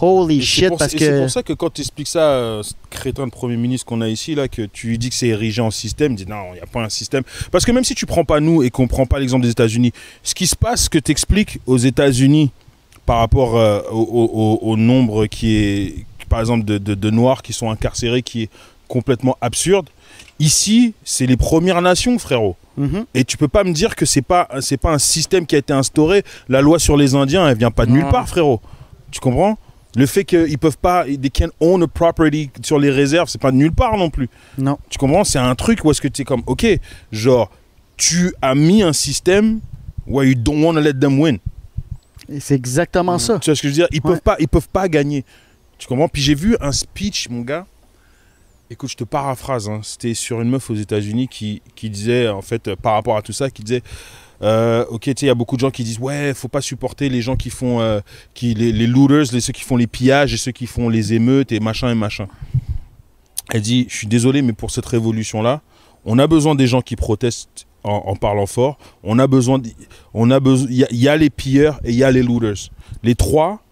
Holy shit, pour- parce et C'est que. pour ça que quand tu expliques ça, euh, ce crétin de Premier ministre qu'on a ici, là, que tu lui dis que c'est érigé en système, il dit non, il n'y a pas un système. Parce que même si tu prends pas nous et qu'on prend pas l'exemple des États-Unis, ce qui se passe, ce que tu expliques aux États-Unis par rapport euh, au, au- au- au nombre qui est, par exemple, de, de- de Noirs qui sont incarcérés, qui est complètement absurde, Ici, c'est les Premières Nations, frérot. Mhm. Et tu peux pas me dire que c'est pas c'est pas un système qui a été instauré. La loi sur les Indiens, elle vient pas de nulle part, frérot. Tu comprends? Le fait qu'ils peuvent pas, they can't own a property sur les réserves, c'est pas de nulle part non plus. Non. Tu comprends? C'est un truc où est-ce que tu es comme, ok, genre, tu as mis un système where you don't want to let them win. C'est exactement ça. Tu vois ce que je veux dire? Ils Ouais. peuvent pas, ils peuvent pas gagner. Tu comprends? Puis j'ai vu un speech, mon gars. Écoute, je te paraphrase. hein. C'était sur une meuf aux États-Unis qui, qui disait, en fait, euh, par rapport à tout ça, qui disait. Euh, ok, tu sais, il y a beaucoup de gens qui disent ouais, faut pas supporter les gens qui font euh, qui les, les looters, les ceux qui font les pillages et ceux qui font les émeutes et machin et machin. Elle dit, je suis désolé, mais pour cette révolution là, on a besoin des gens qui protestent en, en parlant fort. On a besoin, on a besoin, il y, a- il y a les pilleurs et il y a les looters. Les trois,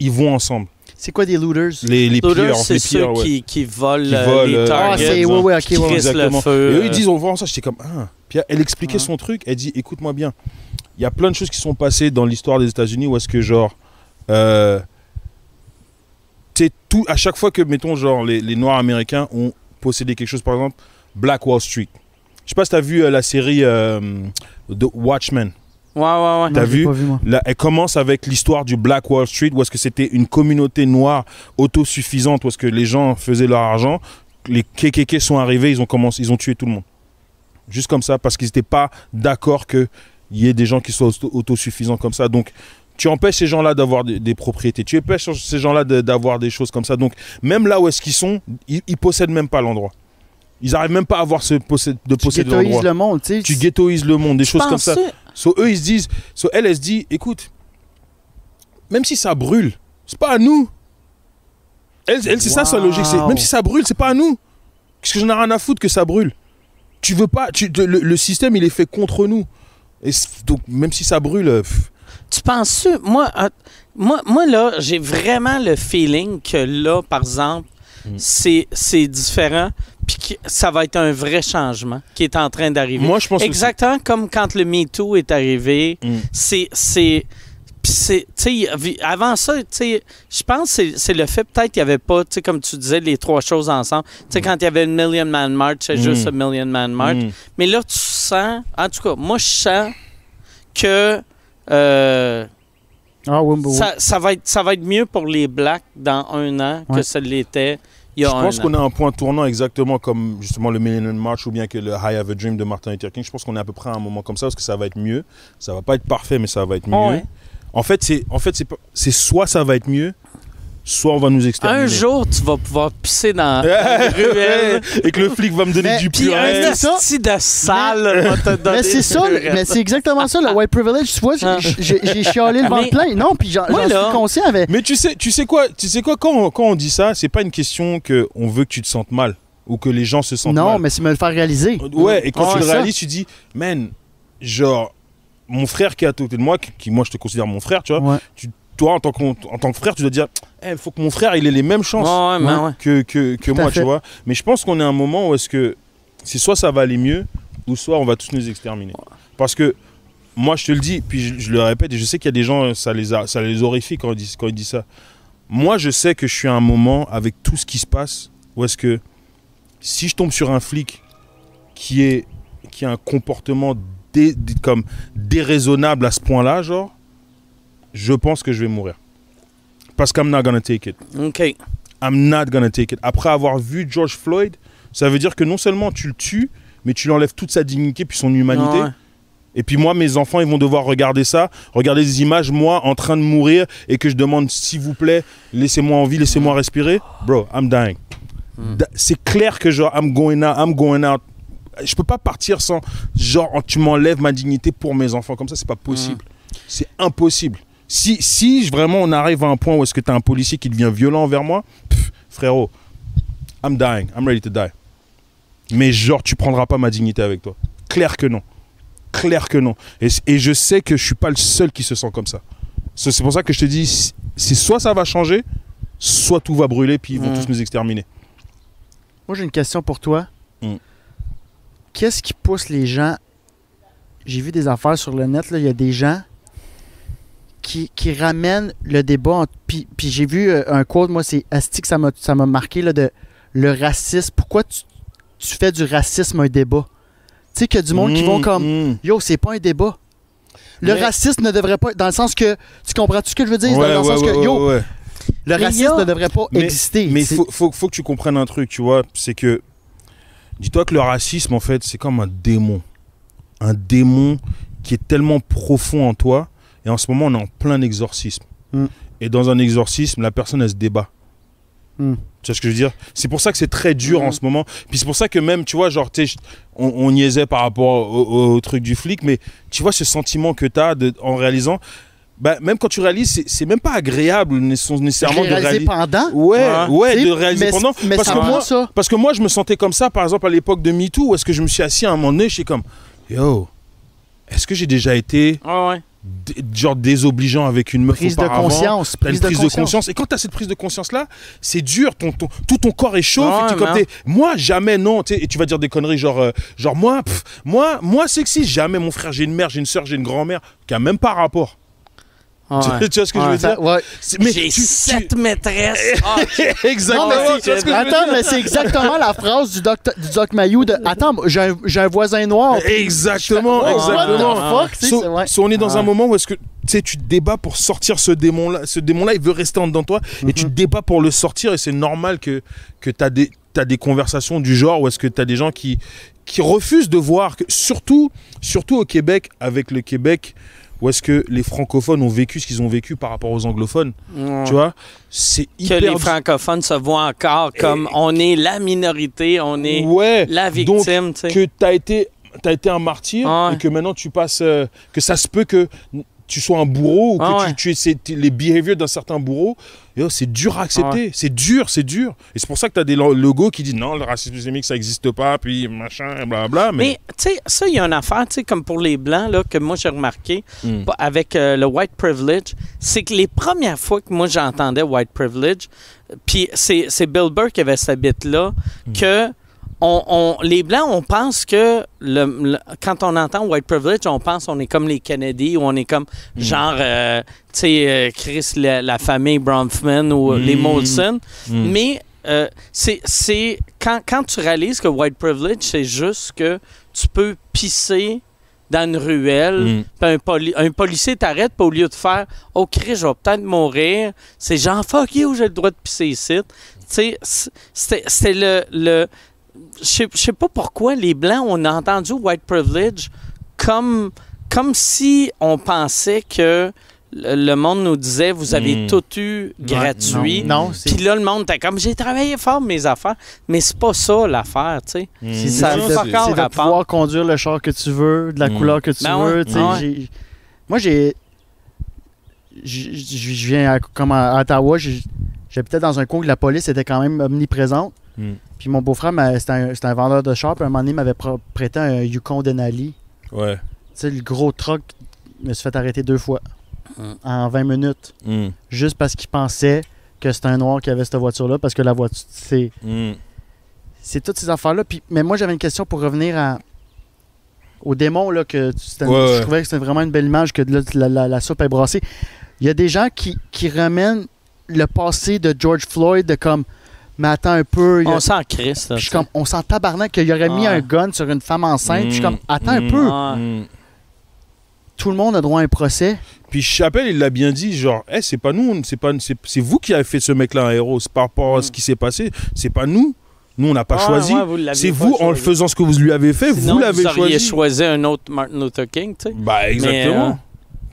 ils vont ensemble. C'est quoi des looters? Les, les Looters, pilleurs, c'est ceux ouais. qui, qui volent, Qui euh, volent, les Ah, targets. c'est, Target, ouais, ouais, ok, qui le feu. Et eux, ils disent, on vend ça. J'étais comme, ah. Puis elle expliquait Ouais. son truc. Elle dit, écoute-moi bien. Il y a plein de choses qui sont passées dans l'histoire des États-Unis où est-ce que, genre, euh, tout, à chaque fois que, mettons, genre, les, les Noirs américains ont possédé quelque chose, par exemple, Black Wall Street. Je sais pas si tu as vu euh, la série euh, de Watchmen. Ouais, ouais, ouais. T'as vu pas vu, moi. Là, elle commence avec l'histoire du Black Wall Street, où est-ce que c'était une communauté noire autosuffisante, où est-ce que les gens faisaient leur argent. Les KKK sont arrivés, ils ont commencé, ils ont tué tout le monde. Juste comme ça, parce qu'ils n'étaient pas d'accord qu'il y ait des gens qui soient auto- autosuffisants comme ça. Donc, tu empêches ces gens-là d'avoir des, des propriétés. Tu empêches ces gens-là de- d'avoir des choses comme ça. Donc, même là où est-ce qu'ils sont, ils, ils possèdent même pas l'endroit. Ils n'arrivent même pas à avoir ce possède, de Tu posséder ghettoises l'endroit. le monde, tu sais. Tu ghettoises le monde, des choses comme ça. So, eux, ils se disent, so, elle, elle se dit, écoute, même si ça brûle, c'est pas à nous. Elle, elle c'est ça sa logique. Même si ça brûle, c'est pas à nous. Qu'est-ce que j'en ai rien à foutre que ça brûle? Tu veux pas. Tu, le, le système, il est fait contre nous. Et donc, même si ça brûle. euh, pff, Tu penses moi, euh, moi, moi là, j'ai vraiment le feeling que là, par exemple, Mm. c'est, c'est différent, puis que ça va être un vrai changement qui est en train d'arriver. moi, je pense Exactement comme quand le MeToo est arrivé, Mm. c'est, c'est, puis c'est, avant ça, je pense que c'est, c'est le fait peut-être qu'il n'y avait pas, comme tu disais, les trois choses ensemble. Tu sais, quand il y avait une Million Man March, c'est Mm. juste un Million Man March. Mm. Mais là, tu sens, en tout cas, moi, je sens que euh, Ah, oui, oui. ça, ça va être, ça va être mieux pour les Blacks dans un an que ça l'était il y a Je pense qu'on a un point tournant exactement comme justement le Millennium March ou bien que le High Have a Dream de Martin Luther King. Je pense qu'on est à peu près à un moment comme ça parce que ça va être mieux. Ça va pas être parfait, mais ça va être mieux. Ouais. En fait, c'est en fait c'est pas- c'est soit ça va être mieux, soit on va nous exterminer. Un jour, tu vas pouvoir pisser dans la (laughs) ruelle. et que le flic va me donner Mais- du Puis un purée. c'est ça. esti de sale va te donner Mais c'est ça, mais c'est exactement ça, le white privilege. Tu vois, j'ai- Ah. chialé le ventre plein. Non, puis j'en suis conscient avec. Mais tu sais, tu sais quoi, tu sais quoi quand on, quand on dit ça, c'est pas une question que on veut que tu te sentes mal ou que les gens se sentent Non, mal. mais c'est me le faire réaliser. Ouais, et quand tu le ça. réalises, tu dis, man, genre, mon frère qui est à côté de moi, qui, qui, moi je te considère mon frère, tu vois, Ouais. toi en tant, que, en tant que frère, tu dois dire, il faut que mon frère il ait les mêmes chances Ouais, ouais, mais ouais. que, que, moi, tu vois. Mais je pense qu'on est à un moment où est-ce que c'est soit ça va aller mieux, ou soit on va tous nous exterminer. Parce que moi, je te le dis, puis je, je le répète, et je sais qu'il y a des gens, ça les, a- ça les horrifie quand ils, disent, quand ils disent ça. Moi, je sais que je suis à un moment, avec tout ce qui se passe, où est-ce que si je tombe sur un flic qui, est, qui a un comportement dé- comme déraisonnable à ce point-là, genre, je pense que je vais mourir. Parce qu'I'm not gonna take it. OK. I'm not gonna take it. Après avoir vu George Floyd, ça veut dire que non seulement tu le tues, mais tu lui enlèves toute sa dignité puis son humanité. Ouais. Et puis moi, mes enfants, ils vont devoir regarder ça, regarder des images, moi, en train de mourir, et que je demande, s'il vous plaît, laissez-moi en vie, laissez-moi respirer. Bro, I'm dying. Mm. C'est clair que genre, I'm going out, I'm going out. Je peux pas partir sans, genre, tu m'enlèves ma dignité pour mes enfants. Comme ça, c'est pas possible. C'est impossible. Si, si vraiment on arrive à un point où est-ce que tu as un policier qui devient violent envers moi, pff, frérot, I'm dying, I'm ready to die. Mais genre, tu prendras pas ma dignité avec toi. Clair que non. Clair que non. Et, et je sais que je suis pas le seul qui se sent comme ça. C'est pour ça que je te dis, si- c'est soit ça va changer, soit tout va brûler, puis ils vont Mm. tous nous exterminer. Moi, j'ai une question pour toi. Mm. Qu'est-ce qui pousse les gens? J'ai vu des affaires sur le net, là, il y a des gens qui, qui ramènent le débat. entre- Puis, puis j'ai vu euh, un quote, moi, c'est Asti que ça m'a ça m'a marqué là, de le racisme. Pourquoi tu, tu fais du racisme un débat? Tu sais, qu'il y a du monde qui vont Mm, comme mm. Yo, c'est pas un débat. Le Mais- racisme ne devrait pas. Dans le sens que. Tu comprends-tu ce que je veux dire? Ouais, dans le ouais, sens ouais, que, yo, le racisme ne devrait pas Mais- exister. Mais il faut, faut que tu comprennes un truc, tu vois. C'est que. Dis-toi que le racisme, en fait, c'est comme un démon. Un démon qui est tellement profond en toi. Et en ce moment, on est en plein exorcisme. Mm. Et dans un exorcisme, la personne, elle se débat. Mm. Tu vois ce que je veux dire? C'est pour ça que c'est très dur Mm. en ce moment. Puis c'est pour ça que même, tu vois, genre, on, on niaisait par rapport au, au truc du flic, mais tu vois ce sentiment que tu as en réalisant. Bah, même quand tu réalises, c'est- c'est même pas agréable nécessairement l'ai de réaliser. pendant. Ouais, Ouais. ouais, de réaliser mais, pendant. Mais parce ça que moi, ça. parce que moi, je me sentais comme ça, par exemple, à l'époque de MeToo, où est-ce que je me suis assis à un moment donné, je suis comme, yo, est-ce que j'ai déjà été Ouais, ouais. d- genre désobligeant avec une meuf Prise de conscience. Une Prise de prise de conscience. conscience. Et quand tu as cette prise de conscience-là, c'est dur. Ton, ton- tout ton corps est chaud. Ouais, et tu- comme mais t'es- moi, jamais, non. tu sais, Et tu vas dire des conneries genre, euh, genre moi, pff, moi, moi, sexy, jamais. Mon frère, j'ai une mère, j'ai une soeur, j'ai une grand-mère, qui a même pas rapport. Ouais. Tu, tu vois ce que je veux Ça- dire? Ouais. C'est- mais J'ai tu- tu- sept maîtresses. (laughs) Ah, (laughs) Exactement. Non, mais Attends, mais c'est exactement la phrase du doc, du doc Mayou de Attends, j'ai un, j'ai un voisin noir. Exactement, exactement. the fuck? tu sais, So- c'est- ouais. so on est dans Ah. un moment où est-ce que tu te débats pour sortir ce démon-là. Ce démon-là, il veut rester en dedans de toi et tu te débats pour le sortir. Et c'est normal que, que tu as des, t'as des conversations du genre où est-ce que tu as des gens qui, qui refusent de voir, que, surtout, surtout au Québec, avec le Québec, où est-ce que les francophones ont vécu ce qu'ils ont vécu par rapport aux anglophones. Tu vois C'est que hyper. les francophones se voient encore comme on est la minorité, on est Ouais. la Donc, victime, sais. que tu as été, t'as été un martyr Ouais. et que maintenant tu passes. euh, que ça se peut que tu sois un bourreau ou que Ah tu, ouais. tu aies ces- les behaviors d'un certain bourreau. C'est dur à accepter. C'est dur, c'est dur. Et c'est pour ça que tu as des lo- logos qui disent non, le racisme systémique, ça n'existe pas, puis machin, blablabla. Mais, Mais, tu sais, ça, il y a une affaire, tu sais, comme pour les Blancs, là, que moi, j'ai remarqué, Mm. pas- avec euh, le white privilege, c'est que les premières fois que moi, j'entendais white privilege, puis c'est c'est Bill Burr qui avait cette bite-là, Mm. que on, on- les Blancs, on pense que le, le- quand on entend white privilege, on pense qu'on est comme les Kennedy ou on est comme Mm. genre, euh, tu sais, euh, Chris, la, la famille Bronfman ou euh, les Mm. Molson. Mm. Mais euh, c'est quand, quand tu réalises que white privilege, c'est juste que tu peux pisser dans une ruelle, Mm. puis un, poli- un policier t'arrête, puis au lieu de faire Oh Chris, je vais peut-être mourir, c'est genre fuck you, j'ai le droit de pisser ici. Tu sais, c'était le. le je sais- je sais pas pourquoi les Blancs, on a entendu white privilege comme, comme si on pensait que le, le monde nous disait vous avez Mm. tout eu gratuit. Non, c'est. Puis là, le monde était comme, j'ai travaillé fort mes affaires, mais c'est pas ça l'affaire, tu sais. Mm. C'est de, pouvoir conduire le char que tu veux, de la Mm. couleur que tu Ben veux. ouais, tu sais, ouais. j'ai- Moi, j'ai. Je viens à, comme à Ottawa, j'ai- j'habitais dans un coin où la police était quand même omniprésente. Puis mon beau-frère, c'était un, vendeur de char, puis un moment donné, il m'avait pr- prêté un Yukon Denali. Ouais. Tu sais, le gros truck, me suis fait arrêter deux fois Mm. en 20 minutes, Mm. juste parce qu'il pensait que c'était un noir qui avait cette voiture-là, parce que la voiture, c'est. Mm. c'est toutes ces affaires-là. Puis, mais moi, j'avais une question pour revenir à, au démon, là, que tu- c'était- Ouais, ouais. je trouvais que c'était vraiment une belle image, que là, la, la- la soupe est brassée. Il y a des gens qui, qui ramènent le passé de George Floyd de comme, mais attends un peu, il y a- On s'en crisse, là. puis je suis comme, on s'en tabarnak qu'il aurait mis Ouais. un gun sur une femme enceinte. Puis je suis comme, attends un Mm. peu, Ouais. Mm. tout le monde a droit à un procès. Puis Chappelle, il l'a bien dit, genre, Eh, c'est pas nous, c'est pas, c'est, c'est vous qui avez fait ce mec-là un héros. C'est par rapport à ce qui s'est passé. C'est pas nous. Nous, on n'a pas Ouais, choisi. ouais, vous c'est pas vous, en le choisi. faisant ce que vous lui avez fait, Sinon, vous l'avez auriez choisi. choisi un autre Martin Luther King, tu sais. Bah, exactement. euh,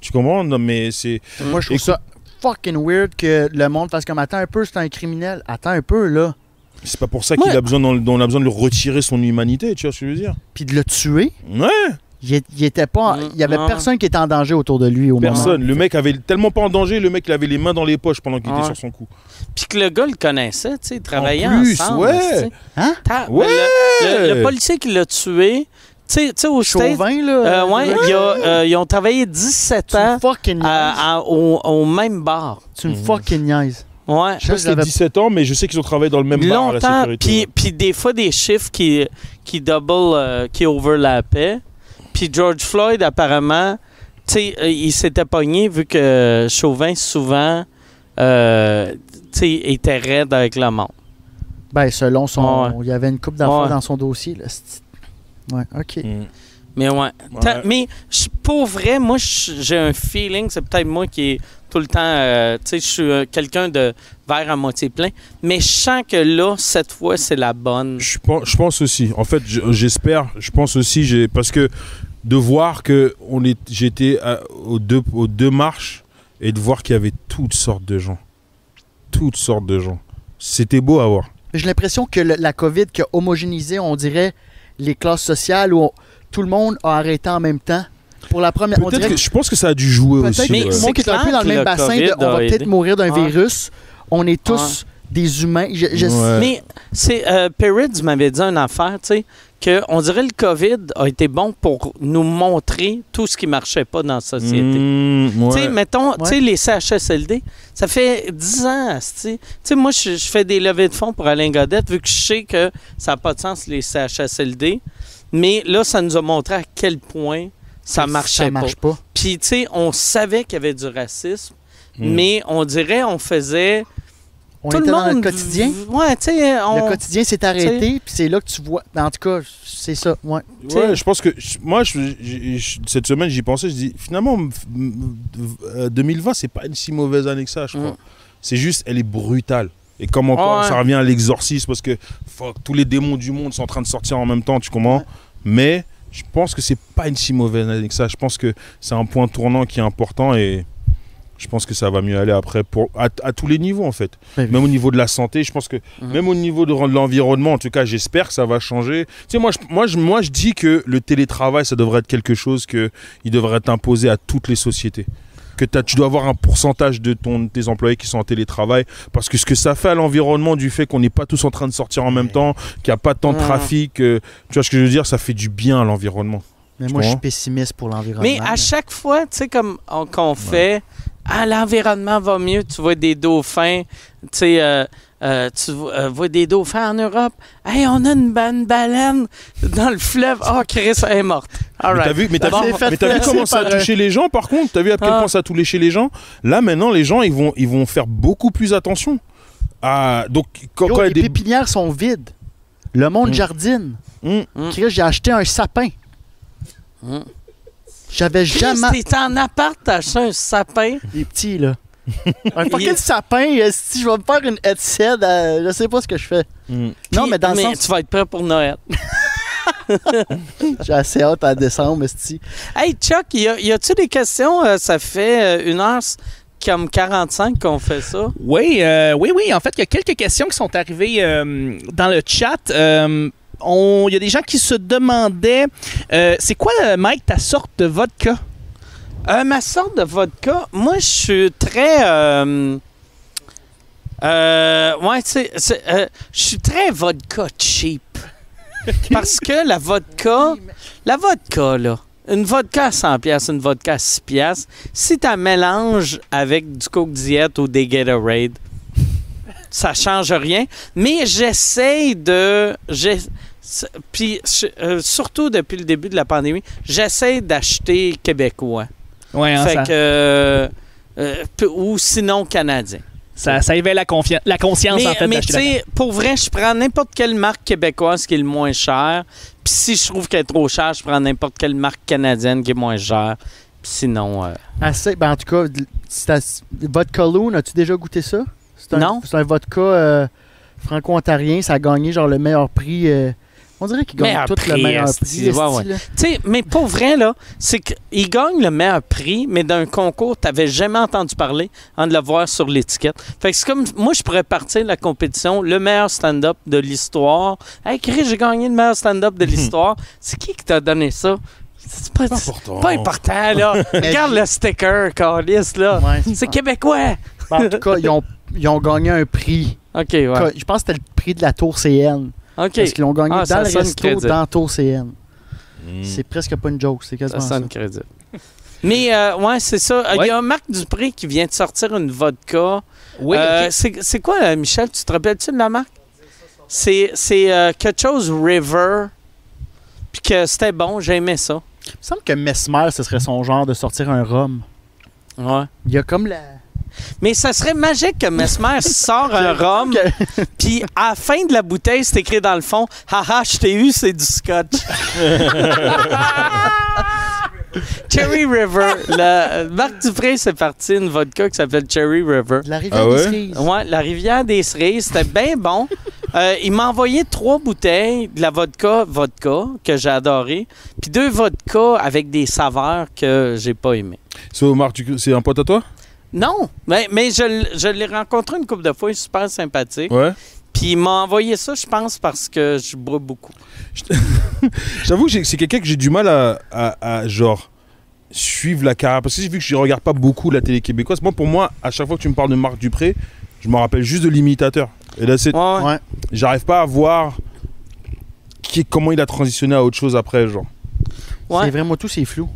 Tu comprends? Non, mais c'est. Moi, je trouve ça fucking weird que le monde fasse comme, attends un peu, c'est un criminel. Attends un peu, là. C'est pas pour ça Ouais. qu'il a besoin, a besoin de lui retirer son humanité, tu vois ce que je veux dire? Puis de le tuer? Ouais, Il, il était pas, Mm, il y avait non. personne qui était en danger autour de lui au moment. personne. Le mec avait tellement pas en danger, le mec il avait les mains dans les poches pendant qu'il était sur son cou. Puis que le gars le connaissait, tu sais, ils travaillaient plus, ensemble. ouais. Hein? Ouais! Le, le- le policier qui l'a tué, tu sais, tu sais, au States, Chauvin, là. euh, ouais, y a, euh, ils ont travaillé 17 Tu me ans fucking niaises. à- à- au, au même bar. Tu me fucking niaises. Ouais. Je sais c'était j'avais- 17 ans, mais je sais qu'ils ont travaillé dans le même bar à la longtemps, sécurité. puis des fois des chiffres qui qui double euh, qui overlappaient. Puis George Floyd apparemment, tu sais, euh, il s'était pogné vu que Chauvin souvent euh, tu sais était raide avec le monde. Ben, selon son. Il y avait une coupe d'enfants Ouais. dans son dossier. Là. Ouais, ok. Mm. Mais ouais. Mais je- pour vrai, moi, j'ai un feeling, c'est peut-être moi qui est tout le temps, euh, tu sais, je suis euh, quelqu'un de verre à moitié plein, mais je sens que là, cette fois, c'est la bonne. Je pense, je pense aussi. En fait, je- j'espère. Je pense aussi, j'ai parce que de voir que on est, j'étais aux deux, aux deux marches et de voir qu'il y avait toutes sortes de gens, toutes sortes de gens. C'était beau à voir. J'ai l'impression que le- la COVID qui a homogénéisé, on dirait, les classes sociales où on- tout le monde a arrêté en même temps? Pour la première, on Peut-être dirait que je pense que ça a dû jouer aussi. Mais le monde qui est un c'est peu dans le même le bassin, de, on va peut-être mourir d'un Ouais. virus. On est tous des humains. Je- je- Ouais. Mais c'est euh, m'avait dit une affaire, tu sais, que on dirait le COVID a été bon pour nous montrer tout ce qui marchait pas dans la société. Mm, ouais. Tu sais, mettons, tu sais, Ouais. les CHSLD, ça fait 10 ans, tu sais. Moi, je, je fais des levées de fonds pour Alain Godette, vu que je sais que ça n'a pas de sens, les CHSLD. Mais là, ça nous a montré à quel point ça marchait ça marche pas. Puis, tu sais, on savait qu'il y avait du racisme, Mm. mais on dirait, on faisait... On tout était le dans monde... notre quotidien. Ouais, tu sais, on... Le quotidien s'est arrêté, puis c'est là que tu vois. En tout cas, c'est ça. Ouais. Ouais, je pense que moi, je- je- je- cette semaine, j'y pensais. Je dis finalement, m- m- euh, 2020, c'est pas une si mauvaise année que ça, je crois. Mm. C'est juste, elle est brutale. Et comme encore, Ouais. ça revient à l'exorcisme parce que fuck, tous les démons du monde sont en train de sortir en même temps, tu comprends? Ouais. Mais je pense que c'est pas une si mauvaise année que ça. Je pense que c'est un point tournant qui est important et je pense que ça va mieux aller après pour à, à tous les niveaux en fait. Même au niveau de la santé, je pense que Mhm. même au niveau de l'environnement, en tout cas, j'espère que ça va changer. Tu sais, moi, je, moi, je, moi, je dis que le télétravail, ça devrait être quelque chose que il devrait être imposé à toutes les sociétés. Que tu dois avoir un pourcentage de ton, tes employés qui sont en télétravail, parce que ce que ça fait à l'environnement du fait qu'on n'est pas tous en train de sortir en même temps, qu'il n'y a pas tant de trafic, euh, tu vois ce que je veux dire, ça fait du bien à l'environnement. Mais Tu moi, je suis pessimiste pour l'environnement. Mais à chaque fois, tu sais, comme on- qu'on fait, ah, l'environnement va mieux, tu vois des dauphins, tu sais, euh, euh, tu vois, euh, vois des dauphins en Europe. Hey, on a une, une baleine dans le fleuve. Oh, Chris, elle est morte. All Mais t'as right. vu, mais vu- mais comment ça a touché les gens par contre? T'as vu à quel Ah. point ça a touché les gens? Là maintenant les gens ils vont, ils vont faire beaucoup plus attention. Donc quand, Yo, les des... pépinières sont vides. Le monde Mm. jardine. Hmm. Mm. Chris, J'ai acheté un sapin. Mm. J'avais jamais. t'es en appart, t'as acheté un sapin. Des petits, là. (laughs) un fucking Il- sapin, si je vais me faire une headset, euh, je sais pas ce que je fais. Hmm. Non, mais dans le sens, tu vas être prêt pour Noël. (laughs) j'ai assez hâte à décembre, esti. Hey, Chuck, y, a, y a-tu des questions? Euh, ça fait euh, une heure, comme 45 qu'on fait ça. Oui, euh, oui, oui. En fait, il y a quelques questions qui sont arrivées euh, dans le chat. Euh, Il y a des gens qui se demandaient euh, c'est quoi, euh, Mike, ta sorte de vodka? Euh, ma sorte de vodka, moi, je suis très. Euh, ouais, tu sais, c'est, je suis très vodka cheap. (laughs) Parce que la vodka, la vodka, là, une vodka à 100 pièces, une vodka à 6 pièces, si tu mélanges avec du Coke Diet ou des Gatorade, ça change rien. Mais j'essaye de. Puis, euh, surtout depuis le début de la pandémie, j'essaie d'acheter québécois. Ouais, hein, Fait ça, que. euh, euh, ou sinon canadien. ça, ça éveille la, confiance, la conscience, Mais, en fait, mais tu sais, pour vrai, je prends n'importe quelle marque québécoise qui est le moins cher. Puis si je trouve qu'elle est trop chère, je prends n'importe quelle marque canadienne qui est moins chère. Puis sinon. euh, Assez, ben en tout cas, vodka Loon, as-tu déjà goûté ça? C'est un, Non. C'est un vodka euh, franco-ontarien, ça a gagné genre le meilleur prix. euh, on dirait qu'il gagne Meilleur tout le meilleur prix. ouais, ouais. là. Tu sais, mais pour vrai, là, c'est qu'il gagne le meilleur prix, mais d'un concours, tu n'avais jamais entendu parler en de le voir sur l'étiquette. Fait que c'est comme, moi, je pourrais partir de la compétition, le meilleur stand-up de l'histoire. Hey, Chris, j'ai gagné le meilleur stand-up de (laughs) l'histoire. c'est qui qui t'a donné ça? C'est pas, Pas c'est important. pas important, là. (laughs) Regarde le sticker, Carlis, là. Ouais. C'est québécois. Ben, en tout cas, ils ont, ils ont gagné un prix. (laughs) OK, ouais. Je pense que c'était le prix de la Tour CN. OK. Parce qu'ils l'ont gagné Ah, ça dans le resto, crédible. dans Tour CN. Hmm. C'est presque pas une joke, c'est Ça quasiment ça. sonne crédible. Mais, euh, ouais, c'est ça. Il Ouais. y a Marc Dupré qui vient de sortir une vodka. Oui, Euh, c'est- quoi, euh, Michel? Tu te rappelles-tu de la marque? C'est c'est, euh, quelque chose River. Puis que c'était bon, j'aimais ça. Il me semble que Mesmer, ce serait son genre de sortir un rhum. Ouais. Il y a comme la. Mais ça serait magique que Mesmer sort un rhum, puis à la fin de la bouteille, c'est écrit dans le fond Haha, je t'ai eu, c'est du scotch. (laughs) Cherry River. Le, Marc Dupré, c'est parti une vodka qui s'appelle Cherry River. La rivière Ah des cerises. Ouais, la rivière des cerises, c'était bien bon. Euh, il m'a envoyé trois bouteilles de la vodka, vodka, que j'ai adoré, puis deux vodka avec des saveurs que j'ai pas aimées. So, Marc, tu- c'est un pote à toi? Non, mais, mais je, l'ai rencontré une couple de fois, il est super sympathique. Ouais. Puis il m'a envoyé ça, je pense, parce que je bois beaucoup. (laughs) J'avoue que c'est quelqu'un que j'ai du mal à, à- à, genre suivre la carrière parce que vu que je regarde pas beaucoup la télé québécoise, moi pour moi à chaque fois que tu me parles de Marc Dupré, je me rappelle juste de l'imitateur. Et là c'est Ouais, ouais. Ouais. j'arrive pas à voir qui, comment il a transitionné à autre chose après genre. Ouais. C'est vraiment tout, c'est flou.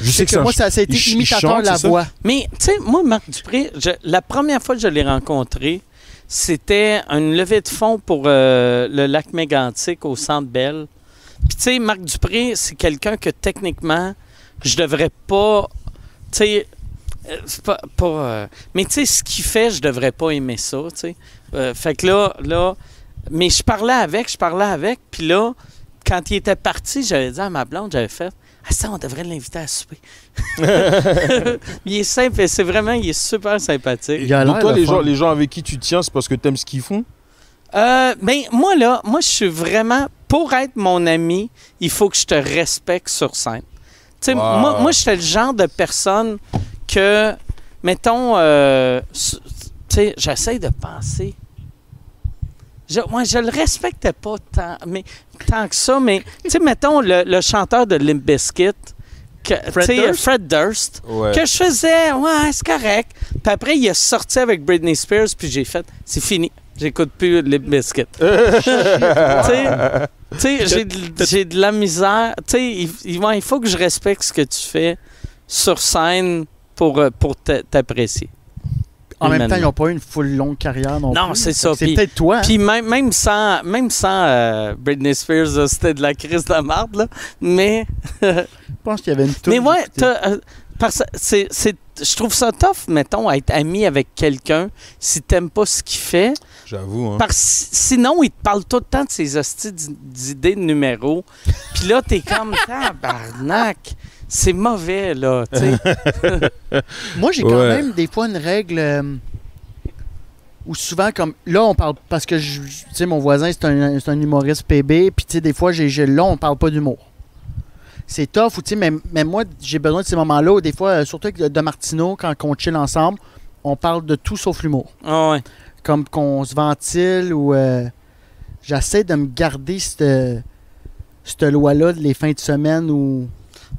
Je sais que, moi, ça, ça a été imitateur chante, de la voix. Mais, tu sais, moi, Marc Dupré, je- la première fois que je l'ai rencontré, c'était une levée de fonds pour euh, le lac mégantique au Centre Bell. Puis, tu sais, Marc Dupré, c'est quelqu'un que techniquement, je devrais pas. Tu sais. euh, c'est pas. pas, euh, mais, tu sais, ce qu'il fait, je devrais pas aimer ça, tu sais. Euh, fait que là, là. Mais je parlais avec, je parlais avec. Puis là, quand il était parti, j'avais dit à ma blonde, j'avais fait. Ah, ça, on devrait l'inviter à souper. (laughs) il est simple, et c'est vraiment, il est super sympathique. Il a Donc l'air toi le les gens, les gens avec qui tu tiens, c'est parce que t'aimes ce qu'ils font? Euh, ben, moi, là, moi, je suis vraiment, pour être mon ami, il faut que je te respecte sur scène. Tu sais, Wow. moi, moi j'étais le genre de personne que, mettons, euh, tu sais, j'essaie de penser. Je, moi, je le respectais pas tant, mais, tant que ça, mais, tu sais, mettons, le, le chanteur de Limp Bizkit, que, Fred tu sais, Durst? Fred Durst, Ouais. que je faisais, ouais, c'est correct. Puis après, il est sorti avec Britney Spears, puis j'ai fait, c'est fini. J'écoute plus Lip Biscuit. (laughs) tu sais, tu sais, j'ai de- j'ai de la misère. Tu sais, il, il- faut que je respecte ce que tu fais sur scène pour, euh, pour t'a- t'apprécier. En même temps, ils n'ont pas eu une full longue carrière non, Non, plus. c'est ça. C'est Puis- peut-être toi. hein? Puis même, même sans, même sans euh, Britney Spears, c'était de la crise de marde, là. Mais Je pense qu'il y avait une Mais ouais, euh, parce que c'est, c'est- je trouve ça tough, mettons, à être ami avec quelqu'un si t'aimes pas ce qu'il fait. J'avoue hein. Parce sinon, il te parle tout le temps de ses hosties d'i- d'idées de numéros. Puis là, t'es comme, (laughs) tabarnak. C'est mauvais, là, tu sais. (laughs) Moi, j'ai quand Ouais. même des fois une règle euh, où souvent, comme là, on parle parce que je- sais, mon voisin, c'est un, c'est un humoriste PB, puis tu sais, des fois, j'ai, j'ai- là, on parle pas d'humour. C'est tough, ou tu sais, mais, mais moi, j'ai besoin de ces moments-là où des fois, euh, surtout avec de Martino, quand on chill ensemble, on parle de tout sauf l'humour. Ah ouais. Comme qu'on se ventile ou. euh, j'essaie de me garder cette, cette loi-là de les fins de semaine où.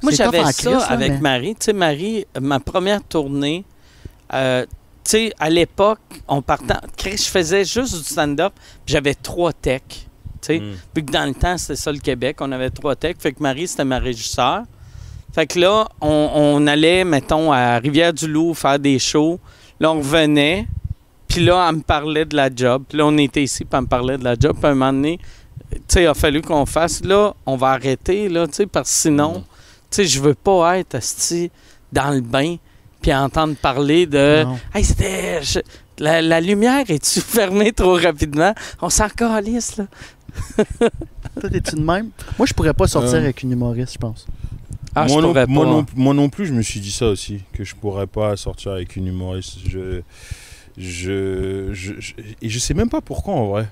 Moi, j'avais ça là, avec mais- Marie. Tu sais, Marie, ma première tournée, euh, tu sais, à l'époque, on partait. Je faisais juste du stand-up, puis j'avais trois techs. Tu sais, Mm. Vu que dans le temps, c'était ça le Québec, on avait trois techs. Fait que Marie, c'était ma régisseur. Fait que là, on, on allait, mettons, à Rivière-du-Loup faire des shows. Là, on revenait. Puis là, elle me parlait de la job. Puis là, on était ici, puis elle me parlait de la job. Puis à un moment donné, tu sais, il a fallu qu'on fasse. Là, on va arrêter, là, tu sais, parce que sinon, tu sais, je veux pas être, asti, dans le bain, puis entendre parler de. Non. Hey, c'était. je- la, la lumière est-tu (laughs) fermée trop rapidement? On s'en calisse, là. (laughs) Toi, t'es-tu de même? Moi, je pourrais pas sortir Euh. avec une humoriste, je pense. Ah, moi, je non, pourrais moi, pas. non, moi non plus, je me suis dit ça aussi, que je pourrais pas sortir avec une humoriste. Je, je, je, je- et je sais même pas pourquoi en vrai.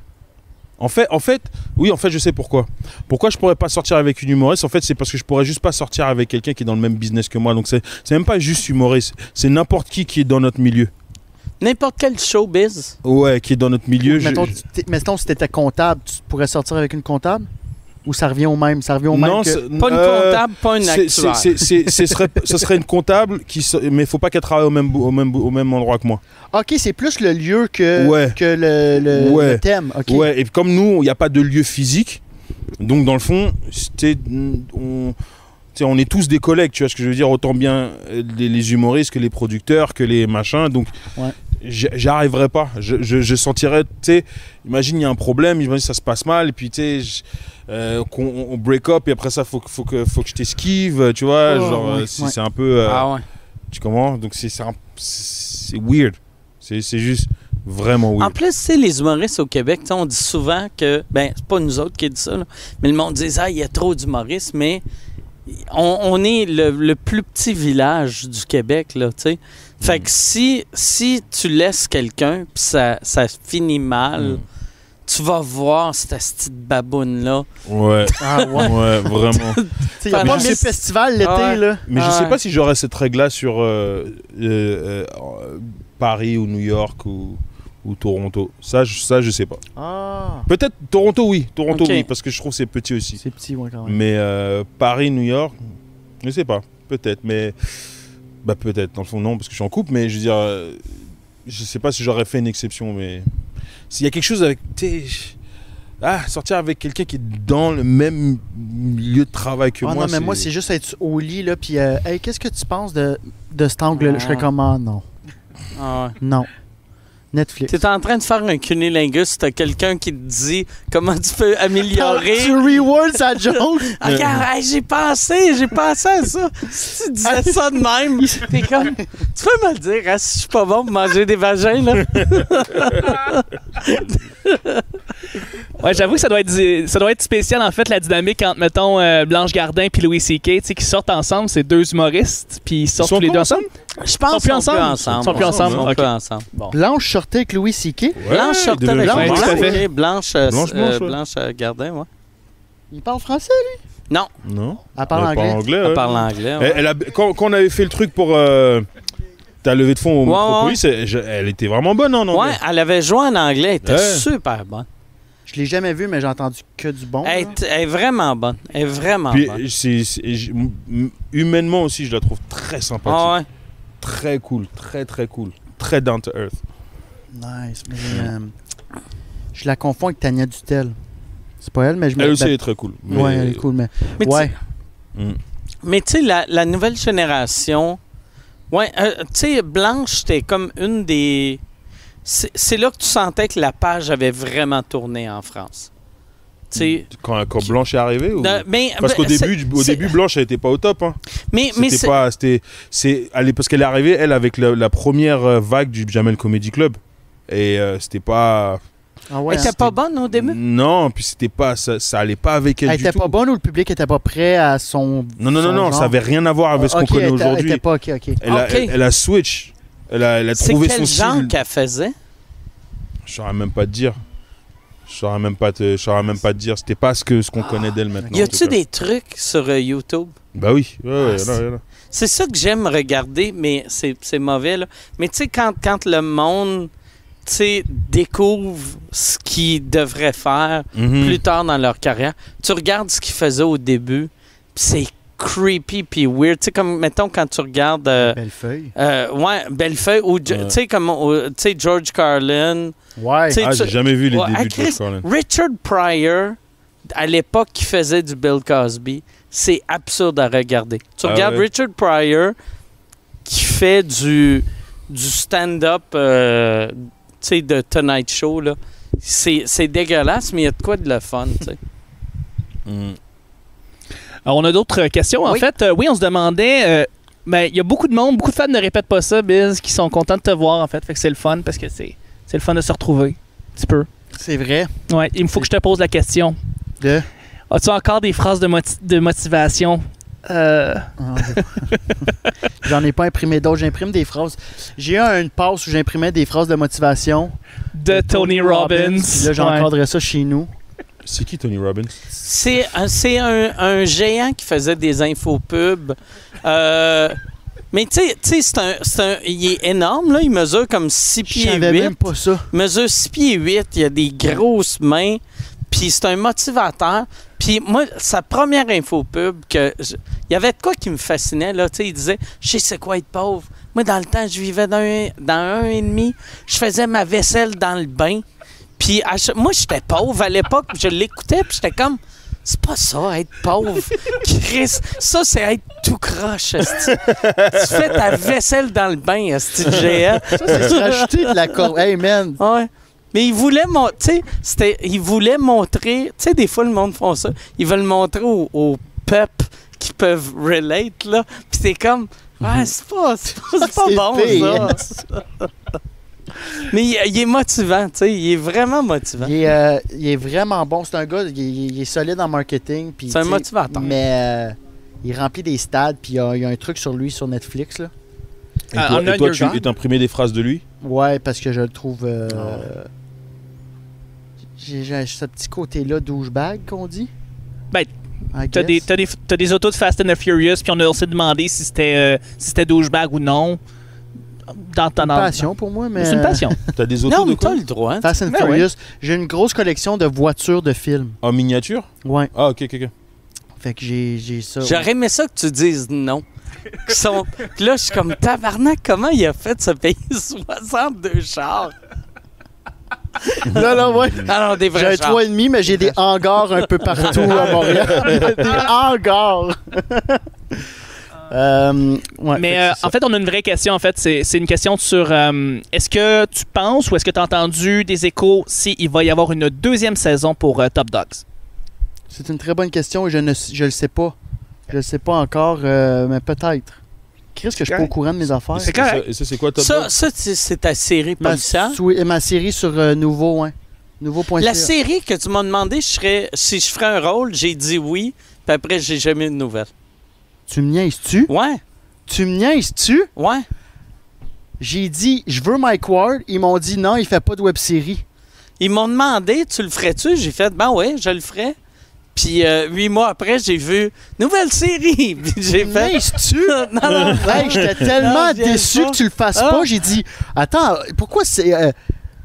En fait, en fait, oui, en fait, je sais pourquoi. Pourquoi je pourrais pas sortir avec une humoriste? En fait, c'est parce que je pourrais juste pas sortir avec quelqu'un qui est dans le même business que moi. Donc, c'est c'est même pas juste humoriste, c'est n'importe qui qui est dans notre milieu. N'importe quel showbiz. Ouais, qui est dans notre milieu. mettons, je- mettons, si t'étais comptable, tu pourrais sortir avec une comptable? Ou ça revient au même? Ça revient au même non, que... Pas une euh, comptable, pas une actuaire. ce serait, ce serait une comptable, qui, mais il faut pas qu'elle travaille au même, bou- au, même, bou- au même endroit que moi. OK, c'est plus le lieu que, Ouais. que le, le- Ouais. le thème. OK. Ouais, et comme nous, il n'y a pas de lieu physique, donc dans le fond, on, est tous des collègues, tu vois ce que je veux dire, autant bien euh, les, les humoristes que les producteurs, que les machins, donc Ouais. j'- j'arriverais pas, je, je, je sentirais, tu sais, imagine il y a un problème, imagine ça se passe mal, et puis tu sais, euh, qu'on on break up, et après ça, faut, que- faut, que, faut que je t'esquive, tu vois, Oh, genre, ouais, euh, c'est ouais. c'est un peu... euh, Ah ouais. Tu comprends? Donc c'est c'est un- c'est weird. C'est c'est juste vraiment En weird. plus, tu sais, les humoristes au Québec, tu sais, on dit souvent que, ben, c'est pas nous autres qui dit ça, là, mais le monde dit, ah, il y a trop d'humoristes, mais on, on est le, le plus petit village du Québec, là, tu sais. Fait Mm. que si, si tu laisses quelqu'un, puis ça, ça finit mal, Mm. Tu vas voir cette petite baboune-là. Ouais, Ah ouais. ouais, vraiment. (laughs) Sais, il y a pas je mille sais- festivals l'été, Ouais. là. Mais je Ah sais ouais. pas si j'aurais cette règle-là sur euh, euh, euh, Paris ou New York ou, ou Toronto. Ça, je, ça, je sais pas. Ah. Peut-être Toronto, oui. Toronto, oui, parce que je trouve que c'est petit aussi. C'est petit, ouais, quand même. Mais euh, Paris, New York, je sais pas. Peut-être, mais. Bah, peut-être. Dans le fond, non, parce que je suis en couple, mais je veux dire. euh, je sais pas si j'aurais fait une exception, mais. S'il y a quelque chose avec. Ah, sortir avec quelqu'un qui est dans le même lieu de travail que Ah moi. non, mais moi, c'est juste être au lit, là, puis euh, hey, qu'est-ce que tu penses de, de cet angle-là? Je serais Ah. comme, ah, non. Ah ouais. Non. Netflix. Tu es en train de faire un cunilingus, t'as quelqu'un qui te dit comment tu peux (laughs) améliorer. Tu reward sa joke? (laughs) Ah, Regarde, hey, j'ai pensé, j'ai pensé à ça. Si tu disais (laughs) ça de même, t'es comme. Tu peux me le dire, hein, si je suis pas bon pour manger des vagins, là? Ouais, j'avoue que ça doit être ça doit être spécial en fait la dynamique entre mettons euh, Blanche Gardin puis Louis C.K. tu sais qui sortent ensemble, c'est deux humoristes puis ils sortent sont tous les deux ensemble? Je pense Sont plus qu'on ensemble? Ils sont plus ensemble? On Ok. peut ensemble. Blanche sortait avec Louis C.K. Ouais, Blanche sortait avec Ouais, Blanche, ok, Blanche, euh, Blanche, euh, Blanche, ouais. Blanche euh, Gardin, ouais. Il parle français, lui? Non, Non. Elle parle Elle anglais. anglais. elle ouais. parle anglais. Elle- ouais. elle a- quand, quand on avait fait le truc pour euh, ta levée de fonds au Ouais, Micropolis, elle, je- elle était vraiment bonne en anglais. Ouais, elle avait joué en anglais, elle était Ouais. super bonne. Je l'ai jamais vu, mais j'ai entendu que du bon. Elle est, elle est vraiment bonne. Elle est vraiment Puis bonne. c'est- c'est- j- m- m- humainement aussi, je la trouve très sympathique. Ah ouais? Très cool, très très cool. Très down to earth. Nice, mais euh, je la confonds avec Tania Dutel. C'est pas elle, mais je me Elle aussi ben, elle est très cool. Mais- Ouais, elle est cool, mais. Mais tu- ouais. Mm. Mais tu sais, la, la nouvelle génération, ouais, euh, tu sais, Blanche, c'était comme une des. C'est là que tu sentais que la page avait vraiment tourné en France. Tu sais. Quand, quand Blanche est arrivée ou... mais- Parce qu'au début, au début, Blanche, elle était pas au top. Hein. mais, mais pas, c'était, c'est, elle est- parce qu'elle est arrivée, elle, avec la, la première euh, vague du Jamel Comedy Club. Et euh, c'était pas. Ah ouais, elle hein. était pas bonne au début? Non, puis c'était pas, ça, ça allait pas avec elle, Elle du était tout. pas bonne ou le public était pas prêt à son. Non, non, non, son non, genre? ça avait rien à voir avec ce qu'on connaît elle aujourd'hui. Elle était pas, ok, ok. Elle, a, elle, elle a switch. Elle a, elle a trouvé quel son genre style. qu'elle faisait? Je saurais même pas te dire. Je saurais même pas te, je saurais même pas te dire. C'était pas ce que ce qu'on connaît d'elle maintenant. Y a-tu des trucs sur euh, YouTube? Bah oui. Ouais, Ah. C'est ça que j'aime regarder, mais c'est c'est mauvais. Là. Mais tu sais, quand, quand le monde tu découvre ce qu'ils devraient faire Mhm. plus tard dans leur carrière, tu regardes ce qu'ils faisaient au début, c'est creepy puis weird. Tu sais, comme, mettons, quand tu regardes... euh, Belle feuille. euh, ouais, Bellefeuille, ou, tu sais, comme, tu sais, George Carlin, Ouais. Ah, j'ai jamais vu les Ouais, débuts ah, de George Carlin. Richard Pryor, à l'époque qui faisait du Bill Cosby, c'est absurde à regarder. Tu Ah regardes ouais? Richard Pryor qui fait du, du stand-up euh, tu sais, de Tonight Show, là. C'est, c'est dégueulasse, mais il y a de quoi de le fun, tu sais. (laughs) Mhm. Alors, on a d'autres euh, questions. En Oui. fait, euh, oui, on se demandait. euh, ben, il y a beaucoup de monde, beaucoup de fans ne répètent pas ça, Biz, qui sont contents de te voir, en fait. Fait que c'est le fun parce que c'est, c'est le fun de se retrouver. Un petit peu. C'est vrai. Ouais, il me faut que je te pose la question. De? As-tu encore des phrases de, moti- de motivation? Euh, (laughs) J'en ai pas imprimé d'autres. J'imprime des phrases. J'ai eu une passe où j'imprimais des phrases de motivation. de Tony Robbins. Là, Ouais. encadré ça chez nous. C'est qui Tony Robbins? C'est, un- c'est un, un géant qui faisait des infopubs. Euh, mais tu sais- c'est un, c'est un- il est énorme, là. Il mesure comme 6 Je pieds savais 8. même pas ça. Il mesure 6 pieds 8, il a des grosses mains, puis c'est un motivateur. Puis moi, sa première infopub, que je- il y avait de quoi qui me fascinait, là, tu sais, il disait, je sais c'est quoi être pauvre. Moi, dans le temps, je vivais dans un, dans un et demi, je faisais ma vaisselle dans le bain, puis chaque- moi, j'étais pauvre à l'époque, je l'écoutais, puis j'étais comme... C'est pas ça, être pauvre. (laughs) Chris, ça, c'est être tout croche. tu fais ta vaisselle dans le bain, esti géant. Ça, c'est se rajouter de la corde. Hey, man. Ouais. Mais il voulait, mon- tu sais, c'était- il voulait montrer, tu sais, des fois le monde font ça, ils veulent montrer au, au peuple qui peuvent relate, là. Puis c'est comme, Ouais, c'est pas, c'est pas, c'est pas bon, pire. ça. (laughs) Mais il, il est motivant, tu sais. Il est vraiment motivant. Il est, euh, il est vraiment bon. C'est un gars, il, est- il est solide en marketing. C'est un motivateur. Mais euh, il remplit des stades, puis il y, a, un truc sur lui sur Netflix. Là. Et Ah, toi, et toi, tu es imprimé des phrases de lui? Ouais, parce que je le trouve. euh, Ah J'ai ce petit côté-là, douchebag, qu'on dit. Ben, T'as des, t'as des, t'as des autos de Fast and the Furious, puis on a aussi demandé si c'était euh, si c'était douchebag ou non. Dans, dans, une dans- passion pour moi, mais. C'est une passion. (laughs) T'as des autos Non, de t'as le droit. Fast and Ben Furious. J'ai une grosse collection de voitures de films. En miniature? Ouais. Ah, ok, ok, ok. Fait que j'ai j'ai ça. ouais. J'aurais aimé ça que tu dises non. Qui sont... Puis là, je suis comme tabarnak, comment il a fait se payer 62 chars? Non, non, ouais. Alors, des J'ai vrais un chars. 3,5, mais j'ai des hangars un peu partout à Montréal. (laughs) des hangars. Euh, ouais, Mais euh, ça. en fait, on a une vraie question. En fait, c'est une question sur euh, est-ce que tu penses ou est-ce que tu as entendu des échos s'il va y avoir une deuxième saison pour euh, Top Dogs? C'est une très bonne question et je ne je le sais pas. Je le sais pas encore, euh, mais peut-être. Qu'est-ce que je suis pas au courant de mes affaires? C'est ça- ça, c'est quoi Top Ça, ça c'est ta série ma, sou- ma série sur euh, Nouveau, hein. Nouveau.ca. La série que tu m'as demandé je serais, si je ferais un rôle, j'ai dit oui, puis après, j'ai jamais eu de nouvelles. Tu me niaises-tu? Ouais, Tu me niaises-tu? ouais. J'ai dit, je veux Mike Ward. Ils m'ont dit non, il fait pas de web série. Ils m'ont demandé, tu le ferais-tu? J'ai fait, ben ouais, je le ferais. Puis euh, huit mois après, j'ai vu nouvelle série. (laughs) Puis j'ai Tu fait. niaises-tu? (laughs) non, non, Hey, j'étais tellement Non, déçu pas. que tu le fasses Ah. pas. J'ai dit, attends, pourquoi c'est. euh,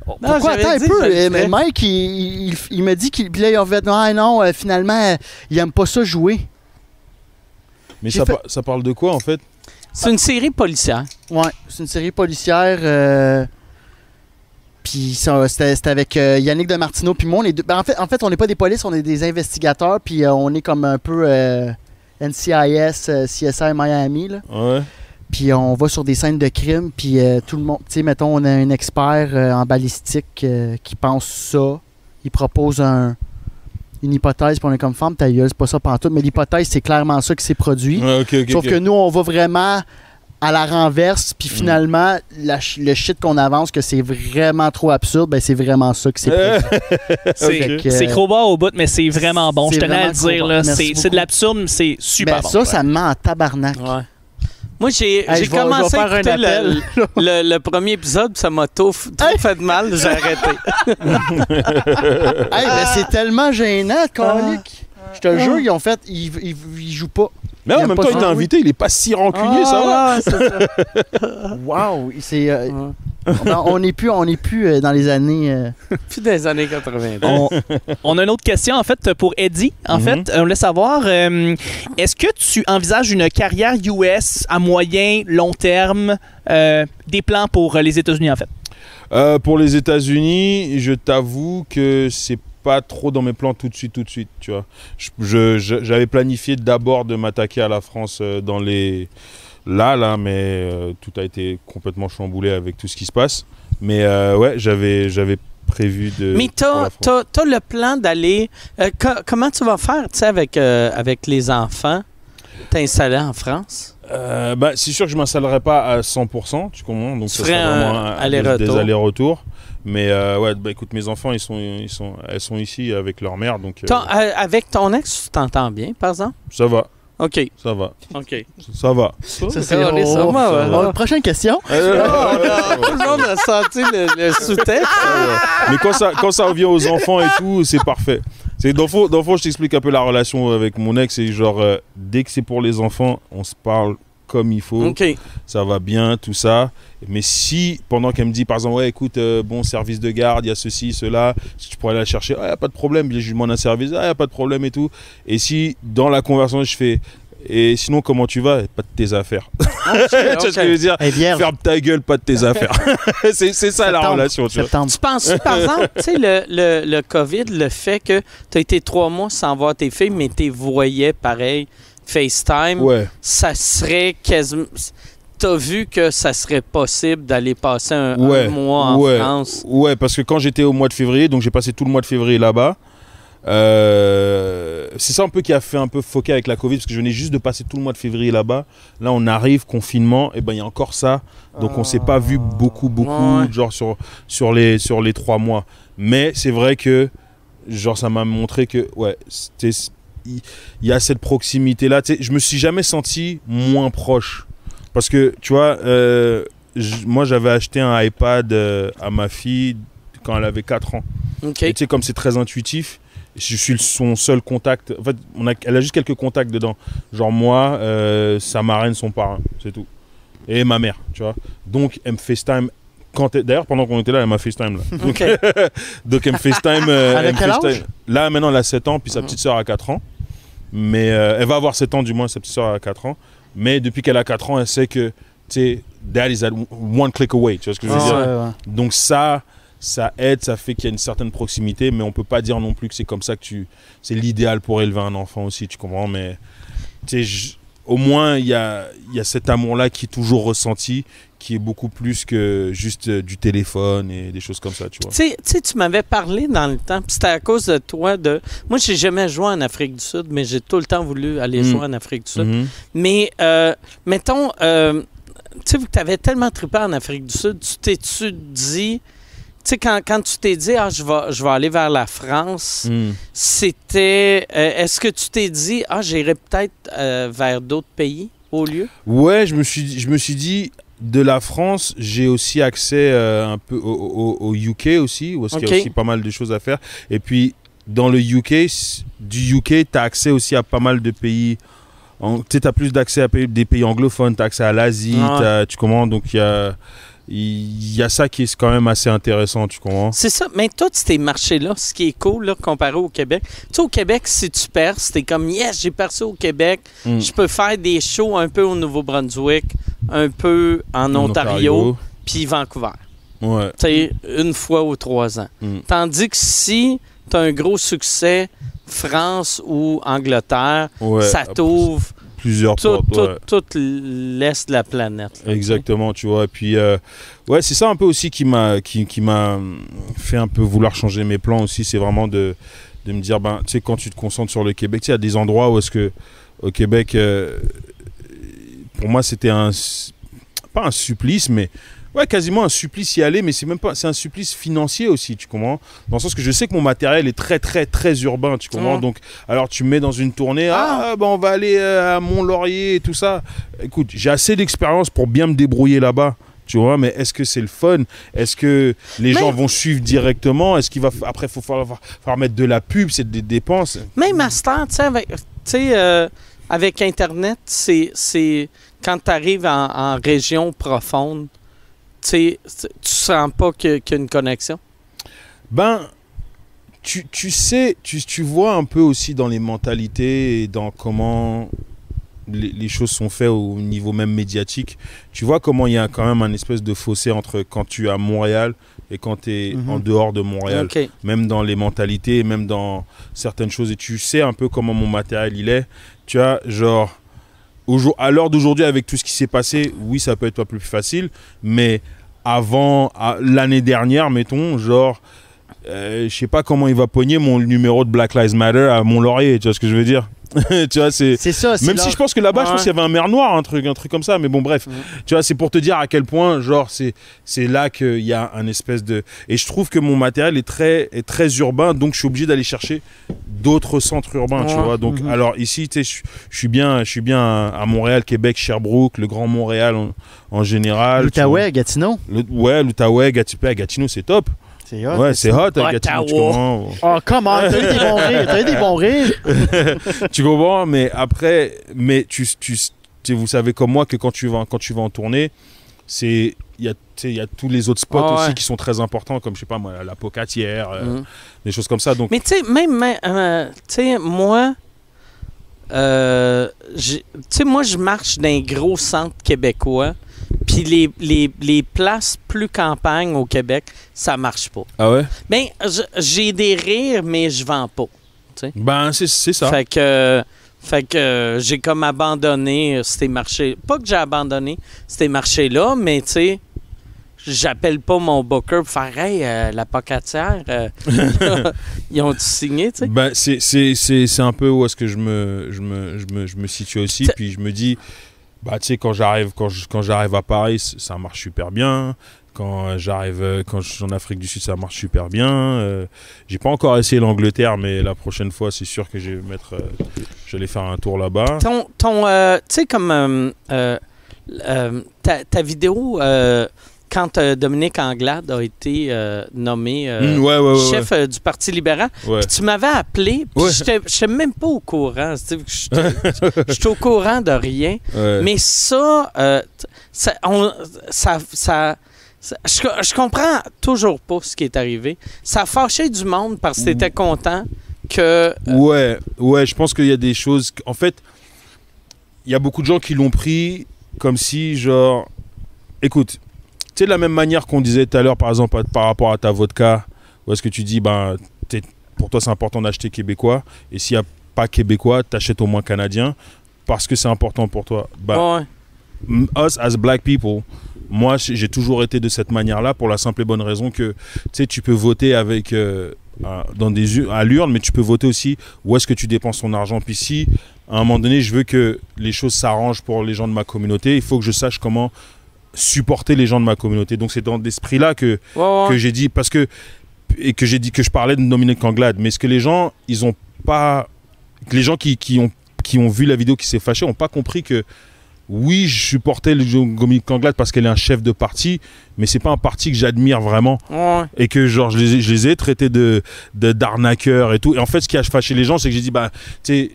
pourquoi, attends un peu, euh, ferais. Mike, il, il, il m'a dit qu'il. Puis là, il a fait, ah non, finalement, il aime pas ça jouer. Mais ça, fait- par- ça parle de quoi en fait? C'est une série policière. Ouais, c'est une série policière. euh, Puis ça, c'était avec euh, Yannick de Martino puis moi. On est deux- ben, en, fait, en fait, on n'est pas des polices, on est des investigateurs. Puis euh, on est comme un peu euh, NCIS, euh, CSI Miami. Là. Ouais. Puis on va sur des scènes de crime. Puis euh, tout le monde, tu sais, mettons, on a un expert euh, en balistique euh, qui pense ça. Il propose un- une hypothèse. Puis on est comme femme, ta gueule, c'est pas ça pantoute. Mais l'hypothèse, c'est clairement ça qui s'est produit. Ouais, ok, ok. Sauf que nous, on va vraiment à la renverse, Mm. puis finalement, la ch- le shit qu'on avance, que c'est vraiment trop absurde, ben c'est vraiment ça (laughs) que c'est. C'est euh, crowbar au bout, mais c'est vraiment bon. Je tenais à le dire. C'est de l'absurde, mais c'est super ben bon. ça, ça me met en tabarnak. Ouais. Moi, j'ai Hey, commencé à écouter le, le- le premier épisode, puis ça m'a trop, Hey! fait de mal, j'ai arrêté. (laughs) Hey, ben c'est tellement gênant, colique. Je te jure, ils ont fait, ils, ils, ils jouent pas. Mais en même temps, il t'a oui. invité, il est pas si rancunier, ça va. Ah, c'est ça. (laughs) Wow, c'est, euh. (laughs) on- n'est plus, on n'est plus euh, dans les années. euh, Puis des années 80. On, on a une autre question, en fait, pour Eddie. En Mhm. fait, on voulait savoir, euh, est-ce que tu envisages une carrière US à moyen, long terme, euh, des plans pour euh, les États-Unis, en fait? Euh, pour les États-Unis, je t'avoue que c'est pas trop dans mes plans tout de suite, tout de suite, tu vois. J'avais planifié d'abord de m'attaquer à la France euh, dans les là, là, mais euh, tout a été complètement chamboulé avec tout ce qui se passe. Mais euh, ouais, j'avais j'avais prévu de. Mais t'as France. as, le plan d'aller. euh, co- comment tu vas faire, tu sais, avec, avec les enfants? T'installer en France? Bah, c'est sûr que je m'installerai pas à 100%, tu comprends? Donc Tu ça sera vraiment un- aller-retour. des allers-retours. Mais ouais, bah écoute, mes enfants, ils sont, ils sont, elles sont ici avec leur mère, donc Ton- avec ton ex, tu t'entends bien, par exemple? ça va, OK. ça va, OK. ça va. ça, c'est oh, moi, ça ouais. oh, Prochaine question. Euh, Tout le monde a senti le, le sous-texte. Mais quand ça, quand ça revient aux enfants et tout, c'est parfait. C'est dans le fond, dans le fond, je t'explique un peu la relation avec mon ex. C'est genre, euh, dès que c'est pour les enfants, on se parle comme il faut. Ça va bien, tout ça. Mais si, pendant qu'elle me dit, par exemple, ouais, écoute, euh, bon, service de garde, il y a ceci, cela, si tu pourrais aller la chercher, il n'y a pas de problème, je lui demande un service, il n'y a pas de problème et tout. Et si, dans la conversation, je fais, et sinon, comment tu vas? Pas de tes affaires. (laughs) tu vois ce que je veux dire? Hey, vierge. Ferme ta gueule, pas de tes affaires. (laughs) c'est c'est ça la relation, tu vois. Tu penses, par (laughs) exemple, tu sais, le, le, le COVID, le fait que tu as été trois mois sans voir tes filles, mais tu voyais pareil, FaceTime, Ouais. ça serait quasiment. T'as vu que ça serait possible d'aller passer un, mois en ouais. France? Ouais, parce que quand j'étais au mois de février, donc j'ai passé tout le mois de février là-bas, Euh, c'est ça un peu qui a fait un peu foquer avec la Covid, parce que je venais juste de passer tout le mois de février là-bas. Là, on arrive, confinement, et ben il y a encore ça. Donc on s'est pas vu beaucoup, beaucoup, Ouais. genre sur, sur, les, sur les trois mois. Mais c'est vrai que, genre, ça m'a montré que, ouais, c'était- il y a cette proximité-là. Tu sais, je me suis jamais senti moins proche. Parce que, tu vois, euh, moi, j'avais acheté un iPad euh, à ma fille quand elle avait 4 ans. OK. Et tu sais, comme c'est très intuitif, je suis son seul contact. En fait, on a, elle a juste quelques contacts dedans. Genre moi, euh, sa marraine, son parrain, c'est tout. Et ma mère, tu vois. Donc, elle me FaceTime. D'ailleurs, pendant qu'on était là, elle m'a FaceTime. Là. OK. (laughs) Donc, elle me FaceTime. euh, (laughs) Elle quel FaceTime. âge Là, maintenant, elle a 7 ans, puis sa petite soeur a 4 ans. Mais euh, elle va avoir 7 ans, du moins, sa petite soeur a 4 ans. Mais depuis qu'elle a 4 ans, elle sait que, tu sais, dad is at one click away. Tu vois ce que je veux Ah dire? Ouais, ouais. Donc ça, ça aide, ça fait qu'il y a une certaine proximité, mais on peut pas dire non plus que c'est comme ça que tu, c'est l'idéal pour élever un enfant aussi, tu comprends? Mais tu sais, je- au moins il y a, y a cet amour-là qui est toujours ressenti, qui est beaucoup plus que juste euh, du téléphone et des choses comme ça, tu vois. Tu sais- tu m'avais parlé dans le temps, puis c'était à cause de toi de. Moi, j'ai jamais joué en Afrique du Sud, mais j'ai tout le temps voulu aller Mm. jouer en Afrique du Sud. Mhm. Mais, euh, mettons, euh, tu sais, vu que tu avais tellement trippé en Afrique du Sud, tu t'es-tu dit. Tu sais, quand, quand tu t'es dit, ah, je vais, je vais aller vers la France, Mhm. c'était. euh, Est-ce que tu t'es dit, ah, j'irai peut-être euh, vers d'autres pays au lieu? Ouais, je me suis, je me suis dit. De la France, j'ai aussi accès euh, un peu au, au- au UK aussi, où est-ce qu'il y a aussi pas mal de choses à faire. Et puis, dans le UK, du UK, tu as accès aussi à pas mal de pays. Tu as plus d'accès à des pays anglophones, tu as accès à l'Asie, t'as- tu comprends? Donc, il y a, il y a ça qui est quand même assez intéressant, tu comprends? C'est ça. Mais tous ces marchés-là, ce qui est cool là, comparé au Québec, tu sais, au Québec, si tu perces, t'es comme, yes, j'ai percé au Québec. Mm. Je peux faire des shows un peu au Nouveau-Brunswick, un peu en, Ontario, puis Vancouver. Ouais. Tu sais, une fois ou trois ans. Mm. Tandis que si tu as un gros succès, France ou Angleterre, ouais. ça t'ouvre Plusieurs tout, portes, tout, ouais. tout l'est de la planète. là, Exactement, tu vois. Et puis, euh, ouais, c'est ça un peu aussi qui m'a qui, qui fait un peu vouloir changer mes plans aussi. C'est vraiment de, de me dire, ben, tu sais, quand tu te concentres sur le Québec, tu sais, il y a des endroits où est-ce que, au Québec, euh, pour moi, c'était un. Pas un supplice, mais. Ouais, quasiment un supplice y aller, mais c'est même pas. C'est un supplice financier aussi, tu comprends? Dans le sens que je sais que mon matériel est très, très, très urbain, tu comprends? Ouais. Donc, alors tu me mets dans une tournée, ah, ben on va aller euh, à Mont-Laurier et tout ça. Écoute, j'ai assez d'expérience pour bien me débrouiller là-bas. Tu vois, mais est-ce que c'est le fun? Est-ce que les gens vont suivre directement? Est-ce qu'il va après faut falloir, falloir mettre de la pub, c'est des dépenses? Même tu sais, avec, tu sais, euh, avec Internet, c'est, c'est quand tu arrives en, en région profonde, tu sens pas que- qu'il y a une connexion? Ben, tu, tu sais, tu, tu vois un peu aussi dans les mentalités et dans comment les, les choses sont faites au niveau même médiatique. Tu vois comment il y a quand même un espèce de fossé entre quand tu es à Montréal et quand tu es Mhm. en dehors de Montréal. Même dans les mentalités, même dans certaines choses. Et tu sais un peu comment mon matériel il est. Tu vois, genre, à l'heure d'aujourd'hui, avec tout ce qui s'est passé, oui, ça peut être pas plus facile, mais avant, l'année dernière, mettons, genre, euh, je sais pas comment il va pogner mon numéro de Black Lives Matter à Mont-Laurier, tu vois ce que je veux dire (laughs) Tu vois, c'est. C'est ça. c'est Même leur- si je pense que là-bas, je pense qu'il y avait un mer noir, un truc, un truc comme ça. Mais bon, bref. Mhm. Tu vois, c'est pour te dire à quel point, genre, c'est, c'est là qu'il y a un espèce de. Et je trouve que mon matériel est très, est très urbain, donc je suis obligé d'aller chercher d'autres centres urbains, tu vois. Donc, Mhm. alors ici, tu sais, je, je suis bien, je suis bien à Montréal, Québec, Sherbrooke, le Grand Montréal en, en général. L'Outaouais, Gatineau? Le- ouais, l'Outaouais, Gatineau, Gatineau, c'est top. C'est hot. ouais, c'est hot, Ouais, Gatineau, tu comprends? Oh, comment? T'as eu des bons rires. T'as eu des bons rires. (laughs) tu comprends? Mais après mais tu, tu, tu- vous savez comme moi que quand tu vas quand tu vas en tournée c'est il y a tu sais, il y a tous les autres spots Ah ouais. aussi qui sont très importants comme je sais pas moi la pocatière euh, Mhm. des choses comme ça donc Mais tu sais, même, euh, tu sais, moi, euh, tu sais, moi, je marche dans un gros centre québécois, puis les, les, les places plus campagne au Québec, ça marche pas. ah ouais? Ben, j'ai des rires, mais je vends pas. ben c'est c'est ça Fait que, fait que euh, j'ai comme abandonné euh, ces marchés. Pas que j'ai abandonné ces marchés-là, mais tu sais, j'appelle pas mon booker pour faire Hey, euh, la pocatière, euh, (laughs) (laughs) ils ont signé, tu sais? Ben, c'est- un peu où est-ce que je me, je, me, je, me, je me situe aussi. Puis je me dis, bah, tu sais, quand j'arrive quand quand j'arrive à Paris, ça marche super bien. Quand euh, j'arrive, euh, quand en Afrique du Sud, ça marche super bien. Euh, J'ai pas encore essayé l'Angleterre, mais la prochaine fois, c'est sûr que je vais mettre, je vais faire un tour là-bas. Ton, ton tu sais, comme ta, ta vidéo, quand euh, Dominique Anglade a été euh, nommé euh, Mm, ouais, ouais, ouais, chef du Parti libéral, puis tu m'avais appelé, puis j'étais j'étais même pas au courant. J'étais j'étais au courant de rien. Mais ça, ça, on- ça, je, je comprends toujours pas ce qui est arrivé. Ça a fâché du monde parce que t'étais content que. Ouais, ouais, je pense qu'il y a des choses. En fait, il y a beaucoup de gens qui l'ont pris comme si, genre, écoute, sais, de la même manière qu'on disait tout à l'heure, par exemple, par rapport à ta vodka, où est-ce que tu dis, ben, pour toi, c'est important d'acheter québécois, et s'il n'y a pas québécois, t'achètes au moins canadien, parce que c'est important pour toi. Ouais. M- us as black people, moi j'ai toujours été de cette manière-là pour la simple et bonne raison que tu sais tu peux voter avec euh, dans des à l'urne, mais tu peux voter aussi où est-ce que tu dépenses ton argent. Puis si à un moment donné je veux que les choses s'arrangent pour les gens de ma communauté, il faut que je sache comment supporter les gens de ma communauté. Donc c'est dans cet esprit-là que Ouais, ouais. que j'ai dit parce que et que j'ai dit que je parlais de Dominique Anglade mais ce que les gens ils ont pas les gens qui, qui ont qui ont vu la vidéo qui s'est fâché ont pas compris que oui je supportais Dominique Anglade parce qu'elle est un chef de parti mais c'est pas un parti que j'admire vraiment Ouais. et que genre je les, ai- je les ai traités de d'arnaqueurs et tout et en fait ce qui a fâché les gens c'est que j'ai dit bah tu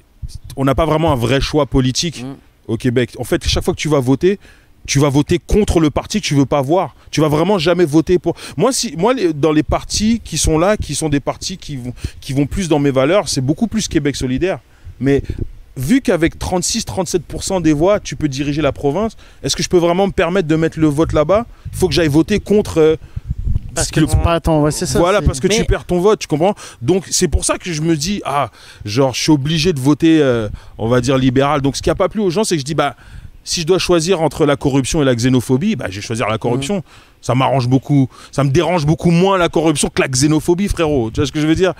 on n'a pas vraiment un vrai choix politique Mm. au Québec en fait chaque fois que tu vas voter tu vas voter contre le parti que tu veux pas voir. Tu vas vraiment jamais voter pour. Moi, si, moi, dans les partis qui sont là, qui sont des partis qui vont, qui vont plus dans mes valeurs, c'est beaucoup plus Québec solidaire. Mais vu qu'avec 36-37% des voix, tu peux diriger la province, est-ce que je peux vraiment me permettre de mettre le vote là-bas? Il faut que j'aille voter contre. euh, Parce que le- tu perds ton. c'est ça. voilà, parce que tu perds ton vote, tu comprends? Donc c'est pour ça que je me dis, ah, genre, je suis obligé de voter, euh, on va dire, libéral. Donc ce qui n'a pas plu aux gens, c'est que je dis, bah, si je dois choisir entre la corruption et la xénophobie, bah, je vais choisir la corruption. Ça m'arrange beaucoup, ça me dérange beaucoup moins la corruption que la xénophobie, frérot. Tu vois ce que je veux dire?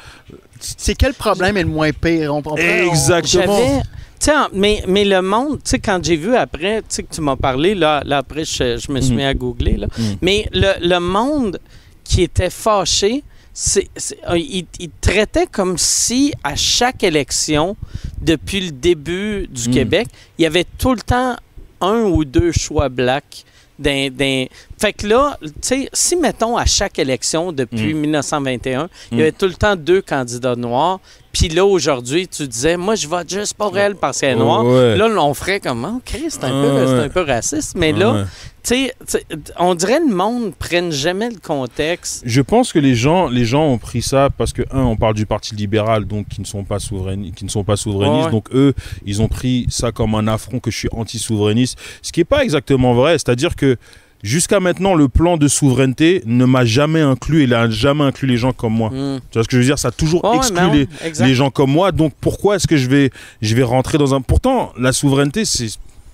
C'est quel problème est le moins pire? On, on Exactement. Sais, mais, mais le monde, tu sais, quand j'ai vu après, tu sais, que tu m'as parlé, là, là après, je, je me suis Mhm. mis à googler, là. Mhm. Mais le, le monde qui était fâché, c'est, c'est- euh, il, il traitait comme si à chaque élection, depuis le début du Mhm. Québec, il y avait tout le temps un ou deux choix blacks. D'un, d'un- Fait que là, tu sais, si mettons à chaque élection depuis Mhm. 1921, il y Mhm. avait tout le temps deux candidats noirs, puis là aujourd'hui, tu disais, moi je vote juste pour elle parce qu'elle est noire. Ouais. Là, on ferait comme, oh, Christ, c'est un, Ah, ouais. un peu raciste. Mais là, Ouais. tu sais, on dirait le monde ne prenne jamais le contexte. Je pense que les gens, les gens ont pris ça parce que un, on parle du parti libéral, donc qui ne sont pas souverainistes, qui ne sont pas souverainistes. Donc eux, ils ont pris ça comme un affront que je suis anti-souverainiste, ce qui est pas exactement vrai. C'est-à-dire que jusqu'à maintenant, le plan de souveraineté ne m'a jamais inclus, il a jamais inclus les gens comme moi. Hmm. Tu vois ce que je veux dire? Ça a toujours exclu les, les gens comme moi. Donc pourquoi est-ce que je vais, je vais rentrer dans un. Pourtant, la souveraineté, c'est.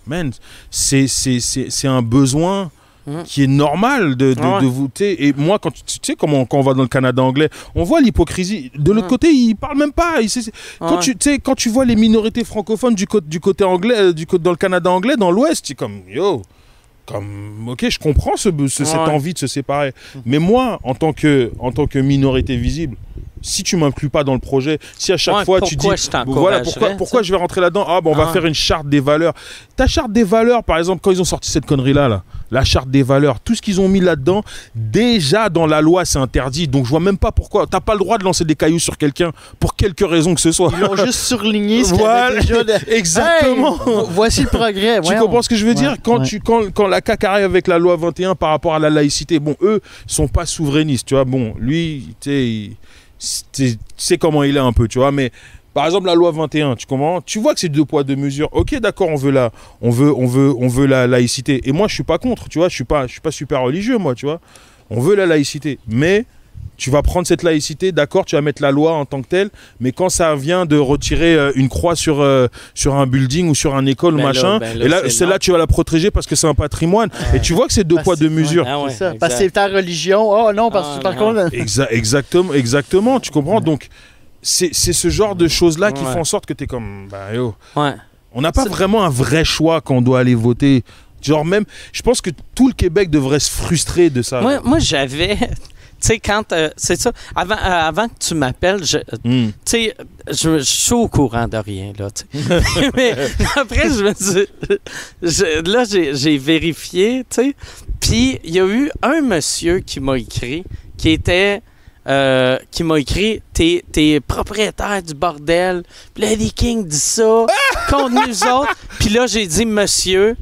Man, c'est, c'est, c'est, c'est un besoin Mhm. qui est normal de, de, Ouais. de voter. Et moi, quand tu, tu sais, comment, quand on va dans le Canada anglais, on voit l'hypocrisie. De l'autre Mhm. côté, ils parlent même pas. Ils- quand, Ouais. tu, tu sais, quand tu vois les minorités francophones du côté, du côté anglais, euh, du côté, dans le Canada anglais, dans l'Ouest, tu es comme, yo. Comme, ok, je comprends ce, ce- cette Ouais. envie de se séparer. Mais moi, en tant que, en tant que minorité visible, si tu m'inclus pas dans le projet, si à chaque Ouais, fois tu dis, pourquoi je t'encouragerais, voilà, pourquoi, pourquoi je vais rentrer là-dedans? Ah, bon, on va Ah. faire une charte des valeurs. Ta charte des valeurs, par exemple, quand ils ont sorti cette connerie-là, là, la charte des valeurs, tout ce qu'ils ont mis là-dedans, déjà dans la loi, c'est interdit. Donc je vois même pas pourquoi. T'as pas le droit de lancer des cailloux sur quelqu'un pour quelque raison que ce soit. Ils l'ont (laughs) juste surligné ce qu'il y Voilà, déjà de- (laughs) exactement. Hey, voici le progrès. Tu comprends ce que je veux dire? Ouais, quand, ouais. tu, quand, quand la CAQ arrive avec la loi 21 par rapport à la laïcité, bon, eux sont pas souverainistes, tu vois. Bon, lui, tu sais, il- tu sais comment il est un peu, tu vois. Mais par exemple, la loi 21, tu comprends? Tu vois que c'est deux poids, deux mesures. Ok, d'accord, on veut la, on veut, on veut, on veut la laïcité. Et moi, je suis pas contre, tu vois. Je suis pas, je suis pas super religieux, moi, tu vois. On veut la laïcité. Mais tu vas prendre cette laïcité, d'accord, tu vas mettre la loi en tant que telle, mais quand ça vient de retirer euh, une croix sur, euh, sur un building ou sur un école ou Ben machin, ben et là, c'est celle-là, tu vas la protéger parce que c'est un patrimoine. Et tu vois que c'est deux Parce- poids, deux mesures. Ah ouais, ça. Parce que c'est ta religion. Oh non, parce que Ah, par contre. Exa- exactement, exactement, tu comprends? Donc, c'est c'est ce genre de choses-là qui Ouais. font en sorte que tu es comme, bah yo, Ouais. on n'a pas vraiment un vrai choix quand on doit aller voter. Genre même, je pense que tout le Québec devrait se frustrer de ça. Moi, moi j'avais. Tu sais, quand. euh, c'est ça. Avant, euh, avant que tu m'appelles, je, tu sais, je, je suis au courant de rien, là. (laughs) Mais après, je me dis, je- là, j'ai j'ai vérifié, tu sais. Puis, il y a eu un monsieur qui m'a écrit, qui était, euh, qui m'a écrit, t'es t'es propriétaire du bordel. Puis là, Eddie King dit ça contre nous autres. Puis là, j'ai dit, monsieur,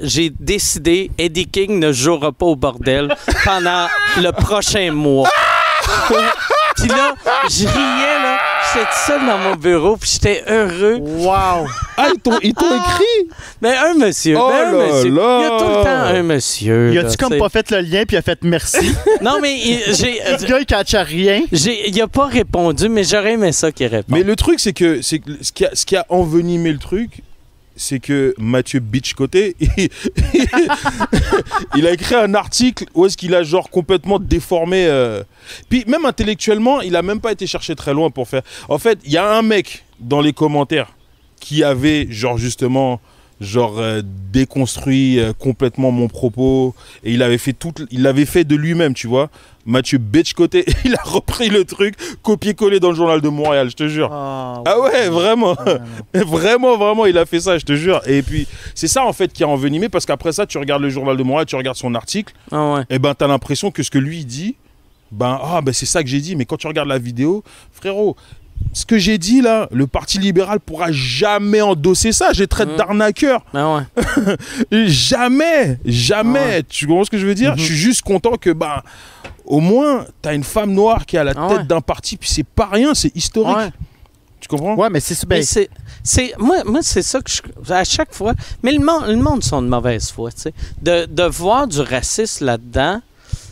j'ai décidé, Eddie King ne jouera pas au bordel pendant (laughs) le prochain mois. (laughs) puis là, je riais, là. J'étais seul dans mon bureau, puis j'étais heureux. Wow! Ah, ils t'ont écrit? Mais un monsieur, Oh mais un là monsieur. là. Il y a tout le temps un monsieur. Il a-tu comme pas fait le lien puis il a fait merci? (laughs) Non, mais il- j'ai. Le gars, il catch à rien. j'ai- Il a pas répondu, mais j'aurais aimé ça qu'il réponde. Mais le truc, c'est que, c'est que ce, qui a, ce qui a envenimé le truc, c'est que Mathieu Bitchcoté, (laughs) il, il a écrit un article où est-ce qu'il a genre complètement déformé. euh, Puis même intellectuellement, il a même pas été chercher très loin pour faire. En fait, il y a un mec dans les commentaires qui avait genre justement genre euh, déconstruit euh, complètement mon propos et il avait fait tout il l'avait fait de lui-même tu vois Mathieu Bitchcoté (laughs) il a repris le truc copié-collé dans le journal de Montréal je te jure Oh, ah ouais, vraiment. non. (laughs) Vraiment, vraiment, il a fait ça, je te jure. Et puis, c'est ça en fait qui a envenimé parce qu'après ça, tu regardes le journal de Montréal, tu regardes son article, Ah ouais. et ben t'as l'impression que ce que lui dit, ben ah ben c'est ça que j'ai dit. Mais quand tu regardes la vidéo, frérot, ce que j'ai dit là, le Parti libéral pourra jamais endosser ça. Je traite d'arnaqueurs. Ah ouais. (laughs) Jamais, jamais. Ouais. Tu comprends ce que je veux dire? Mhm. Je suis juste content que ben au moins t'as une femme noire qui est à la Ah tête ouais. d'un parti, puis c'est pas rien, c'est historique. Ouais. Tu comprends? Ouais, mais c'est ben, c'est, c'est, moi, moi c'est ça que je. À chaque fois. Mais le monde, le monde sont de mauvaise foi, tu sais. De, de voir du racisme là-dedans,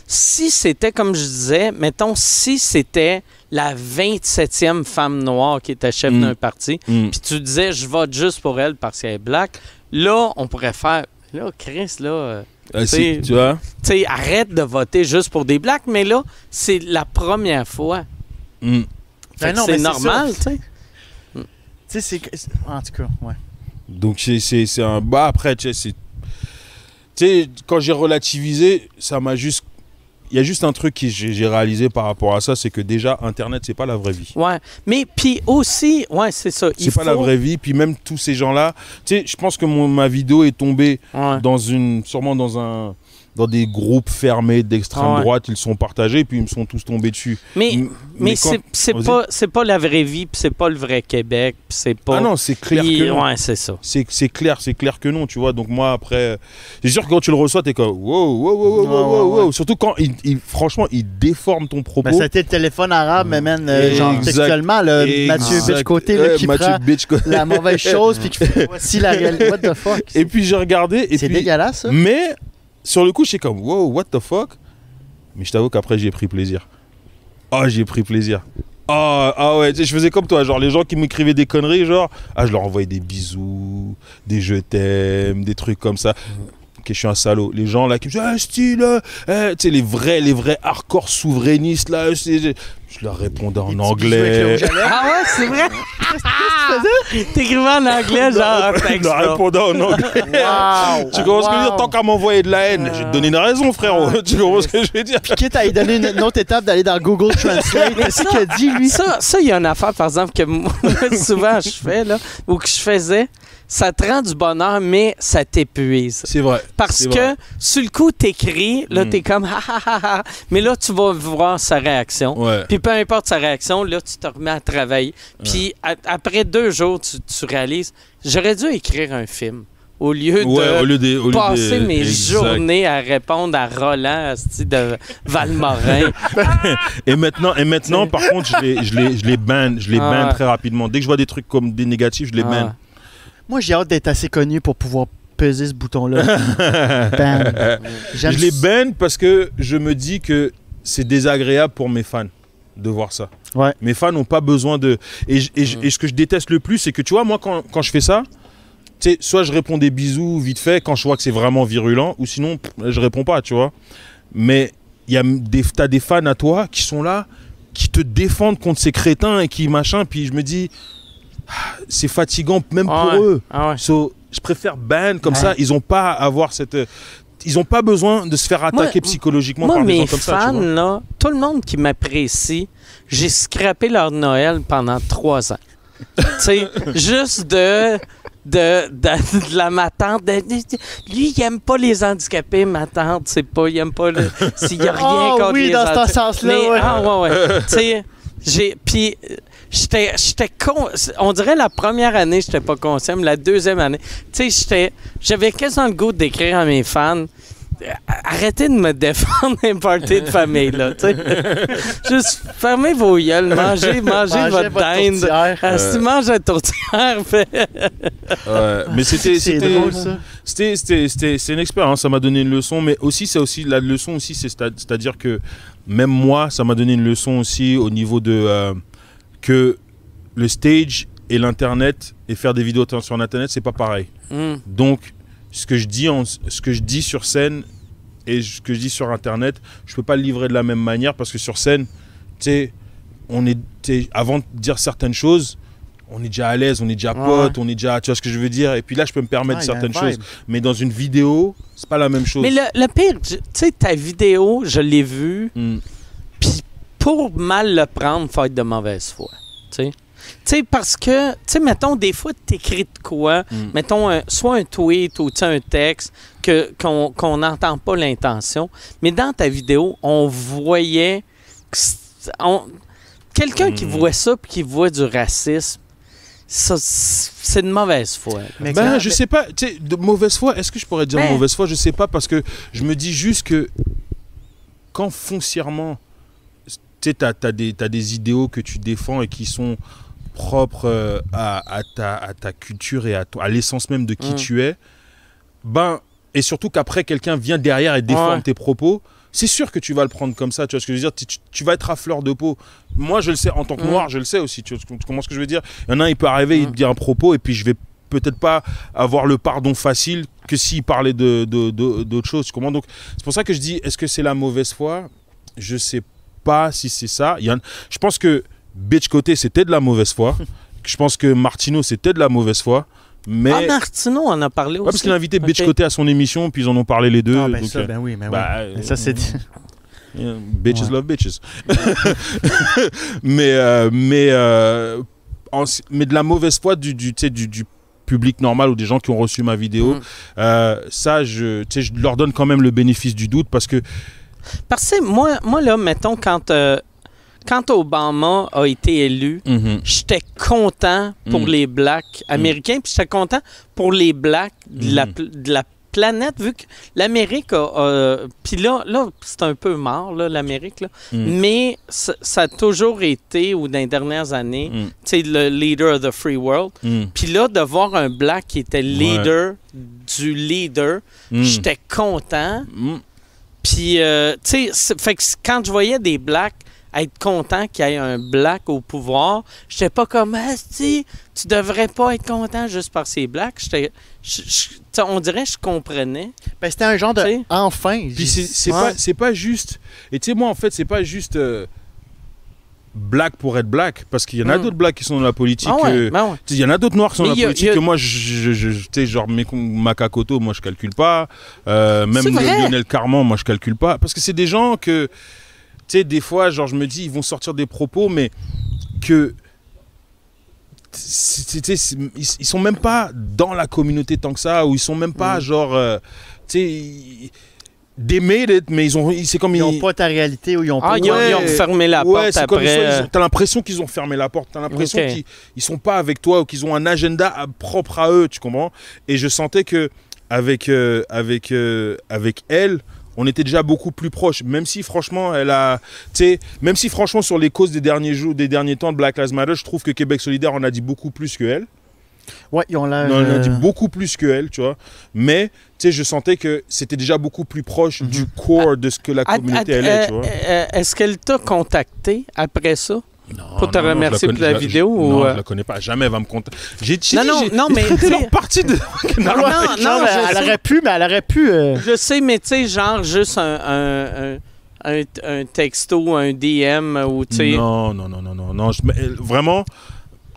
si c'était, comme je disais, mettons, si c'était la 27e femme noire qui était chef Mm. d'un parti, Mm. puis tu disais, je vote juste pour elle parce qu'elle est black, là, on pourrait faire. Là, Chris, là. euh, si, tu vois tu sais, arrête de voter juste pour des blacks, mais là, c'est la première fois. Mm. Ben que non, mais c'est normal, tu sais. tu sais, c'est. En tout cas, ouais. Donc c'est- c'est c'est un bas après, tu sais, c'est- tu sais, quand j'ai relativisé, ça m'a juste... Il y a juste un truc que j'ai réalisé par rapport à ça, c'est que déjà, Internet, c'est pas la vraie vie. Ouais. Mais puis aussi, ouais, c'est ça. C'est pas la vraie vie, puis même tous ces gens-là, tu sais, je pense que mon- ma vidéo est tombée Ouais. dans une, sûrement dans un, dans des groupes fermés d'extrême Ah ouais. droite, ils sont partagés, puis ils me sont tous tombés dessus. Mais, M- mais, quand- c'est, pas c'est pas la vraie vie, puis c'est pas le vrai Québec, puis c'est pas. Ah non, c'est clair Puis- que non. Ouais, c'est ça. C'est c'est clair, c'est clair que non, tu vois. Donc moi après, c'est sûr que quand tu le reçois, t'es comme wow, wow, wow, wow, Ouais, wow, wow. Surtout quand il, il- franchement, il déforme ton propos. Ben, c'était le téléphone arabe, mais man, euh, genre Exact. textuellement, le Mathieu. Bitchcoté, là, Ouais, qui Mathieu prend Bitchcoté. la mauvaise chose, puis qui fait (laughs) voici la réalité. What the fuck? Et puis j'ai regardé C'est dégueulasse, ça. mais sur le coup, j'étais comme wow, what the fuck? Mais je t'avoue qu'après j'ai pris plaisir. Oh, j'ai pris plaisir. Ah, ah ouais, je faisais comme toi, genre les gens qui m'écrivaient des conneries, genre, ah, je leur envoyais des bisous, des je t'aime, des trucs comme ça. Ok, je suis un salaud. Les gens là qui me disent, ah, style, euh, euh, tu sais, les vrais, les vrais hardcore souverainistes là, je je leur répondais en anglais. Ah ouais, c'est vrai. (laughs) T'écrivais en anglais, genre. (laughs) Je leur répondais en anglais. Wow! Tu comprends ce que je veux dire? Wow. Tant qu'à m'envoyer de la haine, je vais te donner une raison, frérot. (laughs) Tu comprends ce que je veux dire? À lui donner une, une autre étape d'aller dans Google Translate. Qu'est-ce qu'il a dit, lui? Ça, ça, il y a une affaire, par exemple, que moi, souvent je fais, là, ou que je faisais. Ça te rend du bonheur, mais ça t'épuise. C'est vrai. Parce que vrai. sur le coup, t'écris, là, Mm. t'es comme (laughs) ha ha ha ha. Mais là, tu vas voir sa réaction. Ouais. Puis peu importe sa réaction, là, tu te remets à travailler. Puis après deux jours, tu, tu réalises, j'aurais dû écrire un film au lieu Ouais, de au lieu des. au lieu passer des- mes exact. journées à répondre à Roland asti, de Valmorin. (laughs) Et maintenant, et maintenant par contre, je les, je les, je les ban, je les Ah très rapidement. Dès que je vois des trucs comme des négatifs, je les Ah. ban. Moi, j'ai hâte d'être assez connu pour pouvoir peser ce bouton-là. (laughs) Je les ban parce que je me dis que c'est désagréable pour mes fans de voir ça. Ouais. Mes fans n'ont pas besoin de. Et, et Mm. et ce que je déteste le plus, c'est que tu vois, moi, quand, quand je fais ça, tu sais, soit je réponds des bisous vite fait quand je vois que c'est vraiment virulent, ou sinon, pff, je réponds pas, tu vois. Mais il y a des, t'as des fans à toi qui sont là, qui te défendent contre ces crétins et qui machin, puis je me dis, c'est fatigant même Ah pour ouais. eux. Ah ouais. So, je préfère ban comme Ouais. ça. Ils ont pas à avoir cette. Ils ont pas besoin de se faire attaquer Moi- psychologiquement Moi, par des mes gens comme ça. fans, tu vois. là, tout le monde qui m'apprécie, j'ai scrappé leur Noël pendant trois ans. (laughs) tu sais, juste de, de, de, de la ma tante. de- de- lui, il aime pas les handicapés, ma tante. C'est pas, il aime pas le. S'il y a rien Ah contre oui, les dans ce sens-là, ouais. Ah, ouais, ouais. (laughs) tu sais, j'ai. Puis. Euh, J'étais, j'étais con. On dirait la première année, j'étais pas conscient, mais la deuxième année, tu sais, j'étais, j'avais quasiment le goût d'écrire à mes fans. euh, Arrêtez de me défendre (laughs) un party de famille, là, tu sais. (laughs) Juste fermez vos gueules, mangez, mangez, Mangez votre votre dinde. tourtière. Ah, si tu manges la tourtière, (laughs) fait- Ouais, mais c'était, C'est c'était, drôle, ça. c'était, c'était, c'était- c'est une expérience. Ça m'a donné une leçon, mais aussi, c'est aussi la leçon aussi, c'est c'est- c'est-à-dire que même moi, ça m'a donné une leçon aussi au niveau de euh, que le stage et l'internet et faire des vidéos sur internet, c'est pas pareil. Hmm. Donc, ce que je dis, en- ce que je dis sur scène et ce que je dis sur Internet, je peux pas le livrer de la même manière parce que sur scène, tu sais, on est, avant de dire certaines choses, on est déjà à l'aise, on est déjà Ouais. pote, on est déjà, tu vois ce que je veux dire? Et puis là, je peux me permettre Ah, certaines choses, mais dans une vidéo, c'est pas la même chose. Mais le, le pire, tu sais, ta vidéo, je l'ai vue, Mm. Puis pour mal le prendre, faut être de mauvaise foi. Tu sais? Tu sais, parce que, tu sais, mettons, des fois, t'écris de quoi, Mm. mettons, un- soit un tweet ou tu sais, un texte que, qu'on qu'on n'entend pas l'intention, mais dans ta vidéo, on voyait que c'est- on- quelqu'un qui Mm. voit ça puis qui voit du racisme, ça, c'est de mauvaise foi. là. Mais Ben, je sais pas, tu sais, de mauvaise foi, est-ce que je pourrais dire Ben. mauvaise foi? Je sais pas, parce que je me dis juste que quand foncièrement, tu sais, as des, idéaux que tu défends et qui sont propres euh, à, à ta, à ta culture et à, à l'essence même de qui Mm. tu es, ben, et surtout qu'après quelqu'un vient derrière et Ouais. tes propos, c'est sûr que tu vas le prendre comme ça, tu vois ce que je veux dire? Tu, tu- tu vas être à fleur de peau. Moi, je le sais, en tant que Mm. noir, je le sais aussi, tu, vois, tu comprends ce que je veux dire? Il y en a un, il peut arriver, il Mm. te dit un propos, et puis je vais peut-être pas avoir le pardon facile que s'il parlait de, d'autres choses, tu comprends? Donc, c'est pour ça que je dis, est-ce que c'est la mauvaise foi? Je sais pas si c'est ça. Il y en- je pense que Bitch Côté, c'était de la mauvaise foi. (laughs) je pense que Martino, c'était de la mauvaise foi. Mais... Ah, Martino en a parlé Ouais, aussi. parce qu'il a invité Bitch Ok. Côté à son émission, puis ils en ont parlé les deux. Ah, ben donc, ça, euh, ben oui, ben bah, oui. Mais ça, c'est... (laughs) Yeah, bitches Ouais. love bitches. (laughs) mais euh, mais, euh, en- mais de la mauvaise foi du, du, public normal ou des gens qui ont reçu ma vidéo, Mm. euh, ça, je, je leur donne quand même le bénéfice du doute parce que Parce que moi, moi là, mettons, quand, euh, quand Obama a été élu, j'étais content pour Mm. les Blacks américains, puis j'étais content pour les Blacks de, la, Mhm. pl- de la planète, vu que l'Amérique a... puis là, là c'est un peu mort, là, l'Amérique, là. Mm. mais ça, a toujours été, ou dans les dernières années, Mm. tu sais, le leader of the free world. Mm. Puis là, de voir un Black qui était leader du leader, j'étais content. Puis, euh, tu sais, fait que quand je voyais des blacks être contents qu'il y ait un black au pouvoir, j'étais pas comme, ah, si, tu devrais pas être content juste par ces blacks. J'étais, on dirait que je comprenais. Ben, c'était un genre de... Enfin! Puis c'est c'est Ouais. pas c'est pas juste. Et tu sais moi en fait c'est pas juste euh, black pour être black parce qu'il y en a Mm. d'autres blacks qui sont dans la politique. Ah ouais, euh, ouais. Sais, Il y en a d'autres noirs qui sont Mais dans la politique a- que moi, je, je, sais, genre Makakoto, moi je calcule pas. Euh, même. Lionel Carman, moi je calcule pas. Parce que c'est des gens que, tu sais, des fois, genre je me dis, ils vont sortir des propos, mais que. Ils, ils sont même pas dans la communauté tant que ça, ou ils sont même pas Mm. genre. euh, tu sais. They made it, mais ils ont. ils- C'est comme Ils n'ont ils- pas ta réalité ou ils ont Ah, pas... ils, ont, Ouais. ils ont fermé la Ouais, porte c'est comme après. euh, ont- T'as l'impression qu'ils ont fermé la porte. T'as l'impression Ok. qu'ils ils sont pas avec toi ou qu'ils ont un agenda à- propre à eux, tu comprends? Et je sentais que avec euh, avec euh, avec elle, on était déjà beaucoup plus proches. Même si franchement, elle a, tu sais, même si franchement sur les causes des derniers jours, des derniers temps de Black Lives Matter, je trouve que Québec solidaire en a dit beaucoup plus que elle. Ouais, ils ont l'air. Non, en dit euh, beaucoup plus que elle, tu vois. Mais, tu sais, je sentais que c'était déjà beaucoup plus proche Mhm. du core de ce que la communauté, att- elle est, euh, tu vois. euh, Est-ce qu'elle t'a contacté après ça? Non, pour te non, non, remercier je la pour la connais- je- vidéo Non, ou, euh? je la connais pas. Jamais elle va me contacter. J'ai Non, dit, non, j'ai- non, mais tu leur partie de. (laughs) Non, non, non, mais je elle sais. aurait pu, mais elle aurait pu. euh, Je sais, mais tu sais, genre juste un, un, un, un- un texto, un DM ou tu sais. Non, non, non, non, non, non. je- mais, euh, vraiment,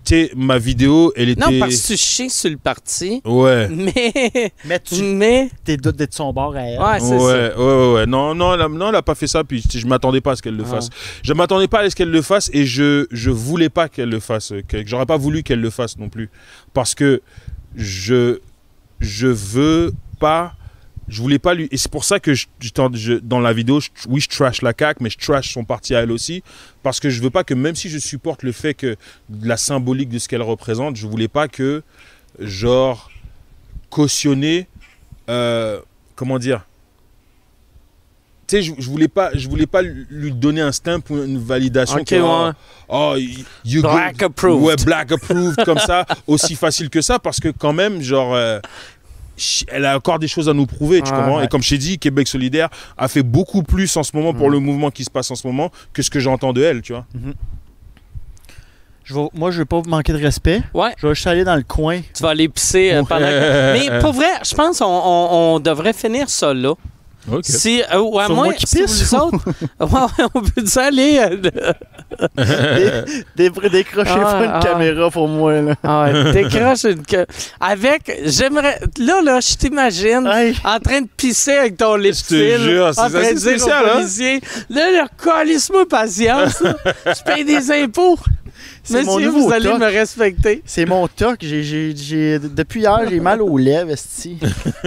tu sais, ma vidéo, elle était. Non, parce que tu chies sur le parti, Ouais. mais. Mais tu Mais. t'es doutes d'être son bord à elle. Ouais, c'est ouais, ça. ouais, ouais, ouais. Non, non, elle a, non, elle a pas fait ça. Puis je m'attendais pas à ce qu'elle le Ah. fasse. Je m'attendais pas à ce qu'elle le fasse et je, je voulais pas qu'elle le fasse. Que, j'aurais pas voulu qu'elle le fasse non plus. Parce que je, je veux pas. Je voulais pas lui. Et c'est pour ça que je, je dans la vidéo, je- oui, je trash la CAQ, mais je trash son parti à elle aussi. Parce que je veux pas que, même si je supporte le fait que la symbolique de ce qu'elle représente, je voulais pas que, genre, cautionner. euh, comment dire tu sais, je, je voulais pas, je voulais pas lui donner un stamp ou une validation. Ok, que, oh, ouais. oh, you Black good- approved. Ouais, black approved comme ça, aussi facile que ça, parce que quand même, genre, euh, elle a encore des choses à nous prouver, tu comprends? Ouais. Et comme je t'ai dit, Québec solidaire a fait beaucoup plus en ce moment pour Mm. le mouvement qui se passe en ce moment que ce que j'entends de elle, tu vois. Je vais- moi, je vais pas vous manquer de respect. Ouais. Je vais juste aller dans le coin. Tu vas aller pisser euh, pendant que- Mais pour vrai, je pense qu'on on, on devrait finir ça là. Ok. Si, euh, ou à moins, moi qui si pisse, vous ou- (laughs) autres, ouais, on peut dire aller. euh, Dé- (laughs) dé- Décrochez Ah, pas une ah. caméra pour moi, là. ah ouais, (laughs) décroche une. Avec, j'aimerais. Là, là, je t'imagine. Hey, En train de pisser avec ton lip Je te jure, en c'est train de dire spécial, au hein? policier, là, là, calisse-moi patience, là. je paye des impôts. mon Monsieur, nouveau vous allez toc. me respecter. C'est mon toc. J'ai, j'ai, j'ai- depuis hier, j'ai mal aux lèvres, esti.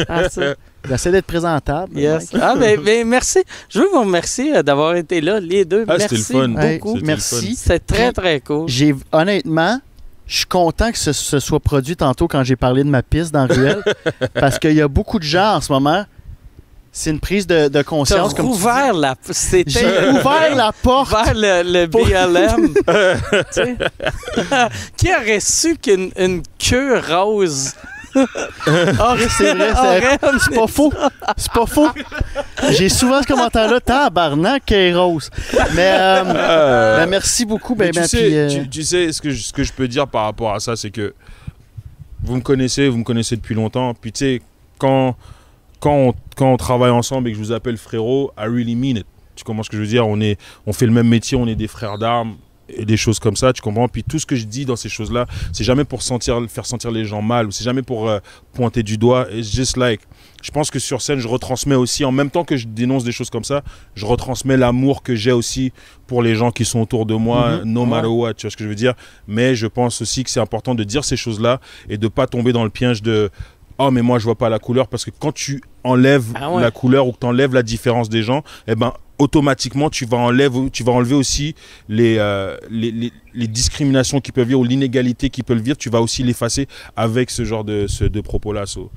Ah, ça. J'essaie d'être présentable. Yes. Mike. Ah, mais, mais merci. Je veux vous remercier euh, d'avoir été là, les deux. Ah, c'était merci le fun. Beaucoup. Merci. C'est très, très cool. J'ai honnêtement, je suis content que ce, ce soit produit tantôt quand j'ai parlé de ma piste dans Ruelle, (laughs) parce qu'il y a beaucoup de gens en ce moment. C'est une prise de, conscience dis. ouvert la... J'ai ouvert la (laughs) porte. Ouvert le, le BLM. (laughs) Qui aurait su qu'une une queue rose Ah, c'est vrai, c'est pas faux. C'est pas faux. J'ai souvent ce commentaire-là, tabarnak, rose. Mais, euh, ben, merci beaucoup. Ben, Mais tu, ben, sais, puis, euh, tu, tu sais, ce que, je, ce que je peux dire par rapport à ça, c'est que vous me connaissez, vous me connaissez depuis longtemps. Puis tu sais, quand, quand, on, quand on travaille ensemble et que je vous appelle frérot, I really mean it. Tu comprends ce que je veux dire? On, est, on fait le même métier, on est des frères d'armes et des choses comme ça, tu comprends? Puis tout ce que je dis dans ces choses-là, c'est jamais pour sentir, faire sentir les gens mal ou c'est jamais pour euh, pointer du doigt. It's just like, je pense que sur scène, je retransmets aussi, en même temps que je dénonce des choses comme ça, je retransmets l'amour que j'ai aussi pour les gens qui sont autour de moi, Mhm. no matter what, tu vois ce que je veux dire? Mais je pense aussi que c'est important de dire ces choses-là et de pas tomber dans le piège de oh mais moi je vois pas la couleur parce que quand tu enlèves Ah ouais. la couleur ou que tu enlèves la différence des gens, eh ben automatiquement tu vas enlever tu vas enlever aussi les, euh, les, les, les discriminations qui peuvent vivre ou l'inégalité qui peut le vivre, tu vas aussi l'effacer avec ce genre de, ce, de propos-là. So,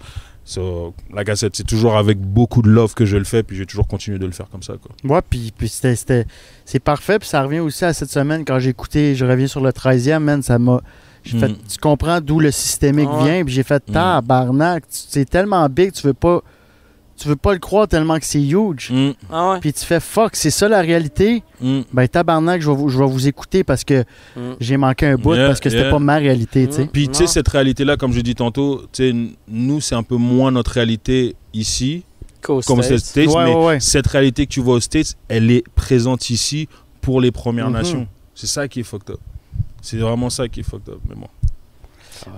so, la cassette, c'est toujours avec beaucoup de love que je le fais, puis je vais toujours continuer de le faire comme ça. Quoi. Ouais, puis, puis c'était, c'était- c'est parfait. Puis ça revient aussi à cette semaine quand j'ai écouté, je reviens sur le 13e, man, ça m'a. J'ai Mm. fait, tu comprends d'où le systémique Ouais. vient, puis j'ai fait Mm. tabarnak, tu- c'est tellement big, tu veux pas. Tu veux pas le croire tellement que c'est huge. Mm, Ah ouais. Puis tu fais fuck, c'est ça la réalité. mm. Ben tabarnak, je vais vous, je vais vous écouter parce que Mm. j'ai manqué un bout Yeah, parce que c'était yeah. pas ma réalité. Puis tu sais, cette réalité-là, comme je dis tantôt, tu sais, n- nous, c'est un peu moins notre réalité ici, Qu'aux comme c'est States. States, Ouais, mais ouais, ouais. cette réalité que tu vois aux States, elle est présente ici pour les Premières Mhm. Nations. C'est ça qui est fucked up. C'est vraiment ça qui est fucked up. Mais bon.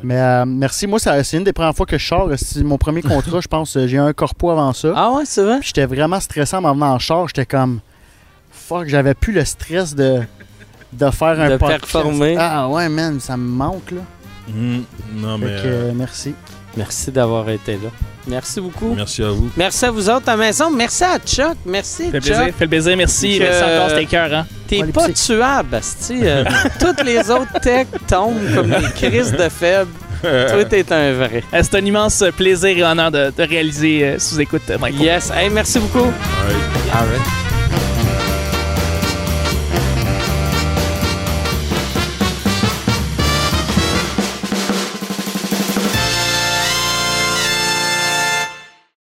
Mais euh, merci, moi, c'est une des premières fois que je sors. C'est mon premier contrat, je pense. euh, J'ai eu un corpo avant ça. Ah ouais, c'est vrai? Puis j'étais vraiment stressé en m'en venant en char. J'étais comme. Fuck, j'avais plus le stress de, de faire un De podcast. performer. Ah ouais, man, ça me manque, là. Mhm. Non, mais Fait que, euh, euh, merci. Merci d'avoir été là. Merci beaucoup. merci à vous. Merci à vous autres à la maison. Merci à Chuck. Merci, Fait Chuck. plaisir, fait plaisir, merci. Que- Merci encore, c'était cœur, hein? T'es Ouais, les pas psy- tuable, Basti. (laughs) Euh, toutes les autres techs tombent comme des (laughs) crises de faibles. Toi, t'es un vrai. Euh, C'est un immense plaisir et honneur de, de réaliser euh, sous écoute, Mike. Yes. Hey, merci beaucoup. Ouais. All right.